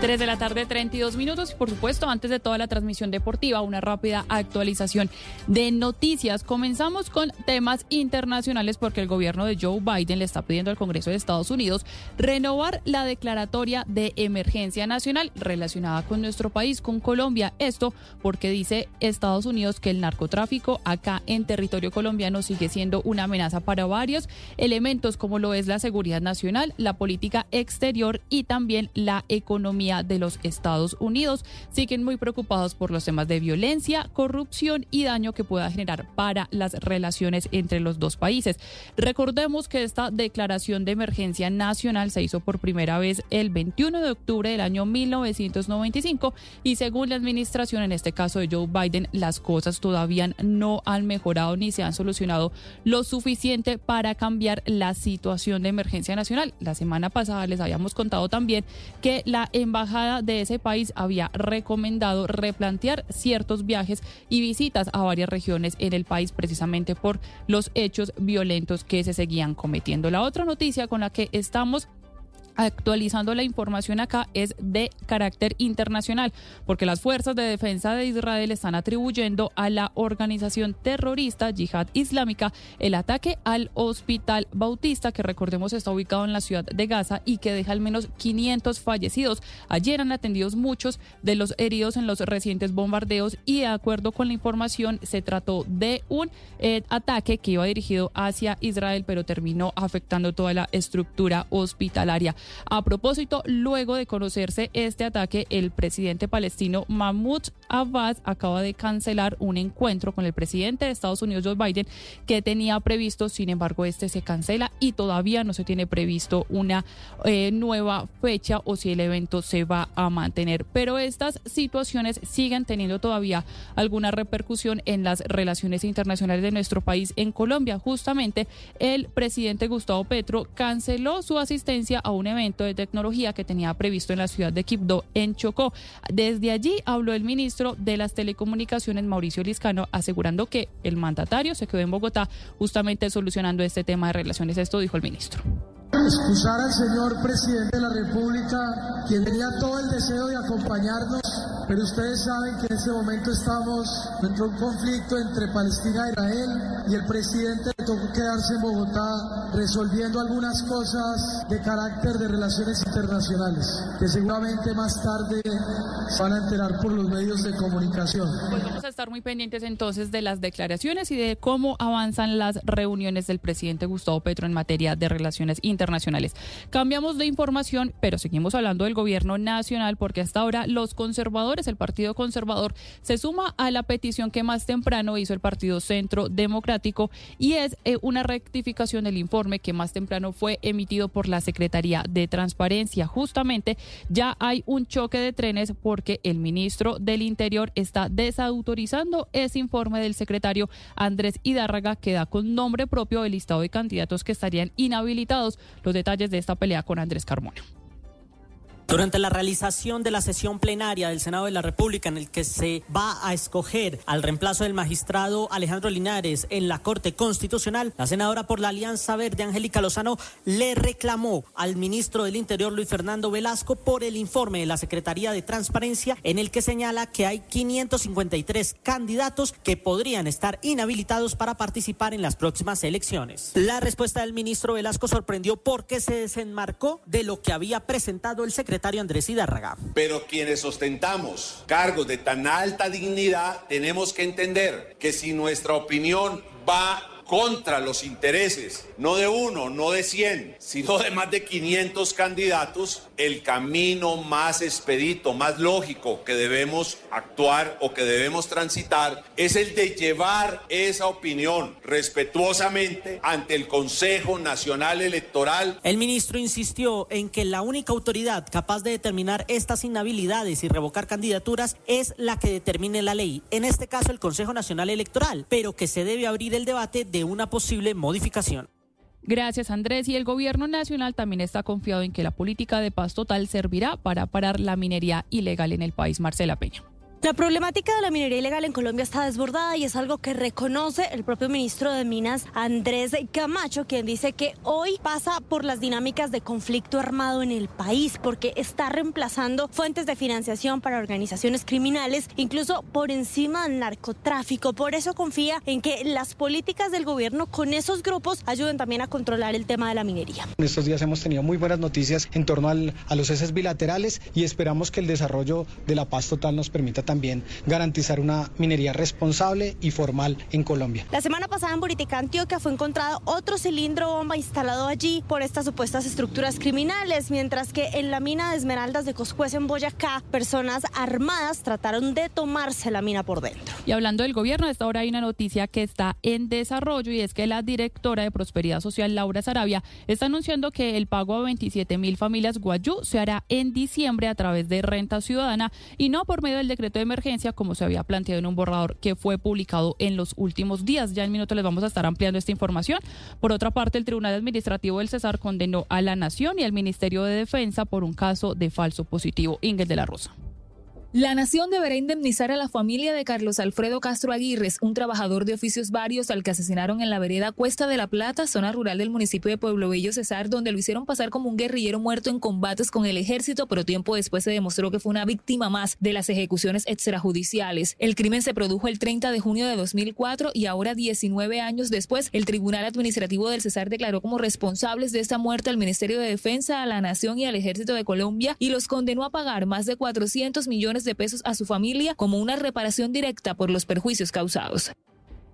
Speaker 77: 3 de la tarde, 32 minutos. Y por supuesto, antes de toda la transmisión deportiva, una rápida actualización de noticias. Comenzamos con temas internacionales porque el gobierno de Joe Biden le está pidiendo al Congreso de Estados Unidos renovar la declaratoria de emergencia nacional relacionada con nuestro país, con Colombia. Esto porque dice Estados Unidos que el narcotráfico acá en territorio colombiano sigue siendo una amenaza para varios elementos como lo es la seguridad nacional, la política exterior y también la economía de los Estados Unidos. Siguen muy preocupados por los temas de violencia, corrupción y daño que pueda generar para las relaciones entre los dos países. Recordemos que esta declaración de emergencia nacional se hizo por primera vez el 21 de octubre del año 1995 y según la administración, en este caso de Joe Biden, las cosas todavía no han mejorado ni se han solucionado lo suficiente para cambiar la situación de emergencia nacional. La semana pasada les habíamos contado también que la embajada de ese país había recomendado replantear ciertos viajes y visitas a varias regiones en el país precisamente por los hechos violentos que se seguían cometiendo. La otra noticia con la que estamos actualizando la información acá es de carácter internacional, porque las fuerzas de defensa de Israel están atribuyendo a la organización terrorista Yihad Islámica el ataque al hospital Bautista, que recordemos está ubicado en la ciudad de Gaza y que deja al menos 500 fallecidos. Ayer han atendidos muchos de los heridos en los recientes bombardeos y de acuerdo con la información se trató de un eh, ataque que iba dirigido hacia Israel, pero terminó afectando toda la estructura hospitalaria. A propósito, luego de conocerse este ataque, el presidente palestino Mahmoud Abbas acaba de cancelar un encuentro con el presidente de Estados Unidos, Joe Biden, que tenía previsto. Sin embargo, este se cancela y todavía no se tiene previsto una eh, nueva fecha o si el evento se va a mantener. Pero estas situaciones siguen teniendo todavía alguna repercusión en las relaciones internacionales de nuestro país en Colombia. Justamente, el presidente Gustavo Petro canceló su asistencia a un evento de tecnología que tenía previsto en la ciudad de Quibdó, en Chocó. Desde allí habló el ministro de las Telecomunicaciones, Mauricio Liscano, asegurando que el mandatario se quedó en Bogotá justamente solucionando este tema de relaciones. Esto dijo el ministro.
Speaker 78: Excusar al señor presidente de la República, quien tenía todo el deseo de acompañarnos, pero ustedes saben que en este momento estamos dentro de un conflicto entre Palestina e Israel y el presidente le tocó quedarse en Bogotá resolviendo algunas cosas de carácter de relaciones internacionales, que seguramente más tarde se van a enterar por los medios de comunicación.
Speaker 77: Pues vamos a estar muy pendientes entonces de las declaraciones y de cómo avanzan las reuniones del presidente Gustavo Petro en materia de relaciones internacionales. Cambiamos de información, pero seguimos hablando del gobierno nacional porque hasta ahora los conservadores, el Partido Conservador, se suma a la petición que más temprano hizo el Partido Centro Democrático y es eh, una rectificación del informe que más temprano fue emitido por la Secretaría de Transparencia. Justamente ya hay un choque de trenes porque el ministro del Interior está desautorizando ese informe del secretario Andrés Hidárraga que da con nombre propio el listado de candidatos que estarían inhabilitados. Los detalles de esta pelea con Andrés Carmona.
Speaker 79: Durante la realización de la sesión plenaria del Senado de la República, en el que se va a escoger al reemplazo del magistrado Alejandro Linares en la Corte Constitucional, la senadora por la Alianza Verde, Angélica Lozano, le reclamó al ministro del Interior, Luis Fernando Velasco, por el informe de la Secretaría de Transparencia, en el que señala que hay 553 candidatos que podrían estar inhabilitados para participar en las próximas elecciones. La respuesta del ministro Velasco sorprendió porque se desenmarcó de lo que había presentado el secretario Andrés.
Speaker 80: Pero quienes ostentamos cargos de tan alta dignidad tenemos que entender que si nuestra opinión va contra los intereses, no de uno, no de 100, sino de más de 500 candidatos, el camino más expedito, más lógico que debemos actuar o que debemos transitar es el de llevar esa opinión respetuosamente ante el Consejo Nacional Electoral.
Speaker 79: El ministro insistió en que la única autoridad capaz de determinar estas inhabilidades y revocar candidaturas es la que determine la ley, en este caso el Consejo Nacional Electoral, pero que se debe abrir el debate de una posible modificación.
Speaker 77: Gracias Andrés. Y el gobierno nacional también está confiado en que la política de paz total servirá para parar la minería ilegal en el país. Marcela Peña.
Speaker 81: La problemática de la minería ilegal en Colombia está desbordada y es algo que reconoce el propio ministro de Minas, Andrés Camacho, quien dice que hoy pasa por las dinámicas de conflicto armado en el país, porque está reemplazando fuentes de financiación para organizaciones criminales, incluso por encima del narcotráfico. Por eso confía en que las políticas del gobierno con esos grupos ayuden también a controlar el tema de la minería.
Speaker 52: En estos días hemos tenido muy buenas noticias en torno a los ceses bilaterales y esperamos que el desarrollo de la paz total nos permita también garantizar una minería responsable y formal en Colombia.
Speaker 81: La semana pasada en Buritica, Antioquia, fue encontrado otro cilindro bomba instalado allí por estas supuestas estructuras criminales, mientras que en la mina de Esmeraldas de Coscuez en Boyacá, personas armadas trataron de tomarse la mina por dentro.
Speaker 77: Y hablando del gobierno, a esta hora hay una noticia que está en desarrollo y es que la directora de Prosperidad Social, Laura Sarabia, está anunciando que el pago a 27 mil familias guayú se hará en diciembre a través de renta ciudadana y no por medio del decreto emergencia como se había planteado en un borrador que fue publicado en los últimos días. Ya en minutos les vamos a estar ampliando esta información. Por otra parte, el Tribunal Administrativo del Cesar condenó a la Nación y al Ministerio de Defensa por un caso de falso positivo. Ingel de la Rosa.
Speaker 82: La Nación deberá indemnizar a la familia de Carlos Alfredo Castro Aguirres, un trabajador de oficios varios al que asesinaron en la vereda Cuesta de la Plata, zona rural del municipio de Pueblo Bello Cesar, donde lo hicieron pasar como un guerrillero muerto en combates con el ejército, pero tiempo después se demostró que fue una víctima más de las ejecuciones extrajudiciales. El crimen se produjo el 30 de junio de 2004 y ahora 19 años después, el Tribunal Administrativo del Cesar declaró como responsables de esta muerte al Ministerio de Defensa, a la Nación y al Ejército de Colombia y los condenó a pagar más de 400 millones de pesos a su familia como una reparación directa por los perjuicios causados.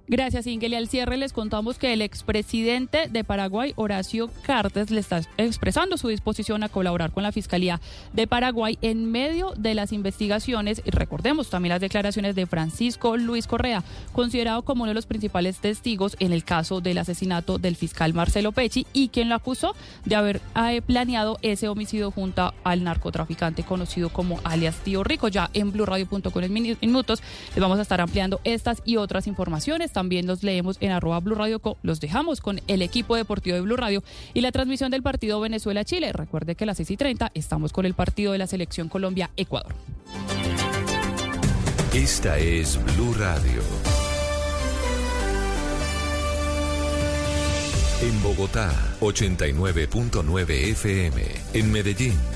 Speaker 77: Gracias, Ingel. Y al cierre les contamos que el expresidente de Paraguay, Horacio Cartes, le está expresando su disposición a colaborar con la Fiscalía de Paraguay en medio de las investigaciones. Y recordemos también las declaraciones de Francisco Luis Correa, considerado como uno de los principales testigos en el caso del asesinato del fiscal Marcelo Pecci y quien lo acusó de haber eh, planeado ese homicidio junto al narcotraficante conocido como alias Tío Rico. Ya en blurradio.com en minutos les vamos a estar ampliando estas y otras informaciones también los leemos en arroba Blue Radio Co. Los dejamos con el equipo deportivo de Blue Radio y la transmisión del partido Venezuela-Chile. Recuerde que a las 6 y 30 estamos con el partido de la selección Colombia-Ecuador.
Speaker 41: Esta es Blue Radio. En Bogotá, 89.9 FM. En Medellín.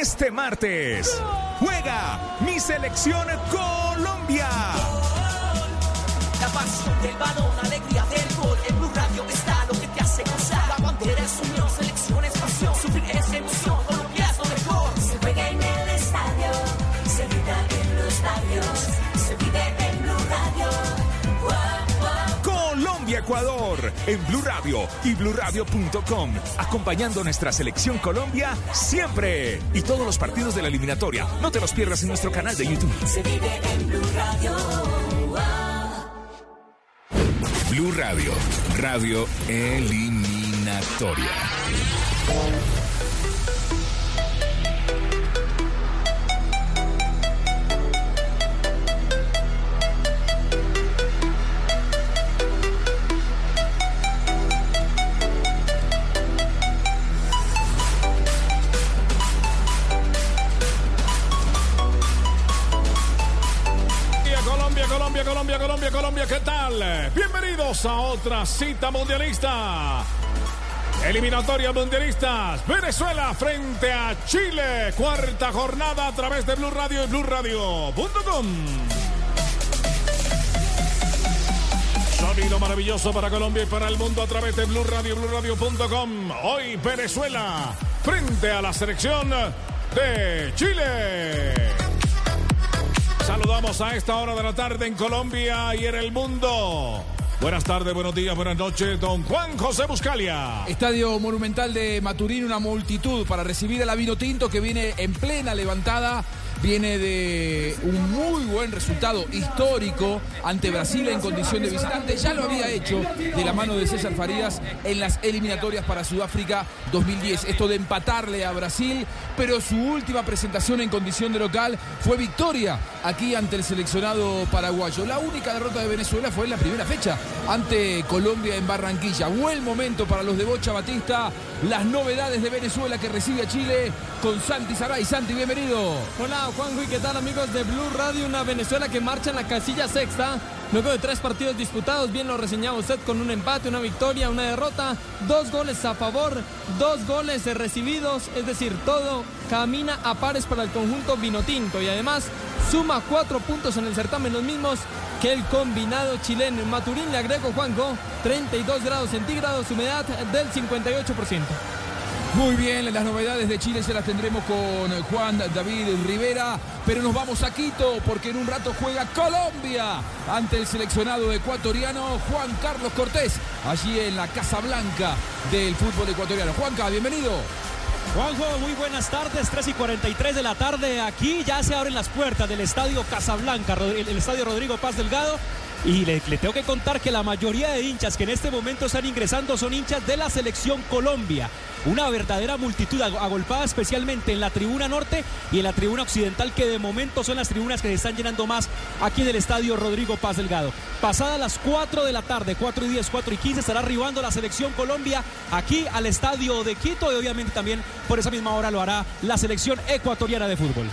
Speaker 2: Este martes juega mi selección Colombia. Ecuador en Blue Radio y bluradio.com acompañando nuestra selección Colombia siempre y todos los partidos de la eliminatoria no te los pierdas en nuestro canal de YouTube
Speaker 83: Se vive en Blue Radio.
Speaker 76: Blue Radio, radio eliminatoria.
Speaker 84: Colombia, Colombia, Colombia, ¿qué tal? Bienvenidos a otra cita mundialista. Eliminatoria mundialistas. Venezuela frente a Chile. Cuarta jornada a través de Blue Radio y BlueRadio.com. Sonido maravilloso para Colombia y para el mundo a través de Blue Radio BlueRadio.com. Hoy Venezuela frente a la selección de Chile. Saludamos a esta hora de la tarde en Colombia y en el mundo. Buenas tardes, buenos días, buenas noches, don Juan José Buscalia.
Speaker 17: Estadio Monumental de Maturín, una multitud para recibir a la Vino Tinto que viene en plena levantada. Viene de un muy buen resultado histórico ante Brasil en condición de visitante. Ya lo había hecho de la mano de César Farías en las eliminatorias para Sudáfrica 2010. Esto de empatarle a Brasil, pero su última presentación en condición de local fue victoria aquí ante el seleccionado paraguayo. La única derrota de Venezuela fue en la primera fecha ante Colombia en Barranquilla. Buen momento para los de Bocha Batista. Las novedades de Venezuela que recibe a Chile con Santi Saray. Santi, bienvenido.
Speaker 85: Hola Juanjo y qué tal amigos de Blue Radio, una Venezuela que marcha en la casilla sexta, luego de tres partidos disputados, bien lo reseñaba usted con un empate, una victoria, una derrota, dos goles a favor, dos goles recibidos, es decir, todo camina a pares para el conjunto vinotinto y además suma cuatro puntos en el certamen, los mismos que el combinado chileno. En Maturín le agrego Juanjo, 32 grados centígrados, humedad del 58%.
Speaker 17: Muy bien, las novedades de Chile se las tendremos con Juan David Rivera, pero nos vamos a Quito porque en un rato juega Colombia ante el seleccionado ecuatoriano Juan Carlos Cortés, allí en la Casa Blanca del fútbol ecuatoriano. Juanca, bienvenido.
Speaker 62: Juanjo, muy buenas tardes, 3 y 43 de la tarde. Aquí ya se abren las puertas del estadio Casablanca, el, el estadio Rodrigo Paz Delgado. Y le, tengo que contar que la mayoría de hinchas que en este momento están ingresando son hinchas de la selección Colombia. Una verdadera multitud agolpada especialmente en la tribuna norte y en la tribuna occidental que de momento son las tribunas que se están llenando más aquí del estadio Rodrigo Paz Delgado. Pasadas las 4 de la tarde, 4 y 10, 4 y 15 estará arribando la selección Colombia aquí al estadio de Quito y obviamente también por esa misma hora lo hará la selección ecuatoriana de fútbol.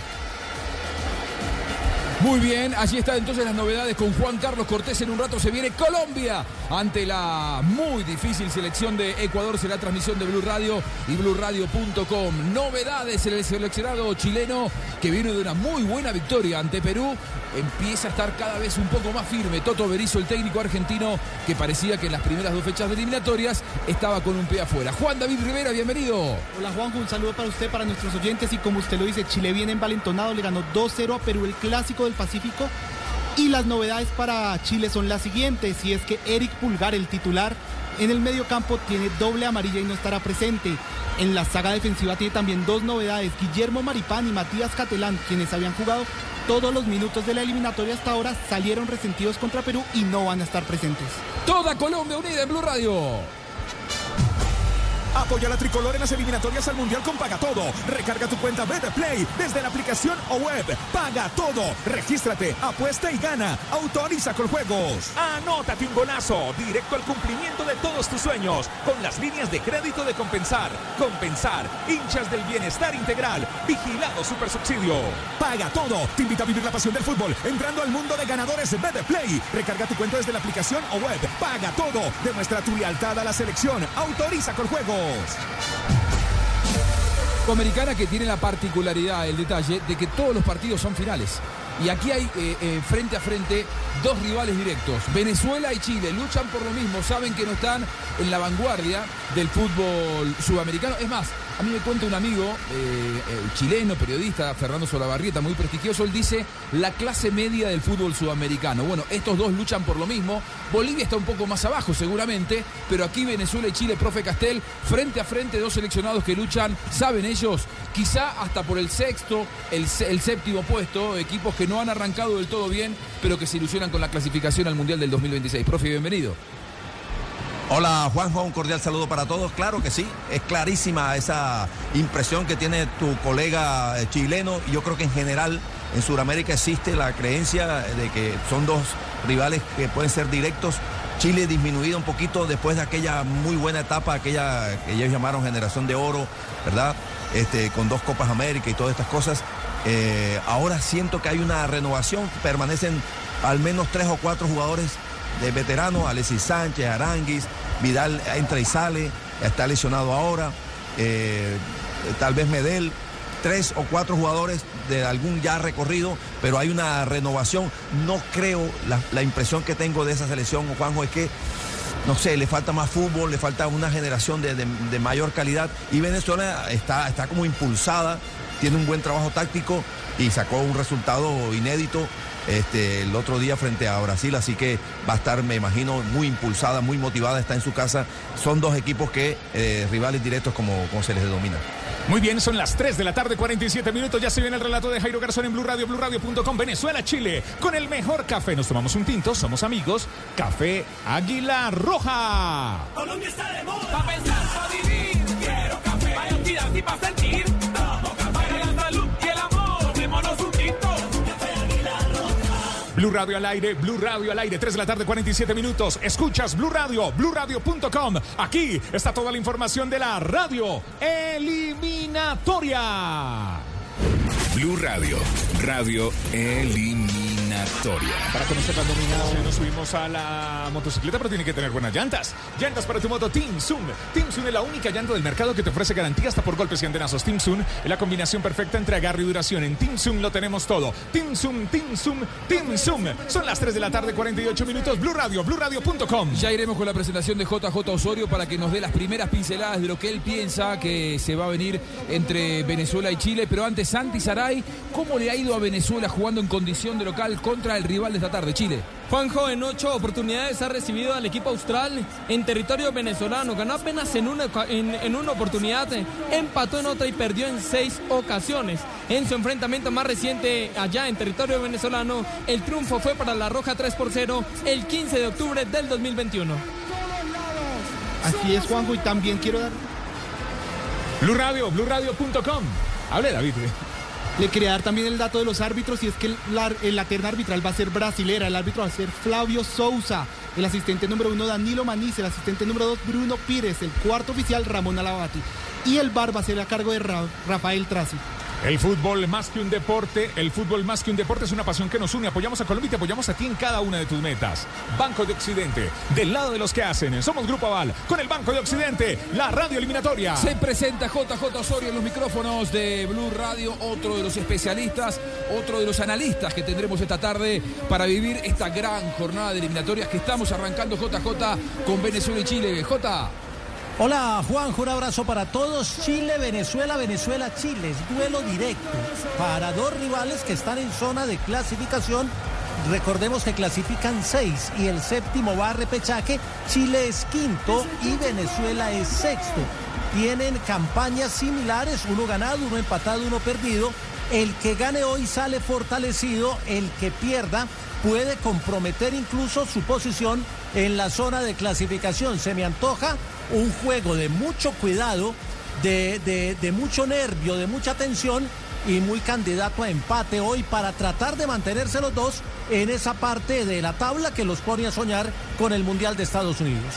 Speaker 17: Muy bien, allí están entonces las novedades con Juan Carlos Cortés. En un rato se viene Colombia ante la muy difícil selección de Ecuador. Será transmisión de Blue Radio y BlueRadio.com. Novedades en el seleccionado chileno que viene de una muy buena victoria ante Perú. Empieza a estar cada vez un poco más firme. Toto Berizzo, el técnico argentino, que parecía que en las primeras dos fechas de eliminatorias estaba con un pie afuera. Juan David Rivera, bienvenido.
Speaker 52: Hola Juanjo, un saludo para usted, para nuestros oyentes. Y como usted lo dice, Chile viene envalentonado, le ganó 2-0 a Perú el clásico del Pacífico. Y las novedades para Chile son las siguientes, y es que Eric Pulgar, el titular, en el medio campo tiene doble amarilla y no estará presente. En la saga defensiva tiene también dos novedades, Guillermo Maripán y Matías Catelán, quienes habían jugado todos los minutos de la eliminatoria hasta ahora, salieron resentidos contra Perú y no van a estar presentes.
Speaker 17: Toda Colombia unida en Blue Radio.
Speaker 2: Apoya la tricolor en las eliminatorias al Mundial con Paga Todo. Recarga tu cuenta Play desde la aplicación o web. Paga Todo. Regístrate, apuesta y gana. Autoriza con juegos. Anótate un golazo. Directo al cumplimiento de todos tus sueños. Con las líneas de crédito de Compensar. Compensar. Hinchas del bienestar integral. Vigilado Super Subsidio. Paga Todo. Te invita a vivir la pasión del fútbol. Entrando al mundo de ganadores Play. Recarga tu cuenta desde la aplicación o web. Paga Todo. Demuestra tu lealtad a la selección. Autoriza con juegos.
Speaker 17: Sudamericana que tiene la particularidad, el detalle, de que todos los partidos son finales. Y aquí hay eh, eh, frente a frente dos rivales directos. Venezuela y Chile luchan por lo mismo, saben que no están en la vanguardia del fútbol sudamericano. Es más, a mí me cuenta un amigo eh, chileno, periodista, Fernando Solabarrieta, muy prestigioso, él dice la clase media del fútbol sudamericano. Bueno, estos dos luchan por lo mismo. Bolivia está un poco más abajo seguramente, pero aquí Venezuela y Chile, profe Castel, frente a frente, dos seleccionados que luchan, saben ellos, quizá hasta por el sexto, el, el séptimo puesto, equipos que no han arrancado del todo bien, pero que se ilusionan con la clasificación al Mundial del 2026. Profe, bienvenido.
Speaker 25: Hola Juanjo, un cordial saludo para todos. Claro que sí, es clarísima esa impresión que tiene tu colega eh, chileno. Yo creo que en general en Sudamérica existe la creencia de que son dos rivales que pueden ser directos. Chile disminuido un poquito después de aquella muy buena etapa, aquella que ellos llamaron generación de oro, ¿verdad? Este, con dos Copas América y todas estas cosas. Eh, ahora siento que hay una renovación, permanecen al menos tres o cuatro jugadores de veteranos, Alexis Sánchez, Aranguis, Vidal entra y sale, está lesionado ahora, eh, tal vez Medel, tres o cuatro jugadores de algún ya recorrido, pero hay una renovación. No creo, la, impresión que tengo de esa selección, Juanjo, es que no sé, le falta más fútbol, le falta una generación de, de- de mayor calidad y Venezuela está, está como impulsada, tiene un buen trabajo táctico y sacó un resultado inédito este, el otro día frente a Brasil, así que va a estar, me imagino, muy impulsada, muy motivada, está en su casa. Son dos equipos que, eh, rivales directos como, como se les denomina.
Speaker 2: Muy bien, son las 3 de la tarde, 47 minutos. Ya se viene el relato de Jairo Garzón en Blue Radio, BlueRadio.com, Venezuela, Chile. Con el mejor café. Nos tomamos un tinto, somos amigos. Café Águila Roja.
Speaker 86: Colombia está de moda. Pa' pensar, pa' vivir. Quiero café. Para y para sentir.
Speaker 2: Blue Radio al aire, Blue Radio al aire, 3 de la tarde, 47 minutos. Escuchas Blue Radio, BlueRadio.com. Aquí está toda la información de la radio eliminatoria.
Speaker 76: Blue Radio, radio eliminatoria.
Speaker 2: Para conocer la dominación, nos subimos a la motocicleta, pero tiene que tener buenas llantas. Llantas para tu moto Team Zoom. Team Zoom es la única llanta del mercado que te ofrece garantía hasta por golpes y andenazos. Team Zoom es la combinación perfecta entre agarre y duración. En Team Zoom lo tenemos todo. Team Zoom, Team Zoom, Team Zoom. Son las 3 de la tarde, 48 minutos. Blue Radio, BlueRadio.com.
Speaker 17: Ya iremos con la presentación de JJ Osorio para que nos dé las primeras pinceladas de lo que él piensa que se va a venir entre Venezuela y Chile. Pero antes, Santi Saray, ¿cómo le ha ido a Venezuela jugando en condición de local contra el rival de esta tarde, Chile?
Speaker 85: Juanjo en ocho oportunidades ha recibido al equipo austral en territorio venezolano. Ganó apenas en una, en, en una oportunidad, empató en otra y perdió en seis ocasiones. En su enfrentamiento más reciente allá en territorio venezolano, el triunfo fue para la Roja 3 por 0 el 15 de octubre del 2021.
Speaker 52: Así es, Juanjo, y también quiero dar
Speaker 2: Blue Radio, BlueRadio.com. Hable, David.
Speaker 52: Le quería dar también el dato de los árbitros y es que el- la, la terna arbitral va a ser brasilera, el árbitro va a ser Flavio Souza, el asistente número uno Danilo Maniz, el asistente número dos Bruno Pires, el cuarto oficial Ramón Alabati y el bar va a ser a cargo de Ra- Rafael Trazi.
Speaker 2: El fútbol más que un deporte, el fútbol más que un deporte es una pasión que nos une. Apoyamos a Colombia y apoyamos a ti en cada una de tus metas. Banco de Occidente, del lado de los que hacen. Somos Grupo Aval, con el Banco de Occidente, la radio eliminatoria.
Speaker 17: Se presenta JJ Osorio en los micrófonos de Blue Radio, otro de los especialistas, otro de los analistas que tendremos esta tarde para vivir esta gran jornada de eliminatorias que estamos arrancando JJ con Venezuela y Chile. J.
Speaker 54: Hola Juanjo, un abrazo para todos. Chile, Venezuela, Venezuela, Chile. Es duelo directo para dos rivales que están en zona de clasificación. Recordemos que clasifican seis y el séptimo va a repechaje. Chile es quinto y Venezuela es sexto. Tienen campañas similares, uno ganado, uno empatado, uno perdido. El que gane hoy sale fortalecido, el que pierda puede comprometer incluso su posición en la zona de clasificación. Se me antoja un juego de mucho cuidado, de, de- mucho nervio, de mucha tensión y muy candidato a empate hoy para tratar de mantenerse los dos en esa parte de la tabla que los pone a soñar con el Mundial de Estados Unidos.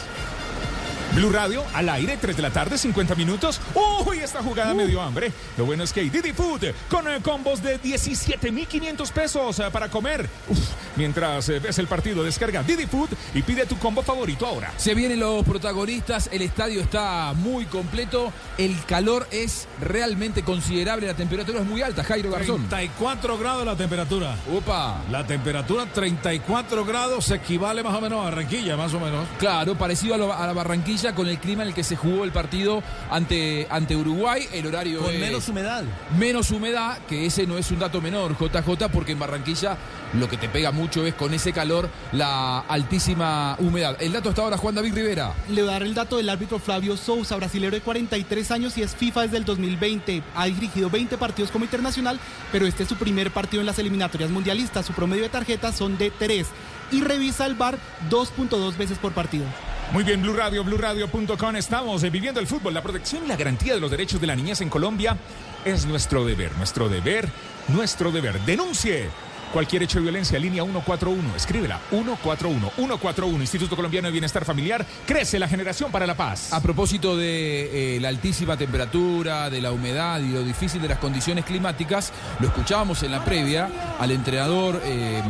Speaker 2: Blue Radio al aire, 3 de la tarde, 50 minutos. Uy, esta jugada me dio hambre. Lo bueno es que hay Didi Food con eh, combos de 17,500 pesos eh, para comer. Uf, Mientras eh, ves el partido, descarga Didi Food y pide tu combo favorito ahora.
Speaker 17: Se vienen los protagonistas, el estadio está muy completo, el calor es realmente considerable, la temperatura es muy alta, Jairo Garzón.
Speaker 72: 34 grados la temperatura.
Speaker 17: Opa.
Speaker 72: La temperatura 34 grados equivale más o menos a Barranquilla, más o menos.
Speaker 17: Claro, parecido a, lo- a la Barranquilla con el clima en el que se jugó el partido ante, ante Uruguay. El horario
Speaker 54: Con
Speaker 17: es
Speaker 54: menos humedad.
Speaker 17: Menos humedad, que ese no es un dato menor, JJ, porque en Barranquilla lo que te pega mucho es con ese calor la altísima humedad. El dato está ahora Juan David Rivera.
Speaker 52: Le voy a dar el dato del árbitro Flavio Sousa, brasilero de 43 años y es FIFA desde el 2020. Ha dirigido 20 partidos como internacional, pero este es su primer partido en las eliminatorias mundialistas. Su promedio de tarjetas son de 3 y revisa el VAR 2.2 veces por partido.
Speaker 2: Muy bien, Blue Radio, BlueRadio.com. Estamos eh, viviendo el fútbol. La protección y la garantía de los derechos de la niñez en Colombia es nuestro deber. Nuestro deber, nuestro deber. Denuncie cualquier hecho de violencia. Línea 141. Escríbela. 141. 141. Instituto Colombiano de Bienestar Familiar. Crece la generación para la paz.
Speaker 17: A propósito de eh, la altísima temperatura, de la humedad y lo difícil de las condiciones climáticas, lo escuchábamos en la previa al entrenador eh,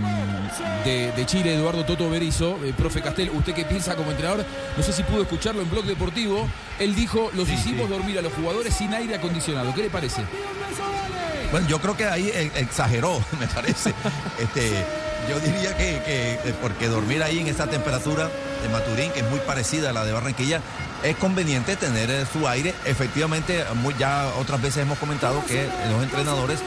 Speaker 17: de, de Chile, Eduardo Toto Berizo, eh, profe Castel, usted que piensa como entrenador, no sé si pudo escucharlo en Blog Deportivo, él dijo, los hicimos dormir a los jugadores sin aire acondicionado. ¿Qué le parece?
Speaker 25: Bueno, yo creo que ahí eh, exageró, me parece. Este, yo diría que, eh, porque dormir ahí en esa temperatura de Maturín, que es muy parecida a la de Barranquilla, es conveniente tener eh, su aire. Efectivamente, muy- ya otras veces hemos comentado que los entrenadores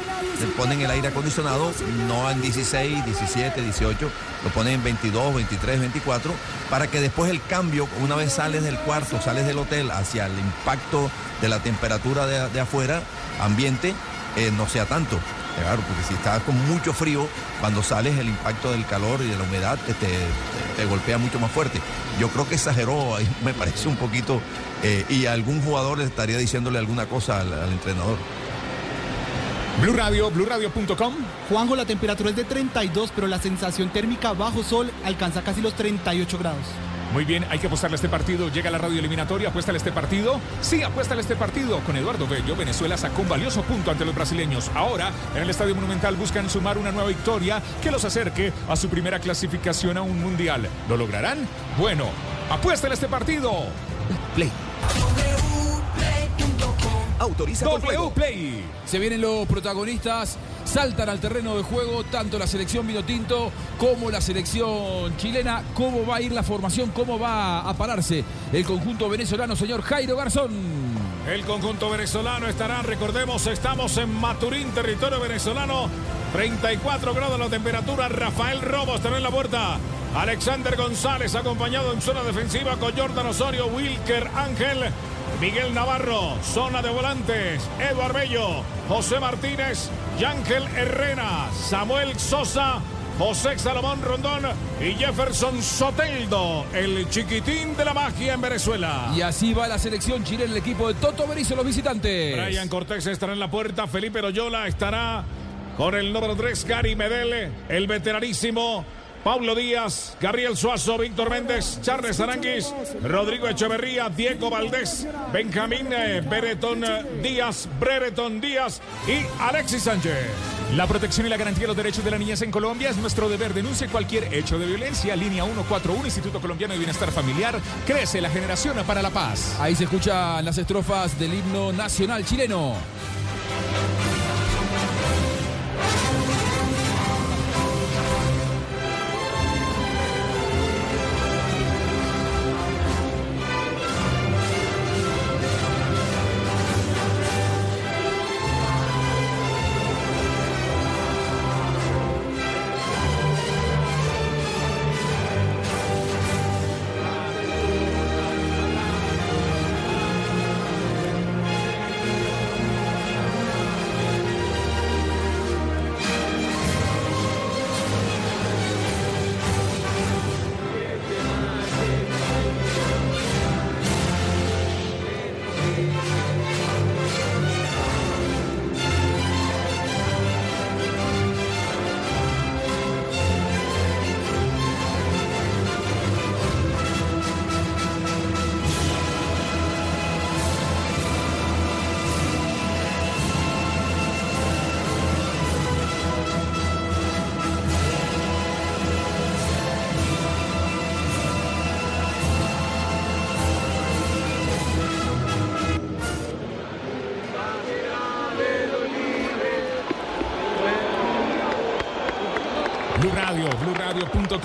Speaker 25: ponen el aire acondicionado no en 16, 17, 18, lo ponen en 22, 23, 24, para que después el cambio, una vez sales del cuarto, sales del hotel hacia el impacto de la temperatura de afuera, ambiente, eh, no sea tanto. Claro, porque si estás con mucho frío, cuando sales el impacto del calor y de la humedad te, te- te golpea mucho más fuerte. Yo creo que exageró, ahí me parece un poquito, eh, y algún jugador estaría diciéndole alguna cosa al, al entrenador.
Speaker 2: Blue Radio, BlueRadio.com.
Speaker 52: Juanjo, la temperatura es de 32, pero la sensación térmica bajo sol alcanza casi los 38 grados.
Speaker 2: Muy bien, hay que apostarle a este partido. Llega la radio eliminatoria, apuéstale a este partido. Sí, apuéstale a este partido. Con Eduardo Bello, Venezuela sacó un valioso punto ante los brasileños. Ahora, en el Estadio Monumental buscan sumar una nueva victoria que los acerque a su primera clasificación a un mundial. ¿Lo lograrán? Bueno, apuéstale a este partido.
Speaker 17: Play.
Speaker 86: Autoriza
Speaker 2: W Play.
Speaker 17: Se vienen los protagonistas, saltan al terreno de juego tanto la selección Vinotinto como la selección chilena. ¿Cómo va a ir la formación? ¿Cómo va a pararse el conjunto venezolano, señor Jairo Garzón?
Speaker 72: El conjunto venezolano estará, recordemos, estamos en Maturín, territorio venezolano. 34 grados la temperatura. Rafael Robo estará en la puerta. Alexander González acompañado en zona defensiva con Jordan Osorio, Wilker Ángel, Miguel Navarro, zona de volantes, Eduard Bello, José Martínez, Yángel Herrera, Samuel Sosa, José Salomón Rondón y Jefferson Soteldo, el chiquitín de la magia en Venezuela.
Speaker 17: Y así va la selección chilena, el equipo de Toto Berizzo, los visitantes.
Speaker 72: Brian Cortés estará en la puerta, Felipe Loyola estará con el número 3, Gary Medel, el veteranísimo. Pablo Díaz, Gabriel Suazo, Víctor Méndez, Charles Aranguis, Rodrigo Echeverría, Diego Valdés, Benjamín eh, Brereton eh, Díaz, Brereton Díaz y Alexis Sánchez.
Speaker 2: La protección y la garantía de los derechos de la niñez en Colombia es nuestro deber. Denuncie cualquier hecho de violencia. Línea 141, Instituto Colombiano de Bienestar Familiar. Crece la generación para la paz.
Speaker 17: Ahí se escuchan las estrofas del himno nacional chileno.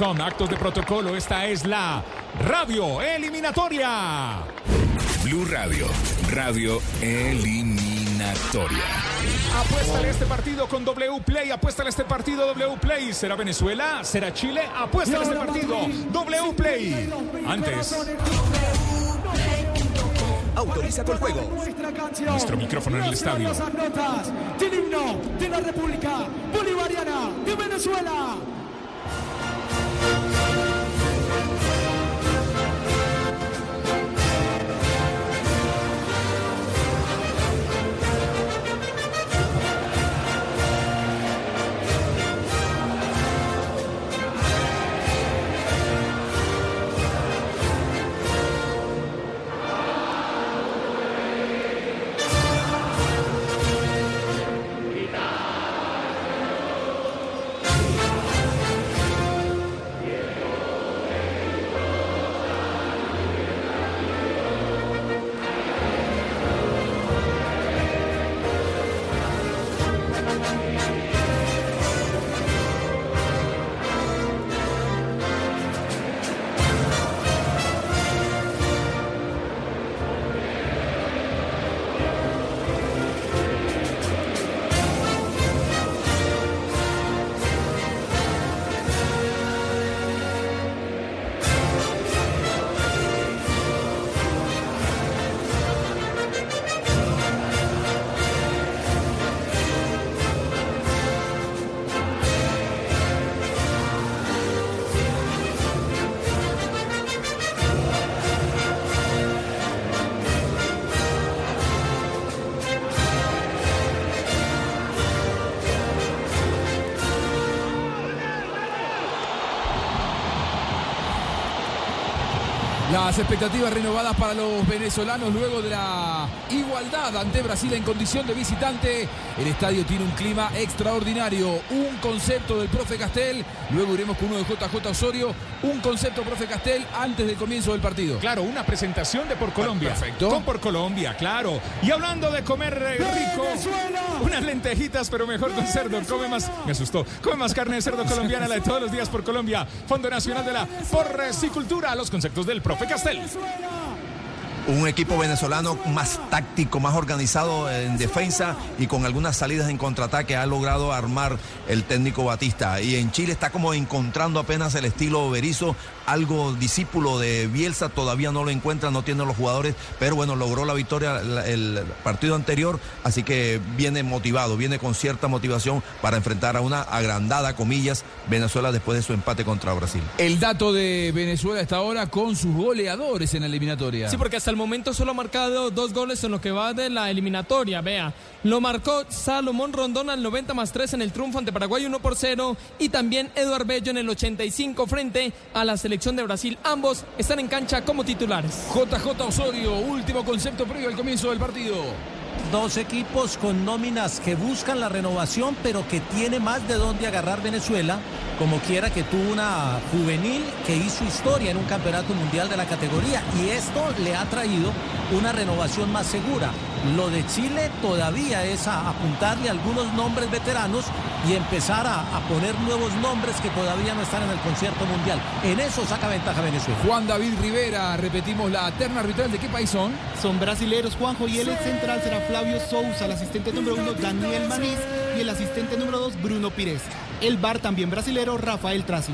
Speaker 2: BlueRadio.com. Actos de protocolo. Esta es la radio eliminatoria.
Speaker 76: Blue Radio, radio eliminatoria.
Speaker 2: Apuéstale este partido con W Play. Apuéstale este partido W Play. ¿Será Venezuela? ¿Será Chile? Apuéstale este partido W Play. Antes.
Speaker 86: Autoriza con juego.
Speaker 2: Nuestro micrófono en el estadio.
Speaker 86: Las notas del himno de la República Bolivariana de Venezuela.
Speaker 17: Las expectativas renovadas para los venezolanos luego de la igualdad ante Brasil en condición de visitante. El estadio tiene un clima extraordinario. Un concepto del profe Castel. Luego iremos con uno de JJ Osorio. Un concepto, profe Castel, antes del comienzo del partido.
Speaker 2: Claro, una presentación de Por Colombia.
Speaker 17: Perfecto.
Speaker 2: Con Por Colombia, claro. Y hablando de comer eh, rico, unas lentejitas, pero mejor con cerdo. Come más, me asustó. Come más carne de cerdo colombiana, la de todos los días por Colombia. Fondo Nacional de la Porcicultura. Los conceptos del profe Castel.
Speaker 25: Un equipo venezolano más táctico, más organizado en defensa y con algunas salidas en contraataque ha logrado armar el técnico Batista. Y en Chile está como encontrando apenas el estilo Berizzo, algo discípulo de Bielsa, todavía no lo encuentra, no tiene los jugadores, pero bueno, logró la victoria el partido anterior, así que viene motivado, viene con cierta motivación para enfrentar a una agrandada, comillas, Venezuela después de su empate contra Brasil.
Speaker 17: El dato de Venezuela hasta ahora con sus goleadores en la eliminatoria.
Speaker 85: Sí, porque hasta el momento solo ha marcado dos goles en lo que va de la eliminatoria. Vea, lo marcó Salomón Rondón al 90 más 3 en el triunfo ante Paraguay 1 por 0 y también Eduard Bello en el 85 frente a la selección de Brasil. Ambos están en cancha como titulares.
Speaker 17: JJ Osorio, último concepto previo al comienzo del partido.
Speaker 54: Dos equipos con nóminas que buscan la renovación, pero que tiene más de dónde agarrar Venezuela, como quiera que tuvo una juvenil que hizo historia en un campeonato mundial de la categoría y esto le ha traído una renovación más segura. Lo de Chile todavía es a apuntarle algunos nombres veteranos y empezar a, a poner nuevos nombres que todavía no están en el concierto mundial. En eso saca ventaja Venezuela.
Speaker 17: Juan David Rivera, repetimos la terna arbitral. ¿De qué país son?
Speaker 52: Son brasileros, Juanjo, y el central será Flavio Sousa, el asistente número uno Daniel Manís y el asistente número dos Bruno Pires. El bar también brasilero Rafael Traci.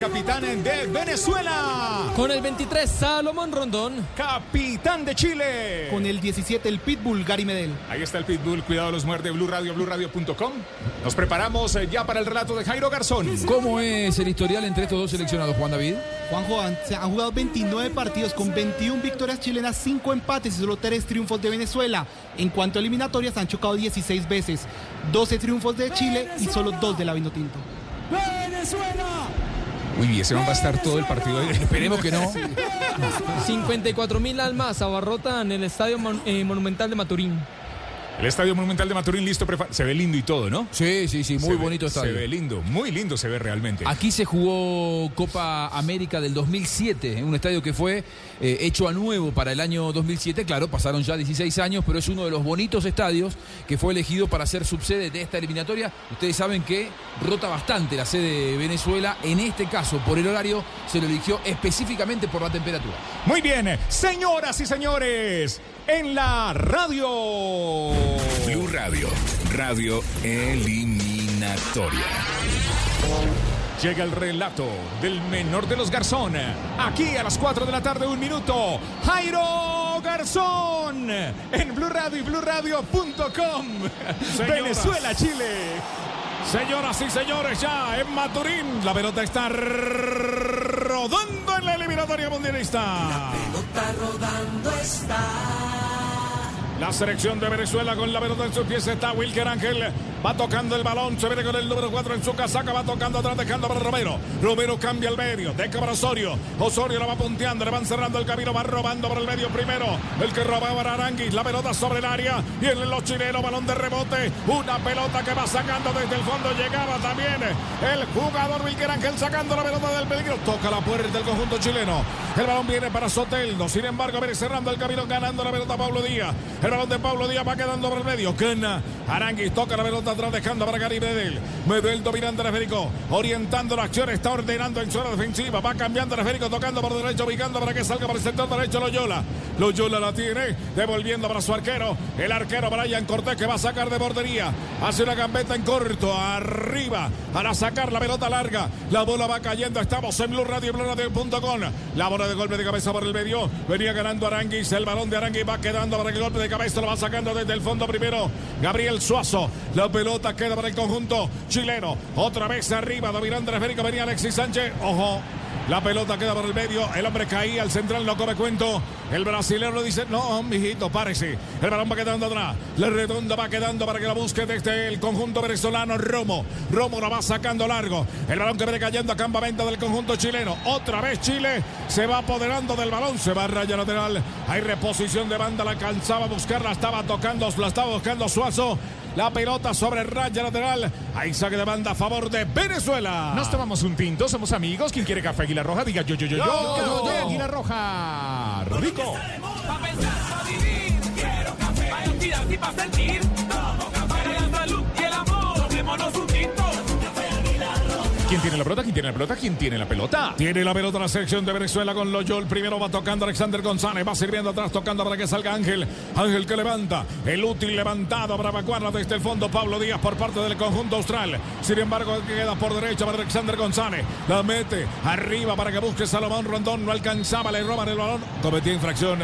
Speaker 2: Capitán de Venezuela.
Speaker 85: Con el 23, Salomón Rondón.
Speaker 2: Capitán de Chile.
Speaker 52: Con el 17, el Pitbull Gary Medel.
Speaker 2: Ahí está el Pitbull, cuidado los muerde, Blue Radio, BlueRadio.com. Nos preparamos eh, ya para el relato de Jairo Garzón.
Speaker 17: ¿Cómo es el historial entre estos dos seleccionados, Juan David?
Speaker 52: Juanjo, han, se han jugado 29 partidos con 21 victorias chilenas, 5 empates y solo 3 triunfos de Venezuela. En cuanto a eliminatorias, han chocado 16 veces, 12 triunfos de Chile y solo 2 de la Vinotinto.
Speaker 62: ¡Venezuela!
Speaker 2: Uy, ese va a estar todo el partido.
Speaker 17: Esperemos que no.
Speaker 85: 54 mil almas abarrotan el Estadio eh, Monumental de Maturín.
Speaker 2: El Estadio Monumental de Maturín listo, se ve lindo y todo, ¿no?
Speaker 17: Sí, sí, sí, muy
Speaker 2: Se ve-
Speaker 17: bonito estadio.
Speaker 2: Se ve lindo, muy lindo se ve realmente.
Speaker 17: Aquí se jugó Copa América del 2007, en un estadio que fue eh, hecho a nuevo para el año 2007. Claro, pasaron ya 16 años, pero es uno de los bonitos estadios que fue elegido para ser subsede de esta eliminatoria. Ustedes saben que rota bastante la sede de Venezuela. En este caso, por el horario, se lo eligió específicamente por la temperatura.
Speaker 2: Muy bien, señoras y señores, en la radio.
Speaker 76: Blue Radio, radio eliminatoria.
Speaker 2: Llega el relato del menor de los Garzón. Aquí a las 4 de la tarde, un minuto. Jairo Garzón. En Blue Radio y BlueRadio.com. Venezuela, Chile.
Speaker 72: Señoras y señores, ya en Maturín, la pelota está rodando en la eliminatoria mundialista.
Speaker 86: Pelota rodando está.
Speaker 72: La selección de Venezuela con la pelota en sus pies está Wilker Ángel. Va tocando el balón, se viene con el número 4 en su casaca, va tocando atrás, dejando para Romero. Romero cambia el medio, deja para Osorio. Osorio la va punteando, le van cerrando el camino, va robando por el medio primero. El que robaba era Aranguis, la pelota sobre el área. Y en los chilenos, balón de rebote. Una pelota que va sacando desde el fondo, llegaba también el jugador Wilker Ángel sacando la pelota del peligro. Toca la puerta del conjunto chileno. El balón viene para Soteldo, sin embargo, viene cerrando el camino, ganando la pelota Pablo Díaz. El balón de Pablo Díaz va quedando por el medio. Gana. Aranguis toca la pelota atrás, dejando para Gary Medel. Medel dominando el esférico, orientando la acción, está ordenando en zona defensiva. Va cambiando el esférico, tocando por derecho, ubicando para que salga por el sector derecho Loyola. Loyola la tiene, devolviendo para su arquero. El arquero Brian Cortés que va a sacar de bordería. Hace una gambeta en corto, arriba, para sacar la pelota larga. La bola va cayendo. Estamos en Blue Radio, Blue Radio.com. La bola de golpe de cabeza por el medio. Venía ganando Aranguis. El balón de Aranguis va quedando para el golpe de cabeza lo va sacando desde el fondo primero. Gabriel Suazo. La pelota queda para el conjunto chileno. Otra vez arriba, dominando el esférico. Venía Alexis Sánchez. Ojo. La pelota queda por el medio. El hombre caía. El central no come cuento. El brasileño dice: No, mijito, párese. El balón va quedando atrás. La redonda va quedando para que la busque desde el conjunto venezolano. Romo. Romo la va sacando largo. El balón que viene cayendo a campamento del conjunto chileno. Otra vez Chile se va apoderando del balón. Se va a raya lateral. Hay reposición de banda. La alcanzaba a buscarla. Estaba tocando. La estaba buscando Suazo. La pelota sobre raya lateral. Hay saque de banda a favor de Venezuela.
Speaker 2: Nos tomamos un tinto, somos amigos. ¿Quién quiere café Aguilar Roja? Diga yo, yo, yo, yo.
Speaker 72: Yo, yo,
Speaker 2: Café
Speaker 72: yo.
Speaker 2: Aguilar Roja. Rico.
Speaker 86: Pa' pensar, pa' vivir, quiero café. Para y sentir.
Speaker 2: ¿Quién tiene la pelota? ¿Quién tiene la pelota? ¿Quién tiene la pelota?
Speaker 72: Tiene la pelota la selección de Venezuela con Loyol. Primero va tocando Alexander González. Va sirviendo atrás, tocando para que salga Ángel. Ángel que levanta. El útil levantado para evacuarla desde el fondo. Pablo Díaz por parte del conjunto austral. Sin embargo, queda por derecha para Alexander González. La mete arriba para que busque Salomón Rondón. No alcanzaba, le roban el balón. Cometía infracción.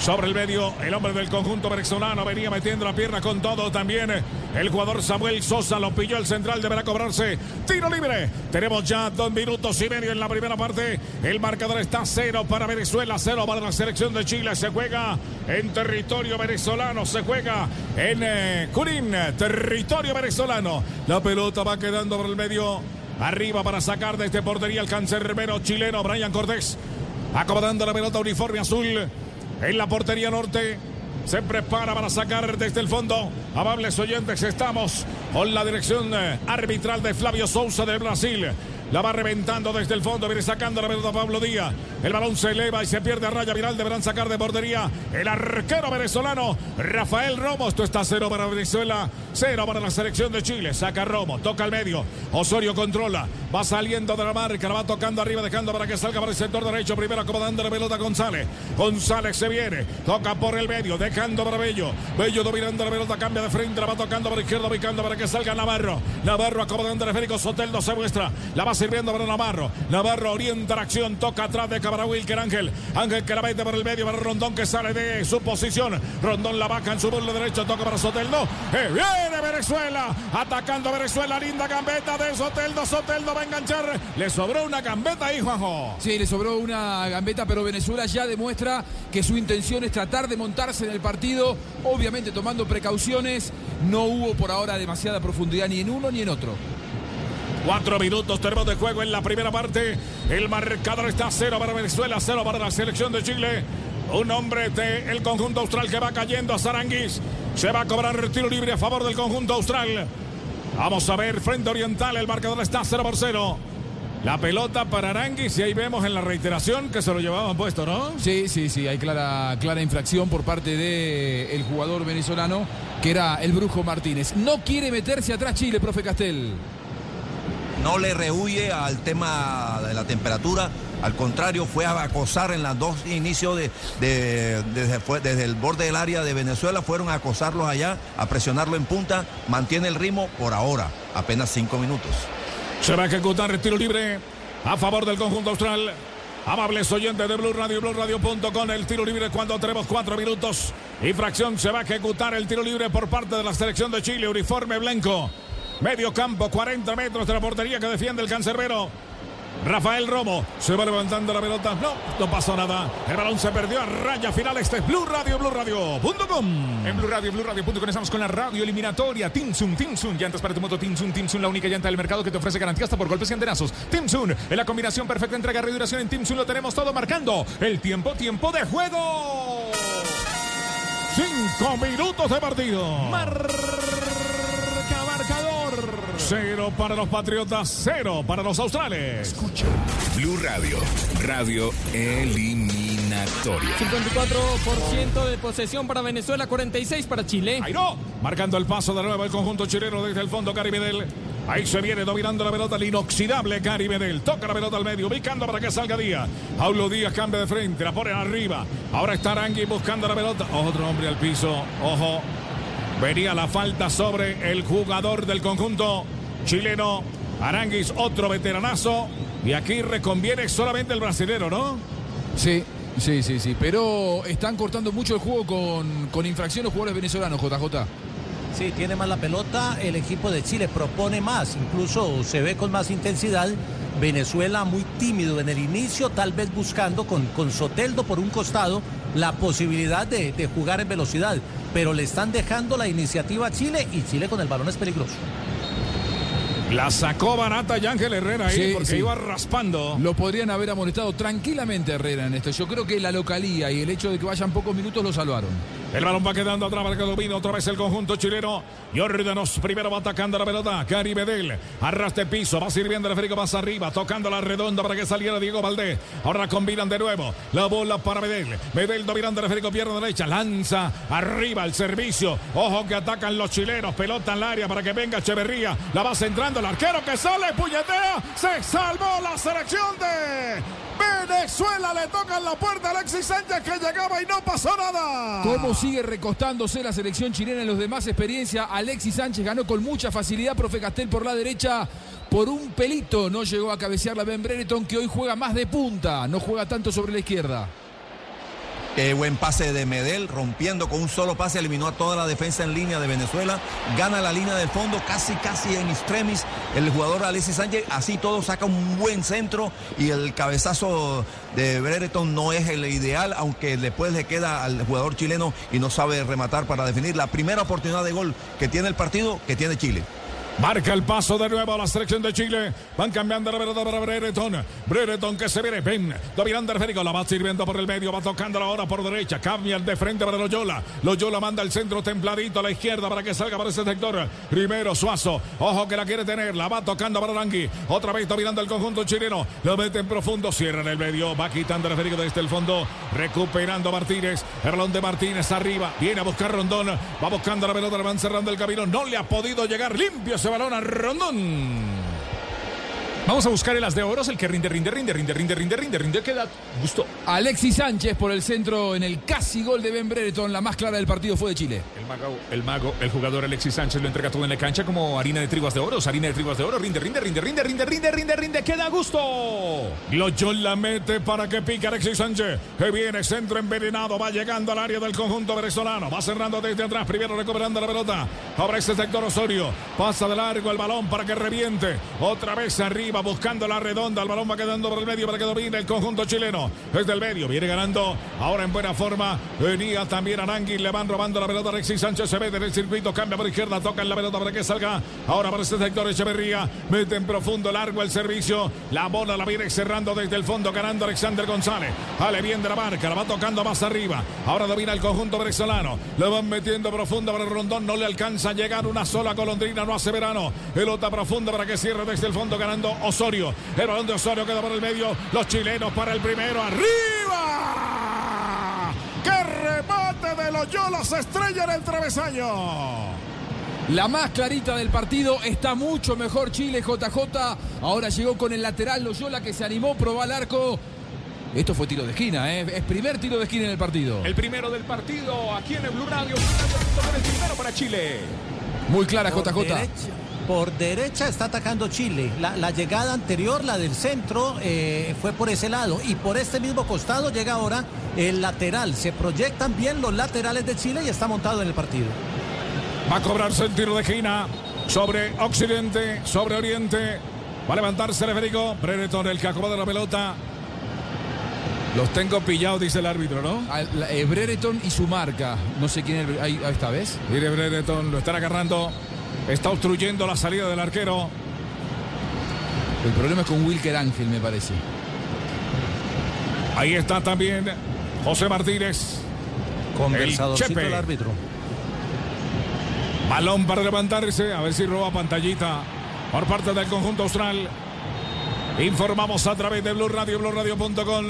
Speaker 72: Sobre el medio, el hombre del conjunto venezolano venía metiendo la pierna con todo también. El jugador Samuel Sosa lo pilló el central, deberá cobrarse. Tiro libre. Tenemos ya dos minutos y medio en la primera parte. El marcador está cero para Venezuela, cero para la selección de Chile. Se juega en territorio venezolano, se juega en eh, Curín, territorio venezolano. La pelota va quedando por el medio. Arriba para sacar de este portería el cancerbero chileno Brian Cortés. Acomodando la pelota uniforme azul en la portería norte. Se prepara para sacar desde el fondo. Amables oyentes, estamos con la dirección eh, arbitral de Flavio Sousa de Brasil. La va reventando desde el fondo, viene sacando la pelota Pablo Díaz. El balón se eleva y se pierde a raya viral. Deberán sacar de bordería el arquero venezolano Rafael Romo. Esto está cero para Venezuela, cero para la selección de Chile. Saca Romo, toca al medio. Osorio controla, va saliendo de la marca, la va tocando arriba, dejando para que salga para el sector derecho. Primero acomodando la pelota González. González se viene, toca por el medio, dejando para Bello. Bello dominando la pelota, cambia de frente, la va tocando para izquierda, ubicando para que salga Navarro. Navarro acomodando el esférico, Soteldo se muestra, la va sirviendo para Navarro. Navarro orienta la acción, toca atrás de Cabra Wilker Ángel. Ángel que la mete por el medio para Rondón que sale de su posición. Rondón la vaca en su burlo derecho, toca para Soteldo. Eh, viene Venezuela, atacando Venezuela, linda gambeta de Soteldo. Soteldo va a enganchar. Le sobró una gambeta ahí, Juanjo.
Speaker 17: Sí, le sobró una gambeta, pero Venezuela ya demuestra que su intención es tratar de montarse en el partido, obviamente tomando precauciones. No hubo por ahora demasiada profundidad ni en uno ni en otro.
Speaker 72: Cuatro minutos tenemos de juego en la primera parte. El marcador está cero para Venezuela, cero para la selección de Chile. Un hombre del conjunto austral que va cayendo a Zaranguis. Se va a cobrar el tiro libre a favor del conjunto austral. Vamos a ver, frente oriental, el marcador está 0 por 0. La pelota para Aranguis y ahí vemos en la reiteración que se lo llevaban puesto, ¿no?
Speaker 17: Sí, sí, sí, hay clara, clara infracción por parte del jugador venezolano que era el Brujo Martínez. No quiere meterse atrás Chile, profe Castel.
Speaker 25: No le rehuye al tema de la temperatura, al contrario, fue a acosar en los dos inicios de, de- desde, fue- desde el borde del área de Venezuela, fueron a acosarlos allá, a presionarlo en punta, mantiene el ritmo por ahora, apenas cinco minutos.
Speaker 72: Se va a ejecutar el tiro libre a favor del conjunto austral. Amables oyentes de Blue Radio, BlueRadio.com, el tiro libre cuando tenemos cuatro minutos. Infracción, se va a ejecutar el tiro libre por parte de la selección de Chile, uniforme blanco. Medio campo, 40 metros de la portería que defiende el cancerbero. Rafael Romo se va levantando la pelota. No, no pasó nada. El balón se perdió a raya final. Este es Blue Radio, BlueRadio.com.
Speaker 2: En Blue Radio, Blue Radio.com estamos con la radio eliminatoria. Timsun, Timsun, llantas para tu moto, Timsun, Timsun, la única llanta del mercado que te ofrece garantía hasta por golpes y antenazos. Timsun, en la combinación perfecta entre agarre y duración en Timsun lo tenemos todo marcando. El tiempo, tiempo de juego.
Speaker 72: Cinco minutos de partido.
Speaker 2: Marcador.
Speaker 72: Cero para los Patriotas, cero para los Australes.
Speaker 76: Escucha. Blue Radio, radio eliminatoria.
Speaker 85: 54% de posesión para Venezuela, 46 para Chile.
Speaker 72: Ahí no. Marcando el paso de nuevo el conjunto chileno desde el fondo, Cari Medel. Ahí se viene dominando la pelota el inoxidable Cari Medel. Toca la pelota al medio, ubicando para que salga Díaz. Paulo Díaz cambia de frente, la pone arriba. Ahora está Arangui buscando la pelota. Otro hombre al piso. Ojo. Venía la falta sobre el jugador del conjunto chileno. Aranguis, otro veteranazo. Y aquí reconviene solamente el brasilero, ¿no?
Speaker 17: Sí, sí, sí, sí. Pero están cortando mucho el juego con, con infracción los jugadores venezolanos, JJ.
Speaker 54: Sí, tiene más la pelota, el equipo de Chile propone más, incluso se ve con más intensidad. Venezuela muy tímido en el inicio, tal vez buscando con, con Soteldo por un costado la posibilidad de, de jugar en velocidad, pero le están dejando la iniciativa a Chile y Chile con el balón es peligroso.
Speaker 72: La sacó barata Ángel Herrera ahí
Speaker 17: Sí,
Speaker 72: porque
Speaker 17: sí.
Speaker 72: iba raspando.
Speaker 17: Lo podrían haber amonestado tranquilamente Herrera en esto. Yo creo que la localía y el hecho de que vayan pocos minutos lo salvaron.
Speaker 72: El balón va quedando atrás para que domina otra vez el conjunto chileno. Jordanoz primero va atacando la pelota. Cari Medel. Arrastre piso. Va sirviendo el Federico más arriba. Tocando la redonda para que saliera Diego Valdés. Ahora combinan de nuevo. La bola para Medel. Medel dominando el Federico pierna derecha. Lanza arriba el servicio. Ojo que atacan los chilenos. Pelota en el área para que venga Echeverría. La va centrando el arquero que sale. Puñetea. Se salvó la selección de Venezuela. Le tocan la puerta a Alexis Sánchez que llegaba y no pasó nada.
Speaker 17: ¿Cómo sigue recostándose la selección chilena en los demás experiencia? Alexis Sánchez ganó con mucha facilidad, profe Castel por la derecha. Por un pelito no llegó a cabecear la Ben Brereton, que hoy juega más de punta, no juega tanto sobre la izquierda.
Speaker 25: Qué buen pase de Medel, rompiendo con un solo pase, eliminó a toda la defensa en línea de Venezuela, gana la línea del fondo, casi, casi en extremis, el jugador Alexis Sánchez, así todo saca un buen centro y el cabezazo de Brereton no es el ideal, aunque después le queda al jugador chileno y no sabe rematar para definir. La primera oportunidad de gol que tiene el partido, que tiene Chile.
Speaker 72: Marca el paso de nuevo a la selección de Chile. Van cambiando la pelota para Brereton. Brereton que se viene. Ven. Dominando el Férico. La va sirviendo por el medio. Va tocando ahora por derecha. Cambia el de frente para Loyola. Loyola manda el centro templadito a la izquierda para que salga para ese sector. Primero Suazo. Ojo que la quiere tener. La va tocando para Langui. Otra vez dominando el conjunto chileno. Lo mete en profundo. Cierra en el medio. Va quitando el Férico desde el fondo. Recuperando Martínez. El balón de Martínez arriba. Viene a buscar Rondón. Va buscando la pelota. Le van cerrando el camino. No le ha podido llegar limpio ese balón a Rondón.
Speaker 2: Vamos a buscar el as de oros, el que rinde, rinde, rinde, rinde, rinde, rinde, rinde, rinde, que da gusto.
Speaker 17: Alexis Sánchez por el centro en el casi gol de Ben Brereton. La más clara del partido fue de Chile.
Speaker 2: El mago, el mago, el jugador Alexis Sánchez lo entrega todo en la cancha como harina de triguas de oros, harina de triguas de oro, rinde, rinde, rinde, rinde, rinde, rinde, rinde, rinde, que da gusto.
Speaker 72: Loyola mete para que pique Alexis Sánchez. Que viene centro envenenado. Va llegando al área del conjunto venezolano. Va cerrando desde atrás. Primero recuperando la pelota. Ahora ese sector Osorio. Pasa de largo el balón para que reviente. Otra vez arriba buscando la redonda. El balón va quedando por el medio para que domine el conjunto chileno. Desde el medio viene ganando. Ahora en buena forma. Venía también Arangui. Le van robando la pelota. Alexis Sánchez se mete en el circuito. Cambia por izquierda. Toca en la pelota para que salga. Ahora para este sector Echeverría. Mete en profundo largo el servicio. La bola la viene cerrando desde el fondo. Ganando Alexander González. Sale bien de la marca. La va tocando más arriba. Ahora domina el conjunto venezolano. Lo van metiendo profundo para el rondón. No le alcanza a llegar una sola golondrina. No hace verano. Pelota profunda para que cierre desde el fondo. Ganando Osorio. El balón de Osorio queda por el medio. Los chilenos para el primero. ¡Arriba! ¡Qué remate de Loyola! Se estrella en el travesaño.
Speaker 17: La más clarita del partido está mucho mejor Chile, JJ. Ahora llegó con el lateral Loyola que se animó, probó al arco. Esto fue tiro de esquina, ¿eh? es primer tiro de esquina en el partido.
Speaker 2: El primero del partido aquí en el Blue Radio. El primero para Chile.
Speaker 17: Muy clara,
Speaker 54: Por
Speaker 17: JJ.
Speaker 54: derecha, por derecha está atacando Chile. La, la llegada anterior, la del centro, eh, fue por ese lado. Y por este mismo costado llega ahora el lateral. Se proyectan bien los laterales de Chile y está montado en el partido.
Speaker 72: Va a cobrarse el tiro de esquina sobre Occidente, sobre Oriente. Va a levantarse el Federico. Brereton, el que acomoda la pelota. Los tengo pillados, dice el árbitro, ¿no?
Speaker 17: La- eh, Brereton y su marca. No sé quién es. el- Ahí, ahí está, ¿ves?
Speaker 72: Mire Brereton, lo están agarrando. Está obstruyendo la salida del arquero.
Speaker 17: El problema es con Wilker Ángel, me parece.
Speaker 72: Ahí está también José Martínez.
Speaker 54: Conversadorcito
Speaker 72: Chepe.
Speaker 54: el árbitro.
Speaker 72: Balón para levantarse, a ver si roba pantallita por parte del conjunto austral. Informamos a través de Blue Radio, BlueRadio.com.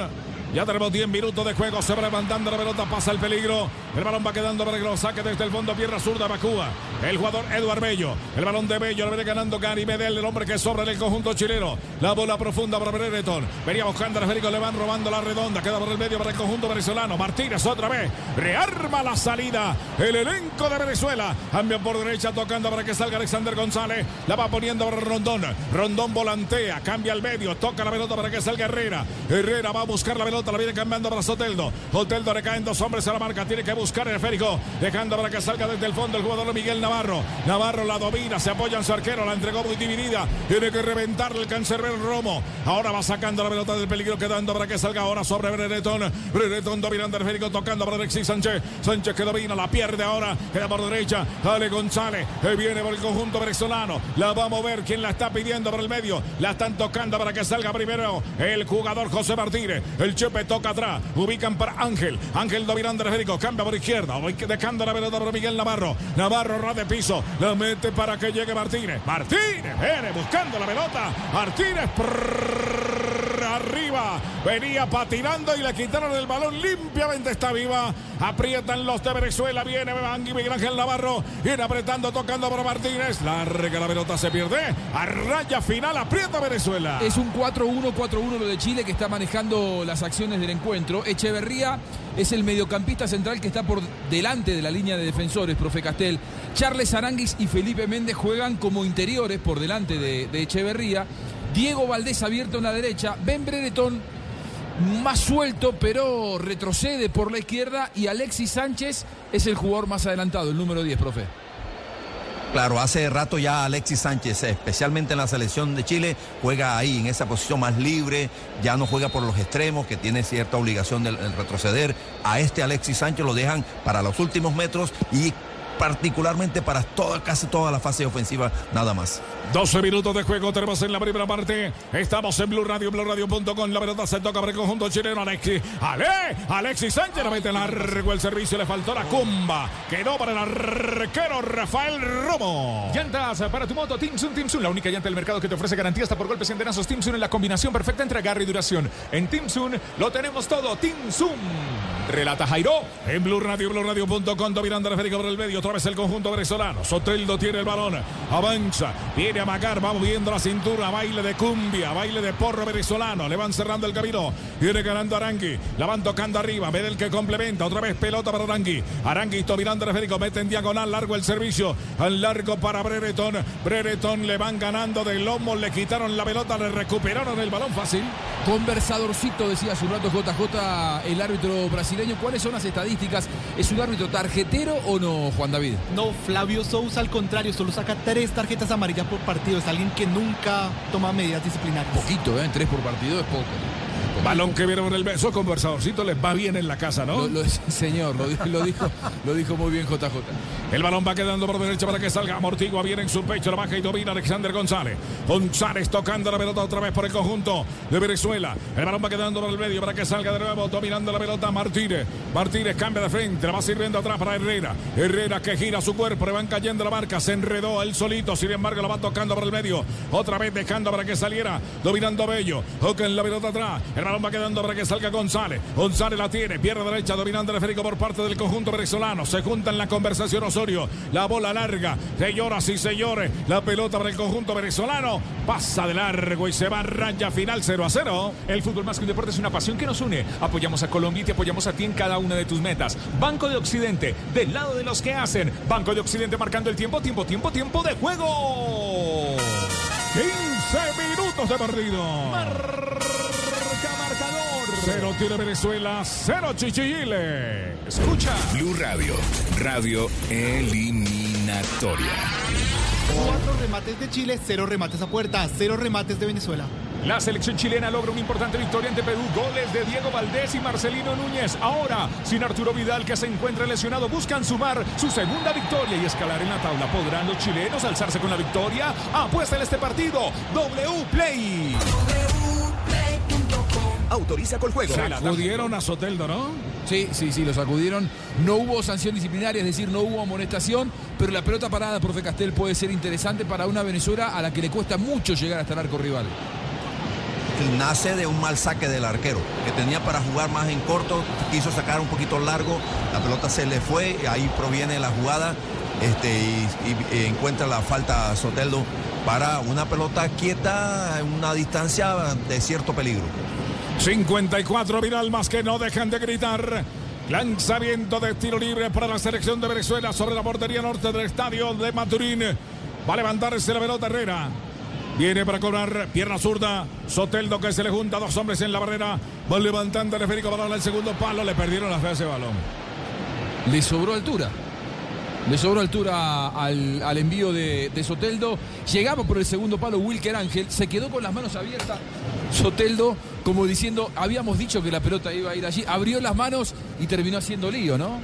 Speaker 72: Ya tenemos 10 minutos de juego. Se va levantando la pelota, pasa el peligro. El balón va quedando para que lo saque desde el fondo. Pierna zurda, Bacúa. El jugador Eduard Bello. El balón de Bello. Lo viene ganando Gary Medel, el hombre que sobra en el conjunto chileno. La bola profunda para Brereton. Venía buscando a Federico. Le van robando la redonda. Queda por el medio para el conjunto venezolano. Martínez otra vez. Rearma la salida. El elenco de Venezuela. Cambia por derecha tocando para que salga Alexander González. La va poniendo para Rondón. Rondón volantea. Cambia al medio. Toca la pelota para que salga Herrera. Herrera va a buscar la pelota. La viene cambiando para Soteldo. Soteldo le caen dos hombres a la marca. Tiene que buscar el esférico. Dejando para que salga desde el fondo el jugador Miguel Navarro. Navarro la domina. Se apoya en su arquero. La entregó muy dividida. Tiene que reventarle el cancerbero Romo. Ahora va sacando la pelota del peligro. Quedando para que salga ahora sobre Brereton. Brereton dominando el esférico. Tocando para Alexis Sánchez. Sánchez que domina. La pierde ahora. Queda por derecha. Ale González. Que viene por el conjunto venezolano. La va a mover. Quien la está pidiendo por el medio. La están tocando para que salga primero el jugador José Martínez. El Toca atrás. Ubican para Ángel. Ángel dominando el. Cambia por izquierda. Dejando la pelota para Miguel Navarro. Navarro ras de piso. La mete para que llegue Martínez. Martínez viene buscando la pelota. Martínez. Arriba. Venía patinando y le quitaron el balón limpiamente. Está viva. Aprietan los de Venezuela. Viene Angui Miguel Ángel Navarro. Viene apretando, tocando para Martínez. Larga la pelota, se pierde. A raya final, aprieta Venezuela.
Speaker 17: Es un 4-1-4-1 lo de Chile que está manejando las acciones del encuentro. Echeverría es el mediocampista central que está por delante de la línea de defensores, profe Castel. Charles Aranguis y Felipe Méndez juegan como interiores por delante de, de Echeverría. Diego Valdés abierto en la derecha. Ben Brereton más suelto, pero retrocede por la izquierda. Y Alexis Sánchez es el jugador más adelantado, el número 10, profe.
Speaker 25: Claro, hace rato ya Alexis Sánchez, especialmente en la selección de Chile, juega ahí en esa posición más libre, ya no juega por los extremos, que tiene cierta obligación de retroceder. A este Alexis Sánchez lo dejan para los últimos metros y particularmente para toda, casi toda la fase ofensiva, nada más.
Speaker 72: 12 minutos de juego tenemos en la primera parte. Estamos en Blue Radio, BlueRadio.com. La pelota se toca para el conjunto chileno. Alexis, Ale, Alexis Sánchez la mete largo el servicio. Le faltó la cumba. Quedó para el arquero Rafael Romo.
Speaker 2: Llantas para tu moto, Timsun, Timsun, la única llanta del mercado que te ofrece garantía hasta por golpes y enterazos. Timsun en la combinación perfecta entre agarre y duración. En Timsun lo tenemos todo. Timsun. Relata Jairo.
Speaker 72: En Blue Radio, BlueRadio.com. Dominando el esférico por el medio. Otra vez el conjunto venezolano. Soteldo tiene el balón. Avanza. Viene a Macar. Va moviendo la cintura. Baile de cumbia. Baile de porro venezolano. Le van cerrando el camino. Viene ganando Arangui. La van tocando arriba. Ve el que complementa. Otra vez pelota para Arangui. Arangui dominando el esférico. Mete en diagonal. Largo el servicio. Al largo para Brereton. Brereton le van ganando de lomo. Le quitaron la pelota. Le recuperaron el balón fácil.
Speaker 17: Conversadorcito, decía hace un rato JJ, el árbitro brasileño. ¿Cuáles son las estadísticas? ¿Es un árbitro tarjetero o no, Juan David?
Speaker 52: No, Flavio Sousa al contrario, solo saca tres tarjetas amarillas por partido. Es alguien que nunca toma medidas disciplinarias.
Speaker 17: Poquito, ¿eh? Tres por partido es poco.
Speaker 72: Balón que vieron el beso, conversadorcito, les va bien en la casa, ¿no?
Speaker 17: Lo, lo- señor, lo, dijo- lo dijo, lo dijo muy bien JJ.
Speaker 72: El balón va quedando por derecha para que salga. Amortigua viene en su pecho, la baja y domina Alexander González. González tocando la pelota otra vez por el conjunto de Venezuela. El balón va quedando por el medio para que salga de nuevo, dominando la pelota Martínez. Martínez cambia de frente, la va sirviendo atrás para Herrera. Herrera que gira su cuerpo, le van cayendo la marca, se enredó él solito, sin embargo la va tocando por el medio. Otra vez dejando para que saliera, dominando Bello. Toca en la pelota atrás. El balón va quedando para que salga González. González la tiene, pierna derecha, dominando el esférico por parte del conjunto venezolano. Se junta en la conversación Osorio. La bola larga. Señoras y señores, la pelota para el conjunto venezolano. Pasa de largo y se va a raya final 0 a 0.
Speaker 2: El fútbol más que un deporte es una pasión que nos une. Apoyamos a Colombia y te apoyamos a ti en cada una de tus metas. Banco de Occidente, del lado de los que hacen. Banco de Occidente marcando el tiempo, tiempo, tiempo, tiempo de juego.
Speaker 72: 15 minutos de partido. Cero tiene Venezuela, cero Chichile.
Speaker 2: Escucha.
Speaker 76: Blue Radio, radio eliminatoria.
Speaker 52: Cuatro remates de Chile, cero remates a puerta, cero remates de Venezuela.
Speaker 2: La selección chilena logra una importante victoria ante Perú. Goles de Diego Valdés y Marcelino Núñez. Ahora, sin Arturo Vidal, que se encuentra lesionado, buscan sumar su segunda victoria y escalar en la tabla. ¿Podrán los chilenos alzarse con la victoria? Apuesta en este partido. W Play. Autoriza con juego.
Speaker 72: Sacudieron a Soteldo, ¿no?
Speaker 17: Sí, sí, sí, lo sacudieron. No hubo sanción disciplinaria, es decir, no hubo amonestación, pero la pelota parada, profe Castel, puede ser interesante para una Venezuela a la que le cuesta mucho llegar hasta el arco rival.
Speaker 25: Y nace de un mal saque del arquero, que tenía para jugar más en corto, quiso sacar un poquito largo, la pelota se le fue, ahí proviene la jugada este, y, y- y encuentra la falta Soteldo para una pelota quieta en una distancia de cierto peligro.
Speaker 72: 54 Vidal más que no dejan de gritar. Lanzamiento de tiro libre para la selección de Venezuela sobre la portería norte del estadio de Maturín. Va a levantarse la pelota Herrera. Viene para cobrar pierna zurda. Soteldo que se le junta dos hombres en la barrera. Va levantando el esférico darle el segundo palo. Le perdieron la fe a balón.
Speaker 17: Le sobró altura. Le sobró altura al, al envío de, de Soteldo. Llegaba por el segundo palo Wilker Ángel. Se quedó con las manos abiertas. Soteldo, como diciendo, habíamos dicho que la pelota iba a ir allí. Abrió las manos y terminó haciendo lío, ¿no?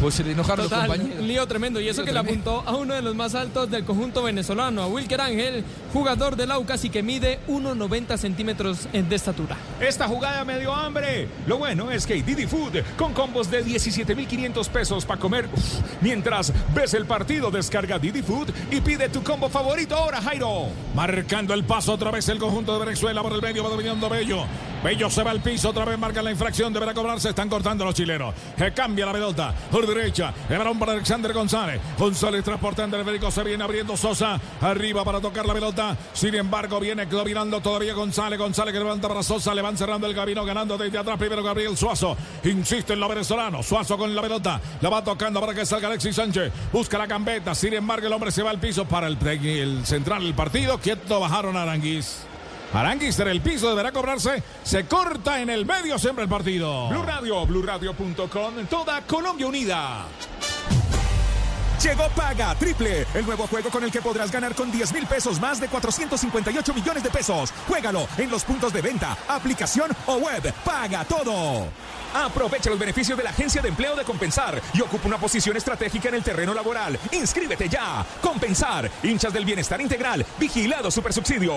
Speaker 17: Pues se le enojaron
Speaker 85: Total,
Speaker 17: los compañeros.
Speaker 85: un lío tremendo. Y eso
Speaker 17: Lío
Speaker 85: que le
Speaker 17: tremendo.
Speaker 85: apuntó a uno de los más altos del conjunto venezolano, a Wilker Ángel, jugador del Aucas y que mide 1,90 centímetros de estatura.
Speaker 2: Esta jugada me dio hambre. Lo bueno es que Didi Food con combos de 17,500 pesos para comer. Uf, mientras ves el partido, descarga Didi Food y pide tu combo favorito ahora, Jairo.
Speaker 72: Marcando el paso otra vez el conjunto de Venezuela por el medio, va dominando Bello. Bello se va al piso, otra vez marca la infracción, deberá cobrarse, están cortando los chilenos. Que cambia la pelota por derecha, el balón para Alexander González. González transportando el Federico, se viene abriendo Sosa, arriba para tocar la pelota. Sin embargo, viene dominando todavía González. González que levanta para Sosa, le van cerrando el camino, ganando desde atrás. Primero Gabriel Suazo, insiste en lo venezolano. Suazo con la pelota, la va tocando para que salga Alexis Sánchez. Busca la gambeta, sin embargo, el hombre se va al piso para el, el central del partido. Quieto bajaron a Aranguiz. Aranguiz en el piso deberá cobrarse. Se corta en el medio siempre el partido.
Speaker 2: Blue Radio, BlueRadio.com, toda Colombia unida. Llegó Paga Triple, el nuevo juego con el que podrás ganar con 10 mil pesos más de 458 millones de pesos. Juégalo en los puntos de venta, aplicación o web. Paga todo. Aprovecha los beneficios de la Agencia de Empleo de Compensar y ocupa una posición estratégica en el terreno laboral. Inscríbete ya. Compensar, hinchas del bienestar integral, vigilado supersubsidio.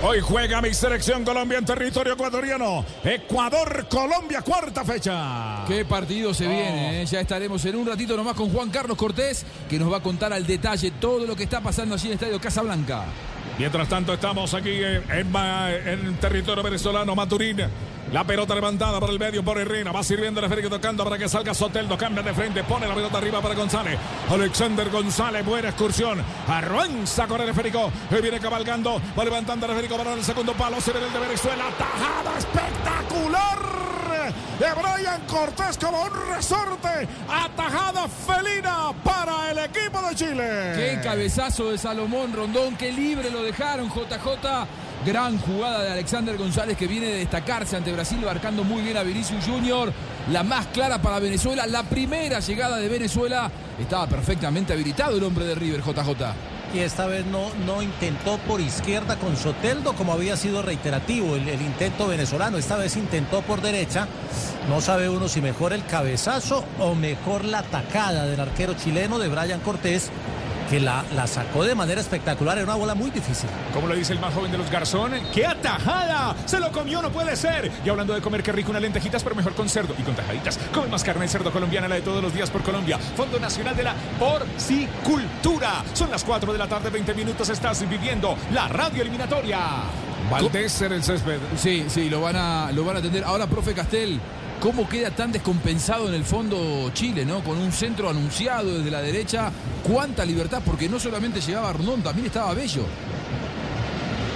Speaker 72: Hoy juega mi selección Colombia en territorio ecuatoriano. Ecuador-Colombia, cuarta fecha.
Speaker 17: Qué partido se
Speaker 72: Oh.
Speaker 17: viene, ¿eh? ya estaremos en un ratito nomás con Juan Carlos Cortés, que nos va a contar al detalle todo lo que está pasando allí en el Estadio Casablanca.
Speaker 72: Mientras tanto, estamos aquí en, en territorio venezolano, Maturín. La pelota levantada por el medio por Herrera. Va sirviendo el esférico tocando para que salga Soteldo. Cambia de frente. Pone la pelota arriba para González. Alexander González. Buena excursión. Arranza con el esférico. Viene cabalgando. Va levantando el esférico para el segundo palo. Se ve el de Venezuela. Tajada espectacular de Brian Cortés como un resorte. Atajada felina para el equipo de Chile.
Speaker 17: Qué cabezazo de Salomón Rondón, qué libre lo dejaron JJ. Gran jugada de Alexander González que viene de destacarse ante Brasil, marcando muy bien a Vinicius Junior. La más clara para Venezuela, la primera llegada de Venezuela. Estaba perfectamente habilitado el hombre de River, JJ.
Speaker 54: Y esta vez no, no intentó por izquierda con Soteldo como había sido reiterativo el, el intento venezolano. Esta vez intentó por derecha. No sabe uno si mejor el cabezazo o mejor la tacada del arquero chileno de Brian Cortés, que la, la sacó de manera espectacular. Era una bola muy difícil.
Speaker 2: Como lo dice el más joven de los Garzón, ¡qué atajada! Se lo comió, no puede ser. Y hablando de comer, qué rico unas lentejitas, pero mejor con cerdo y con tajaditas. Come más carne de cerdo colombiana, la de todos los días por Colombia. Fondo Nacional de la Porcicultura. Son las 4 de la tarde, 20 minutos. Estás viviendo la radio eliminatoria.
Speaker 72: Valdés en el césped.
Speaker 17: Sí, sí, lo van a, lo van a atender. Ahora, profe Castel, ¿cómo queda tan descompensado en el fondo Chile, ¿no? Con un centro anunciado desde la derecha. Cuánta libertad, porque no solamente llegaba Rondón, también estaba Bello.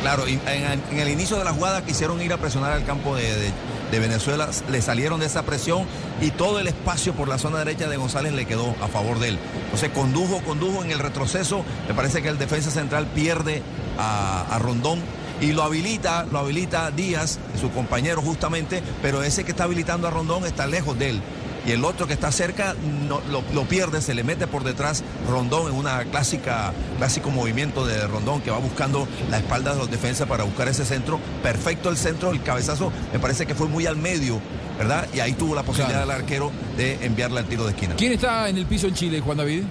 Speaker 25: Claro, en, el inicio de la jugada quisieron ir a presionar al campo de, Venezuela, le salieron de esa presión y todo el espacio por la zona derecha de González le quedó a favor de él. Entonces condujo, condujo en el retroceso, me parece que el defensa central pierde a Rondón y lo habilita, lo habilita Díaz, su compañero justamente, pero ese que está habilitando a Rondón está lejos de él. Y el otro que está cerca no, lo, lo pierde, se le mete por detrás Rondón en una clásica, clásico movimiento de Rondón que va buscando la espalda de los defensas para buscar ese centro. Perfecto el centro, el cabezazo me parece que fue muy al medio, ¿verdad? Y ahí tuvo la posibilidad
Speaker 17: Claro.
Speaker 25: el arquero de enviarle al tiro de esquina.
Speaker 17: ¿Quién está en el piso en Chile, Juan David?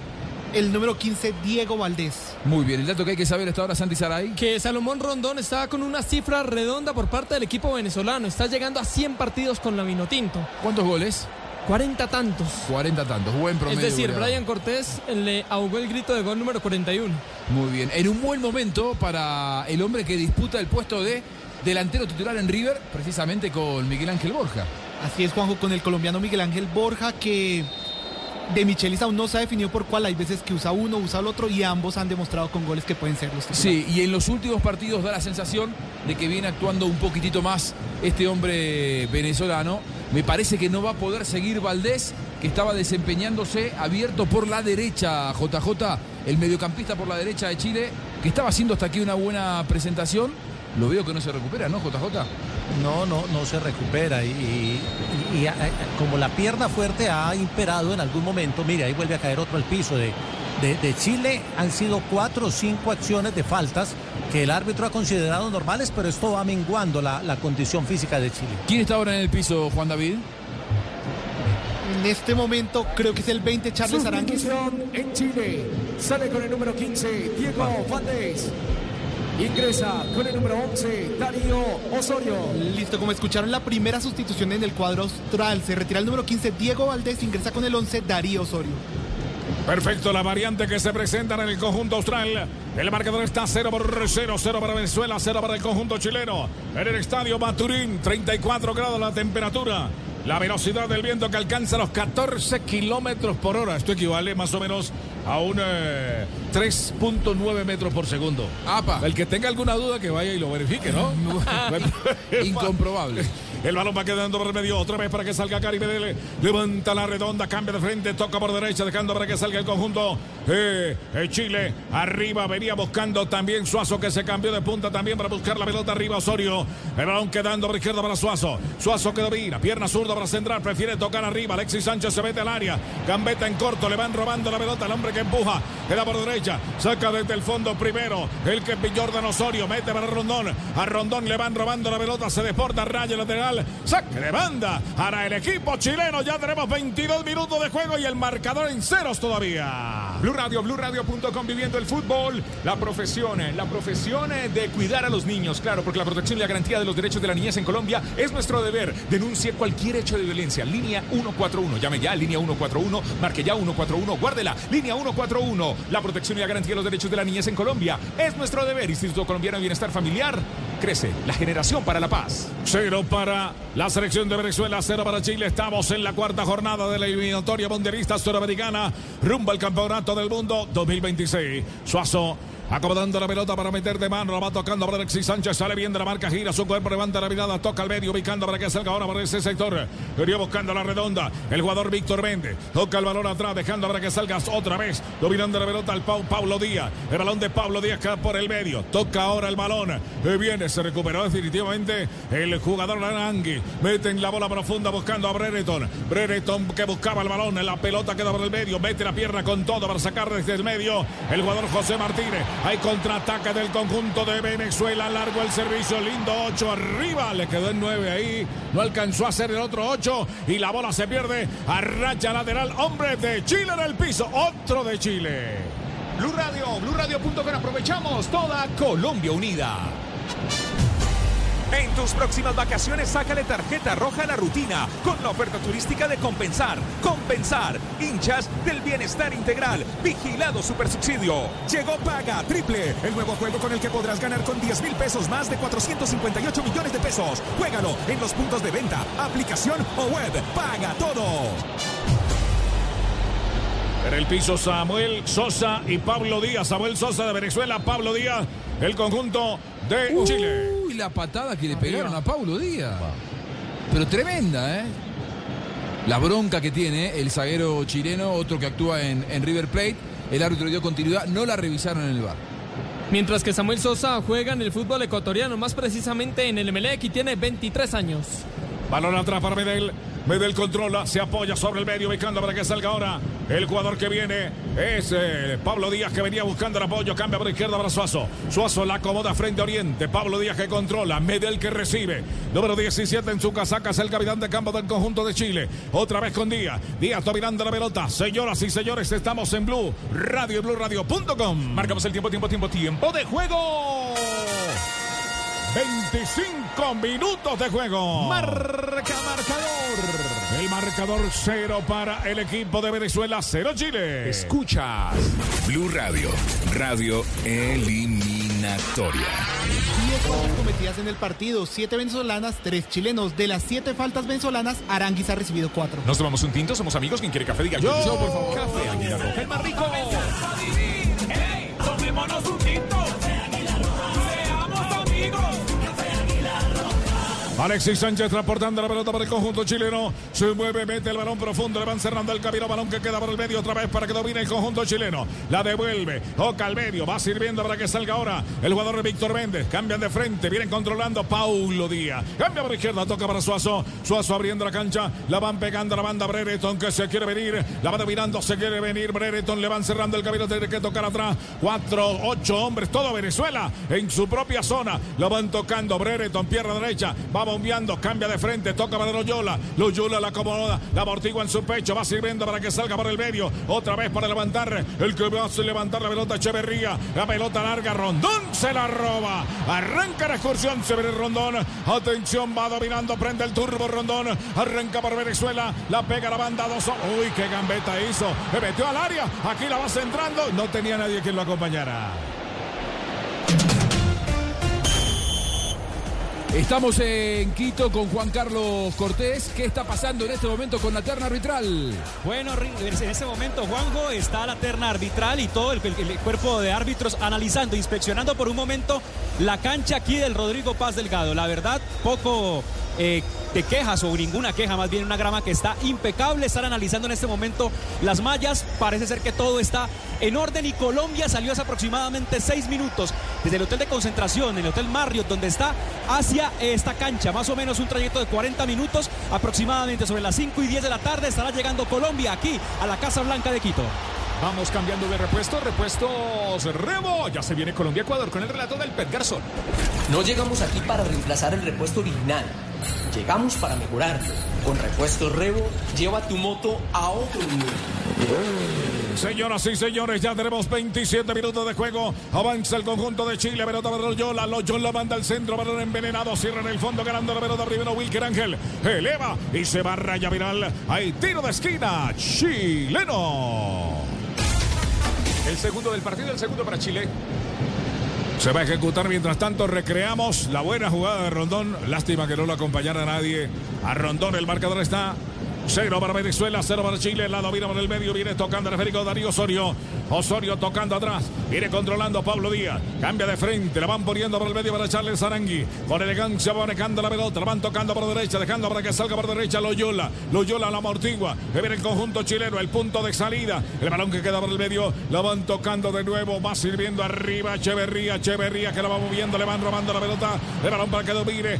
Speaker 52: El número 15, Diego Valdés.
Speaker 17: Muy bien, el dato que hay que saber hasta ahora, Santi Saray.
Speaker 85: Que Salomón Rondón está con una cifra redonda por parte del equipo venezolano. Está llegando a 100 partidos con la Vinotinto.
Speaker 17: ¿Cuántos goles?
Speaker 85: 40 tantos.
Speaker 17: 40 tantos, buen promedio.
Speaker 85: es decir,
Speaker 17: goleador.
Speaker 85: Brian Cortés le ahogó el grito de gol número 41.
Speaker 17: Muy bien, en un buen momento para el hombre que disputa el puesto de delantero titular en River, precisamente con Miguel Ángel Borja.
Speaker 52: Así es, Juanjo, con el colombiano Miguel Ángel Borja, que de Michelis aún no se ha definido por cuál. Hay veces que usa uno, usa el otro, y ambos han demostrado con goles que pueden ser los.
Speaker 17: Sí, y en los últimos partidos da la sensación de que viene actuando un poquitito más este hombre venezolano. Me parece que no va a poder seguir Valdés, que estaba desempeñándose abierto por la derecha, JJ, el mediocampista por la derecha de Chile, que estaba haciendo hasta aquí una buena presentación. Lo veo que no se recupera, ¿no, JJ?
Speaker 54: No, no, no se recupera. Y, y- y, como la pierna fuerte ha imperado en algún momento, mire, ahí vuelve a caer otro al piso de, de, de Chile. Han sido cuatro o cinco acciones de faltas que el árbitro ha considerado normales, pero esto va menguando la, la condición física de Chile.
Speaker 17: ¿Quién está ahora en el piso, Juan David?
Speaker 52: En este momento creo que es el 20 Charles Aranguis.
Speaker 87: En Chile. Sale con el número 15, Diego Valdés. Ingresa con el número 11, Darío Osorio.
Speaker 52: Listo, como escucharon la primera sustitución en el cuadro austral, se retira el número 15 Diego Valdés, ingresa con el 11 Darío Osorio.
Speaker 72: Perfecto, la variante que se presenta en el conjunto austral. El marcador está 0 por 0, 0 para Venezuela, 0 para el conjunto chileno. En el estadio Maturín, 34 grados la temperatura. La velocidad del viento que alcanza los 14 kilómetros por hora. Esto equivale más o menos a un eh, 3.9 metros por segundo. El que tenga alguna duda que vaya y lo verifique, ¿no?
Speaker 17: Incomprobable.
Speaker 72: El balón va quedando por el medio otra vez para que salga Cari Medel. Levanta la redonda, cambia de frente, toca por derecha, dejando para que salga el conjunto. Eh, eh, Chile arriba, venía buscando también Suazo que se cambió de punta también para buscar la pelota arriba Osorio. El balón quedando por izquierda para Suazo. Suazo que domina, pierna zurda para central, prefiere tocar arriba. Alexis Sánchez se mete al área. Gambeta en corto, le van robando la pelota al hombre que empuja. Queda por derecha. Saca desde el fondo primero. El que es Jordan Osorio. Mete para Rondón. A Rondón le van robando la pelota. Se deporta raya lateral. Saque de banda. Para el equipo chileno. Ya tenemos 22 minutos de juego y el marcador en ceros todavía.
Speaker 2: Blue Radio, BlueRadio.com viviendo el fútbol, la profesión, eh, la profesión eh, de cuidar a los niños, claro, porque la protección y la garantía de los derechos de la niñez en Colombia es nuestro deber. Denuncie cualquier hecho de violencia. Línea 141, llame ya, línea 141, marque ya 141, guárdela, línea 141. La protección y la garantía de los derechos de la niñez en Colombia es nuestro deber. Instituto Colombiano de Bienestar Familiar, crece la generación para la paz.
Speaker 72: Cero para la selección de Venezuela, cero para Chile. Estamos en la cuarta jornada de la eliminatoria mundialista suramericana rumbo al campeonato del mundo 2026. Suazo. Acomodando la pelota para meter de mano, la va tocando para Alexis Sánchez, sale bien de la marca, gira su cuerpo, levanta la mirada, toca al medio, ubicando para que salga ahora por ese sector. Venía buscando la redonda, el jugador Víctor Méndez, toca el balón atrás, dejando para que salga otra vez, dominando la pelota al Pau, Pablo Díaz, el balón de Pablo Díaz acá por el medio, toca ahora el balón, Eh, viene, se recuperó definitivamente el jugador Arangui, mete en la bola profunda buscando a Brereton, Brereton que buscaba el balón, la pelota queda por el medio, mete la pierna con todo para sacar desde el medio, el jugador José Martínez, hay contraataque del conjunto de Venezuela. Largo el servicio. Lindo 8 arriba. Le quedó en 9 ahí. No alcanzó a hacer el otro 8. Y la bola se pierde. A racha lateral. Hombre de Chile en el piso. Otro de Chile.
Speaker 2: Blue Radio, BlueRadio.com. Aprovechamos toda Colombia unida. En tus próximas vacaciones, sácale tarjeta roja a la rutina con la oferta turística de Compensar. Compensar, hinchas del bienestar integral. Vigilado Supersubsidio. Llegó Paga Triple, el nuevo juego con el que podrás ganar con 10 mil pesos más de 458 millones de pesos. Juégalo en los puntos de venta, aplicación o web. Paga todo.
Speaker 72: En el piso Samuel Sosa y Pablo Díaz. Samuel Sosa de Venezuela, Pablo Díaz, el conjunto de Chile.
Speaker 17: La patada que le pegaron a Paulo Díaz. Pero tremenda, ¿eh? La bronca que tiene el zaguero chileno, otro que actúa en, en River Plate. El árbitro dio continuidad, no la revisaron en el bar.
Speaker 85: Mientras que Samuel Sosa juega en el fútbol ecuatoriano, más precisamente en el Emelec y tiene 23 años.
Speaker 72: Balón atrás para Medel. Medel controla, se apoya sobre el medio, ubicando para que salga ahora. El jugador que viene es eh, Pablo Díaz, que venía buscando el apoyo. Cambia por izquierda para Suazo. Suazo la acomoda frente a Oriente. Pablo Díaz que controla. Medel que recibe. Número 17 en su casaca es el capitán de campo del conjunto de Chile. Otra vez con Díaz. Díaz dominando la pelota. Señoras y señores, estamos en Blue Radio y BlueRadio.com.
Speaker 2: Marcamos el tiempo, tiempo, tiempo, tiempo de juego.
Speaker 72: 25 minutos de juego.
Speaker 2: Marca marcador.
Speaker 72: El marcador cero para el equipo de Venezuela, cero Chile.
Speaker 2: Escuchas.
Speaker 76: Blue Radio, radio eliminatoria.
Speaker 52: 10 faltas cometidas en el partido, 7 venezolanas, 3 chilenos. De las 7 faltas venezolanas, Aranguis ha recibido 4.
Speaker 2: Nos tomamos un tinto, somos amigos. ¿Quién quiere café? Diga
Speaker 72: Yo.
Speaker 2: por favor. Café Águila Roja, el más rico.
Speaker 86: Tomémonos un tinto. Seamos amigos.
Speaker 72: Alexis Sánchez transportando la pelota para el conjunto chileno. Se mueve, mete el balón profundo, le van cerrando el camino. Balón que queda por el medio otra vez para que domine el conjunto chileno. La devuelve, toca al medio, va sirviendo para que salga ahora el jugador Víctor Méndez. Cambian de frente, vienen controlando Paulo Díaz. Cambia por izquierda, toca para Suazo. Suazo abriendo la cancha, la van pegando la banda Brereton que se quiere venir. La va dominando, se quiere venir. Brereton le van cerrando el camino, tiene que tocar atrás. Cuatro, ocho hombres, todo Venezuela en su propia zona. La van tocando Brereton, pierna derecha, va bombeando, cambia de frente, toca para Loyola. Loyola la acomoda, la amortigua en su pecho, va sirviendo para que salga por el medio. Otra vez para levantar, el que va a levantar la pelota Echeverría. La pelota larga, Rondón se la roba. Arranca la excursión, se ve Rondón. Atención, va dominando, prende el turbo Rondón. Arranca por Venezuela, la pega la banda dos. Uy, qué gambeta hizo. Le metió al área, aquí la va centrando. No tenía nadie quien lo acompañara.
Speaker 17: Estamos en Quito con Juan Carlos Cortés. ¿Qué está pasando en este momento con la terna arbitral?
Speaker 62: Bueno, en ese momento, Juanjo, está la terna arbitral y todo el, el- cuerpo de árbitros analizando, inspeccionando por un momento la cancha aquí del Rodrigo Paz Delgado. La verdad, poco eh, de quejas o ninguna queja, más bien una grama que está impecable. Están analizando en este momento las mallas. Parece ser que todo está en orden y Colombia salió hace aproximadamente seis minutos desde el hotel de concentración, el hotel Marriott, donde está, hacia esta cancha. Más o menos un trayecto de 40 minutos, aproximadamente sobre las 5 y 10 de la tarde estará llegando Colombia aquí a la Casa Blanca de Quito.
Speaker 2: Vamos cambiando de repuesto, repuestos Rebo. Ya se viene Colombia-Ecuador con el relato del Pet Garzón.
Speaker 88: No llegamos aquí para reemplazar el repuesto original. Llegamos para mejorarlo. Con repuesto Rebo, lleva tu moto a otro nivel.
Speaker 72: Señoras y señores, ya tenemos 27 minutos de juego. Avanza el conjunto de Chile. Pelota para Loyola. Loyola manda al centro. Balón envenenado. Cierra en el fondo. Ganando la pelota primero. Wilker Ángel. Eleva y se va a raya viral. Hay tiro de esquina. Chileno.
Speaker 2: El segundo del partido, el segundo para Chile.
Speaker 72: Se va a ejecutar mientras tanto. Recreamos la buena jugada de Rondón. Lástima que no lo acompañara nadie. A Rondón el marcador está. Cero para Venezuela, cero para Chile. El lado vino por el medio. Viene tocando el esférico Darío Osorio. Osorio tocando atrás. Viene controlando Pablo Díaz. Cambia de frente. La van poniendo por el medio para Charles Sarangui. Con elegancia va manejando la pelota. La van tocando por derecha. Dejando para que salga por derecha Loyola. Loyola la amortigua. Viene el conjunto chileno. El punto de salida. El balón que queda por el medio. La van tocando de nuevo. Va sirviendo arriba. Echeverría. Echeverría que la va moviendo. Le van robando la pelota. El balón para que domine.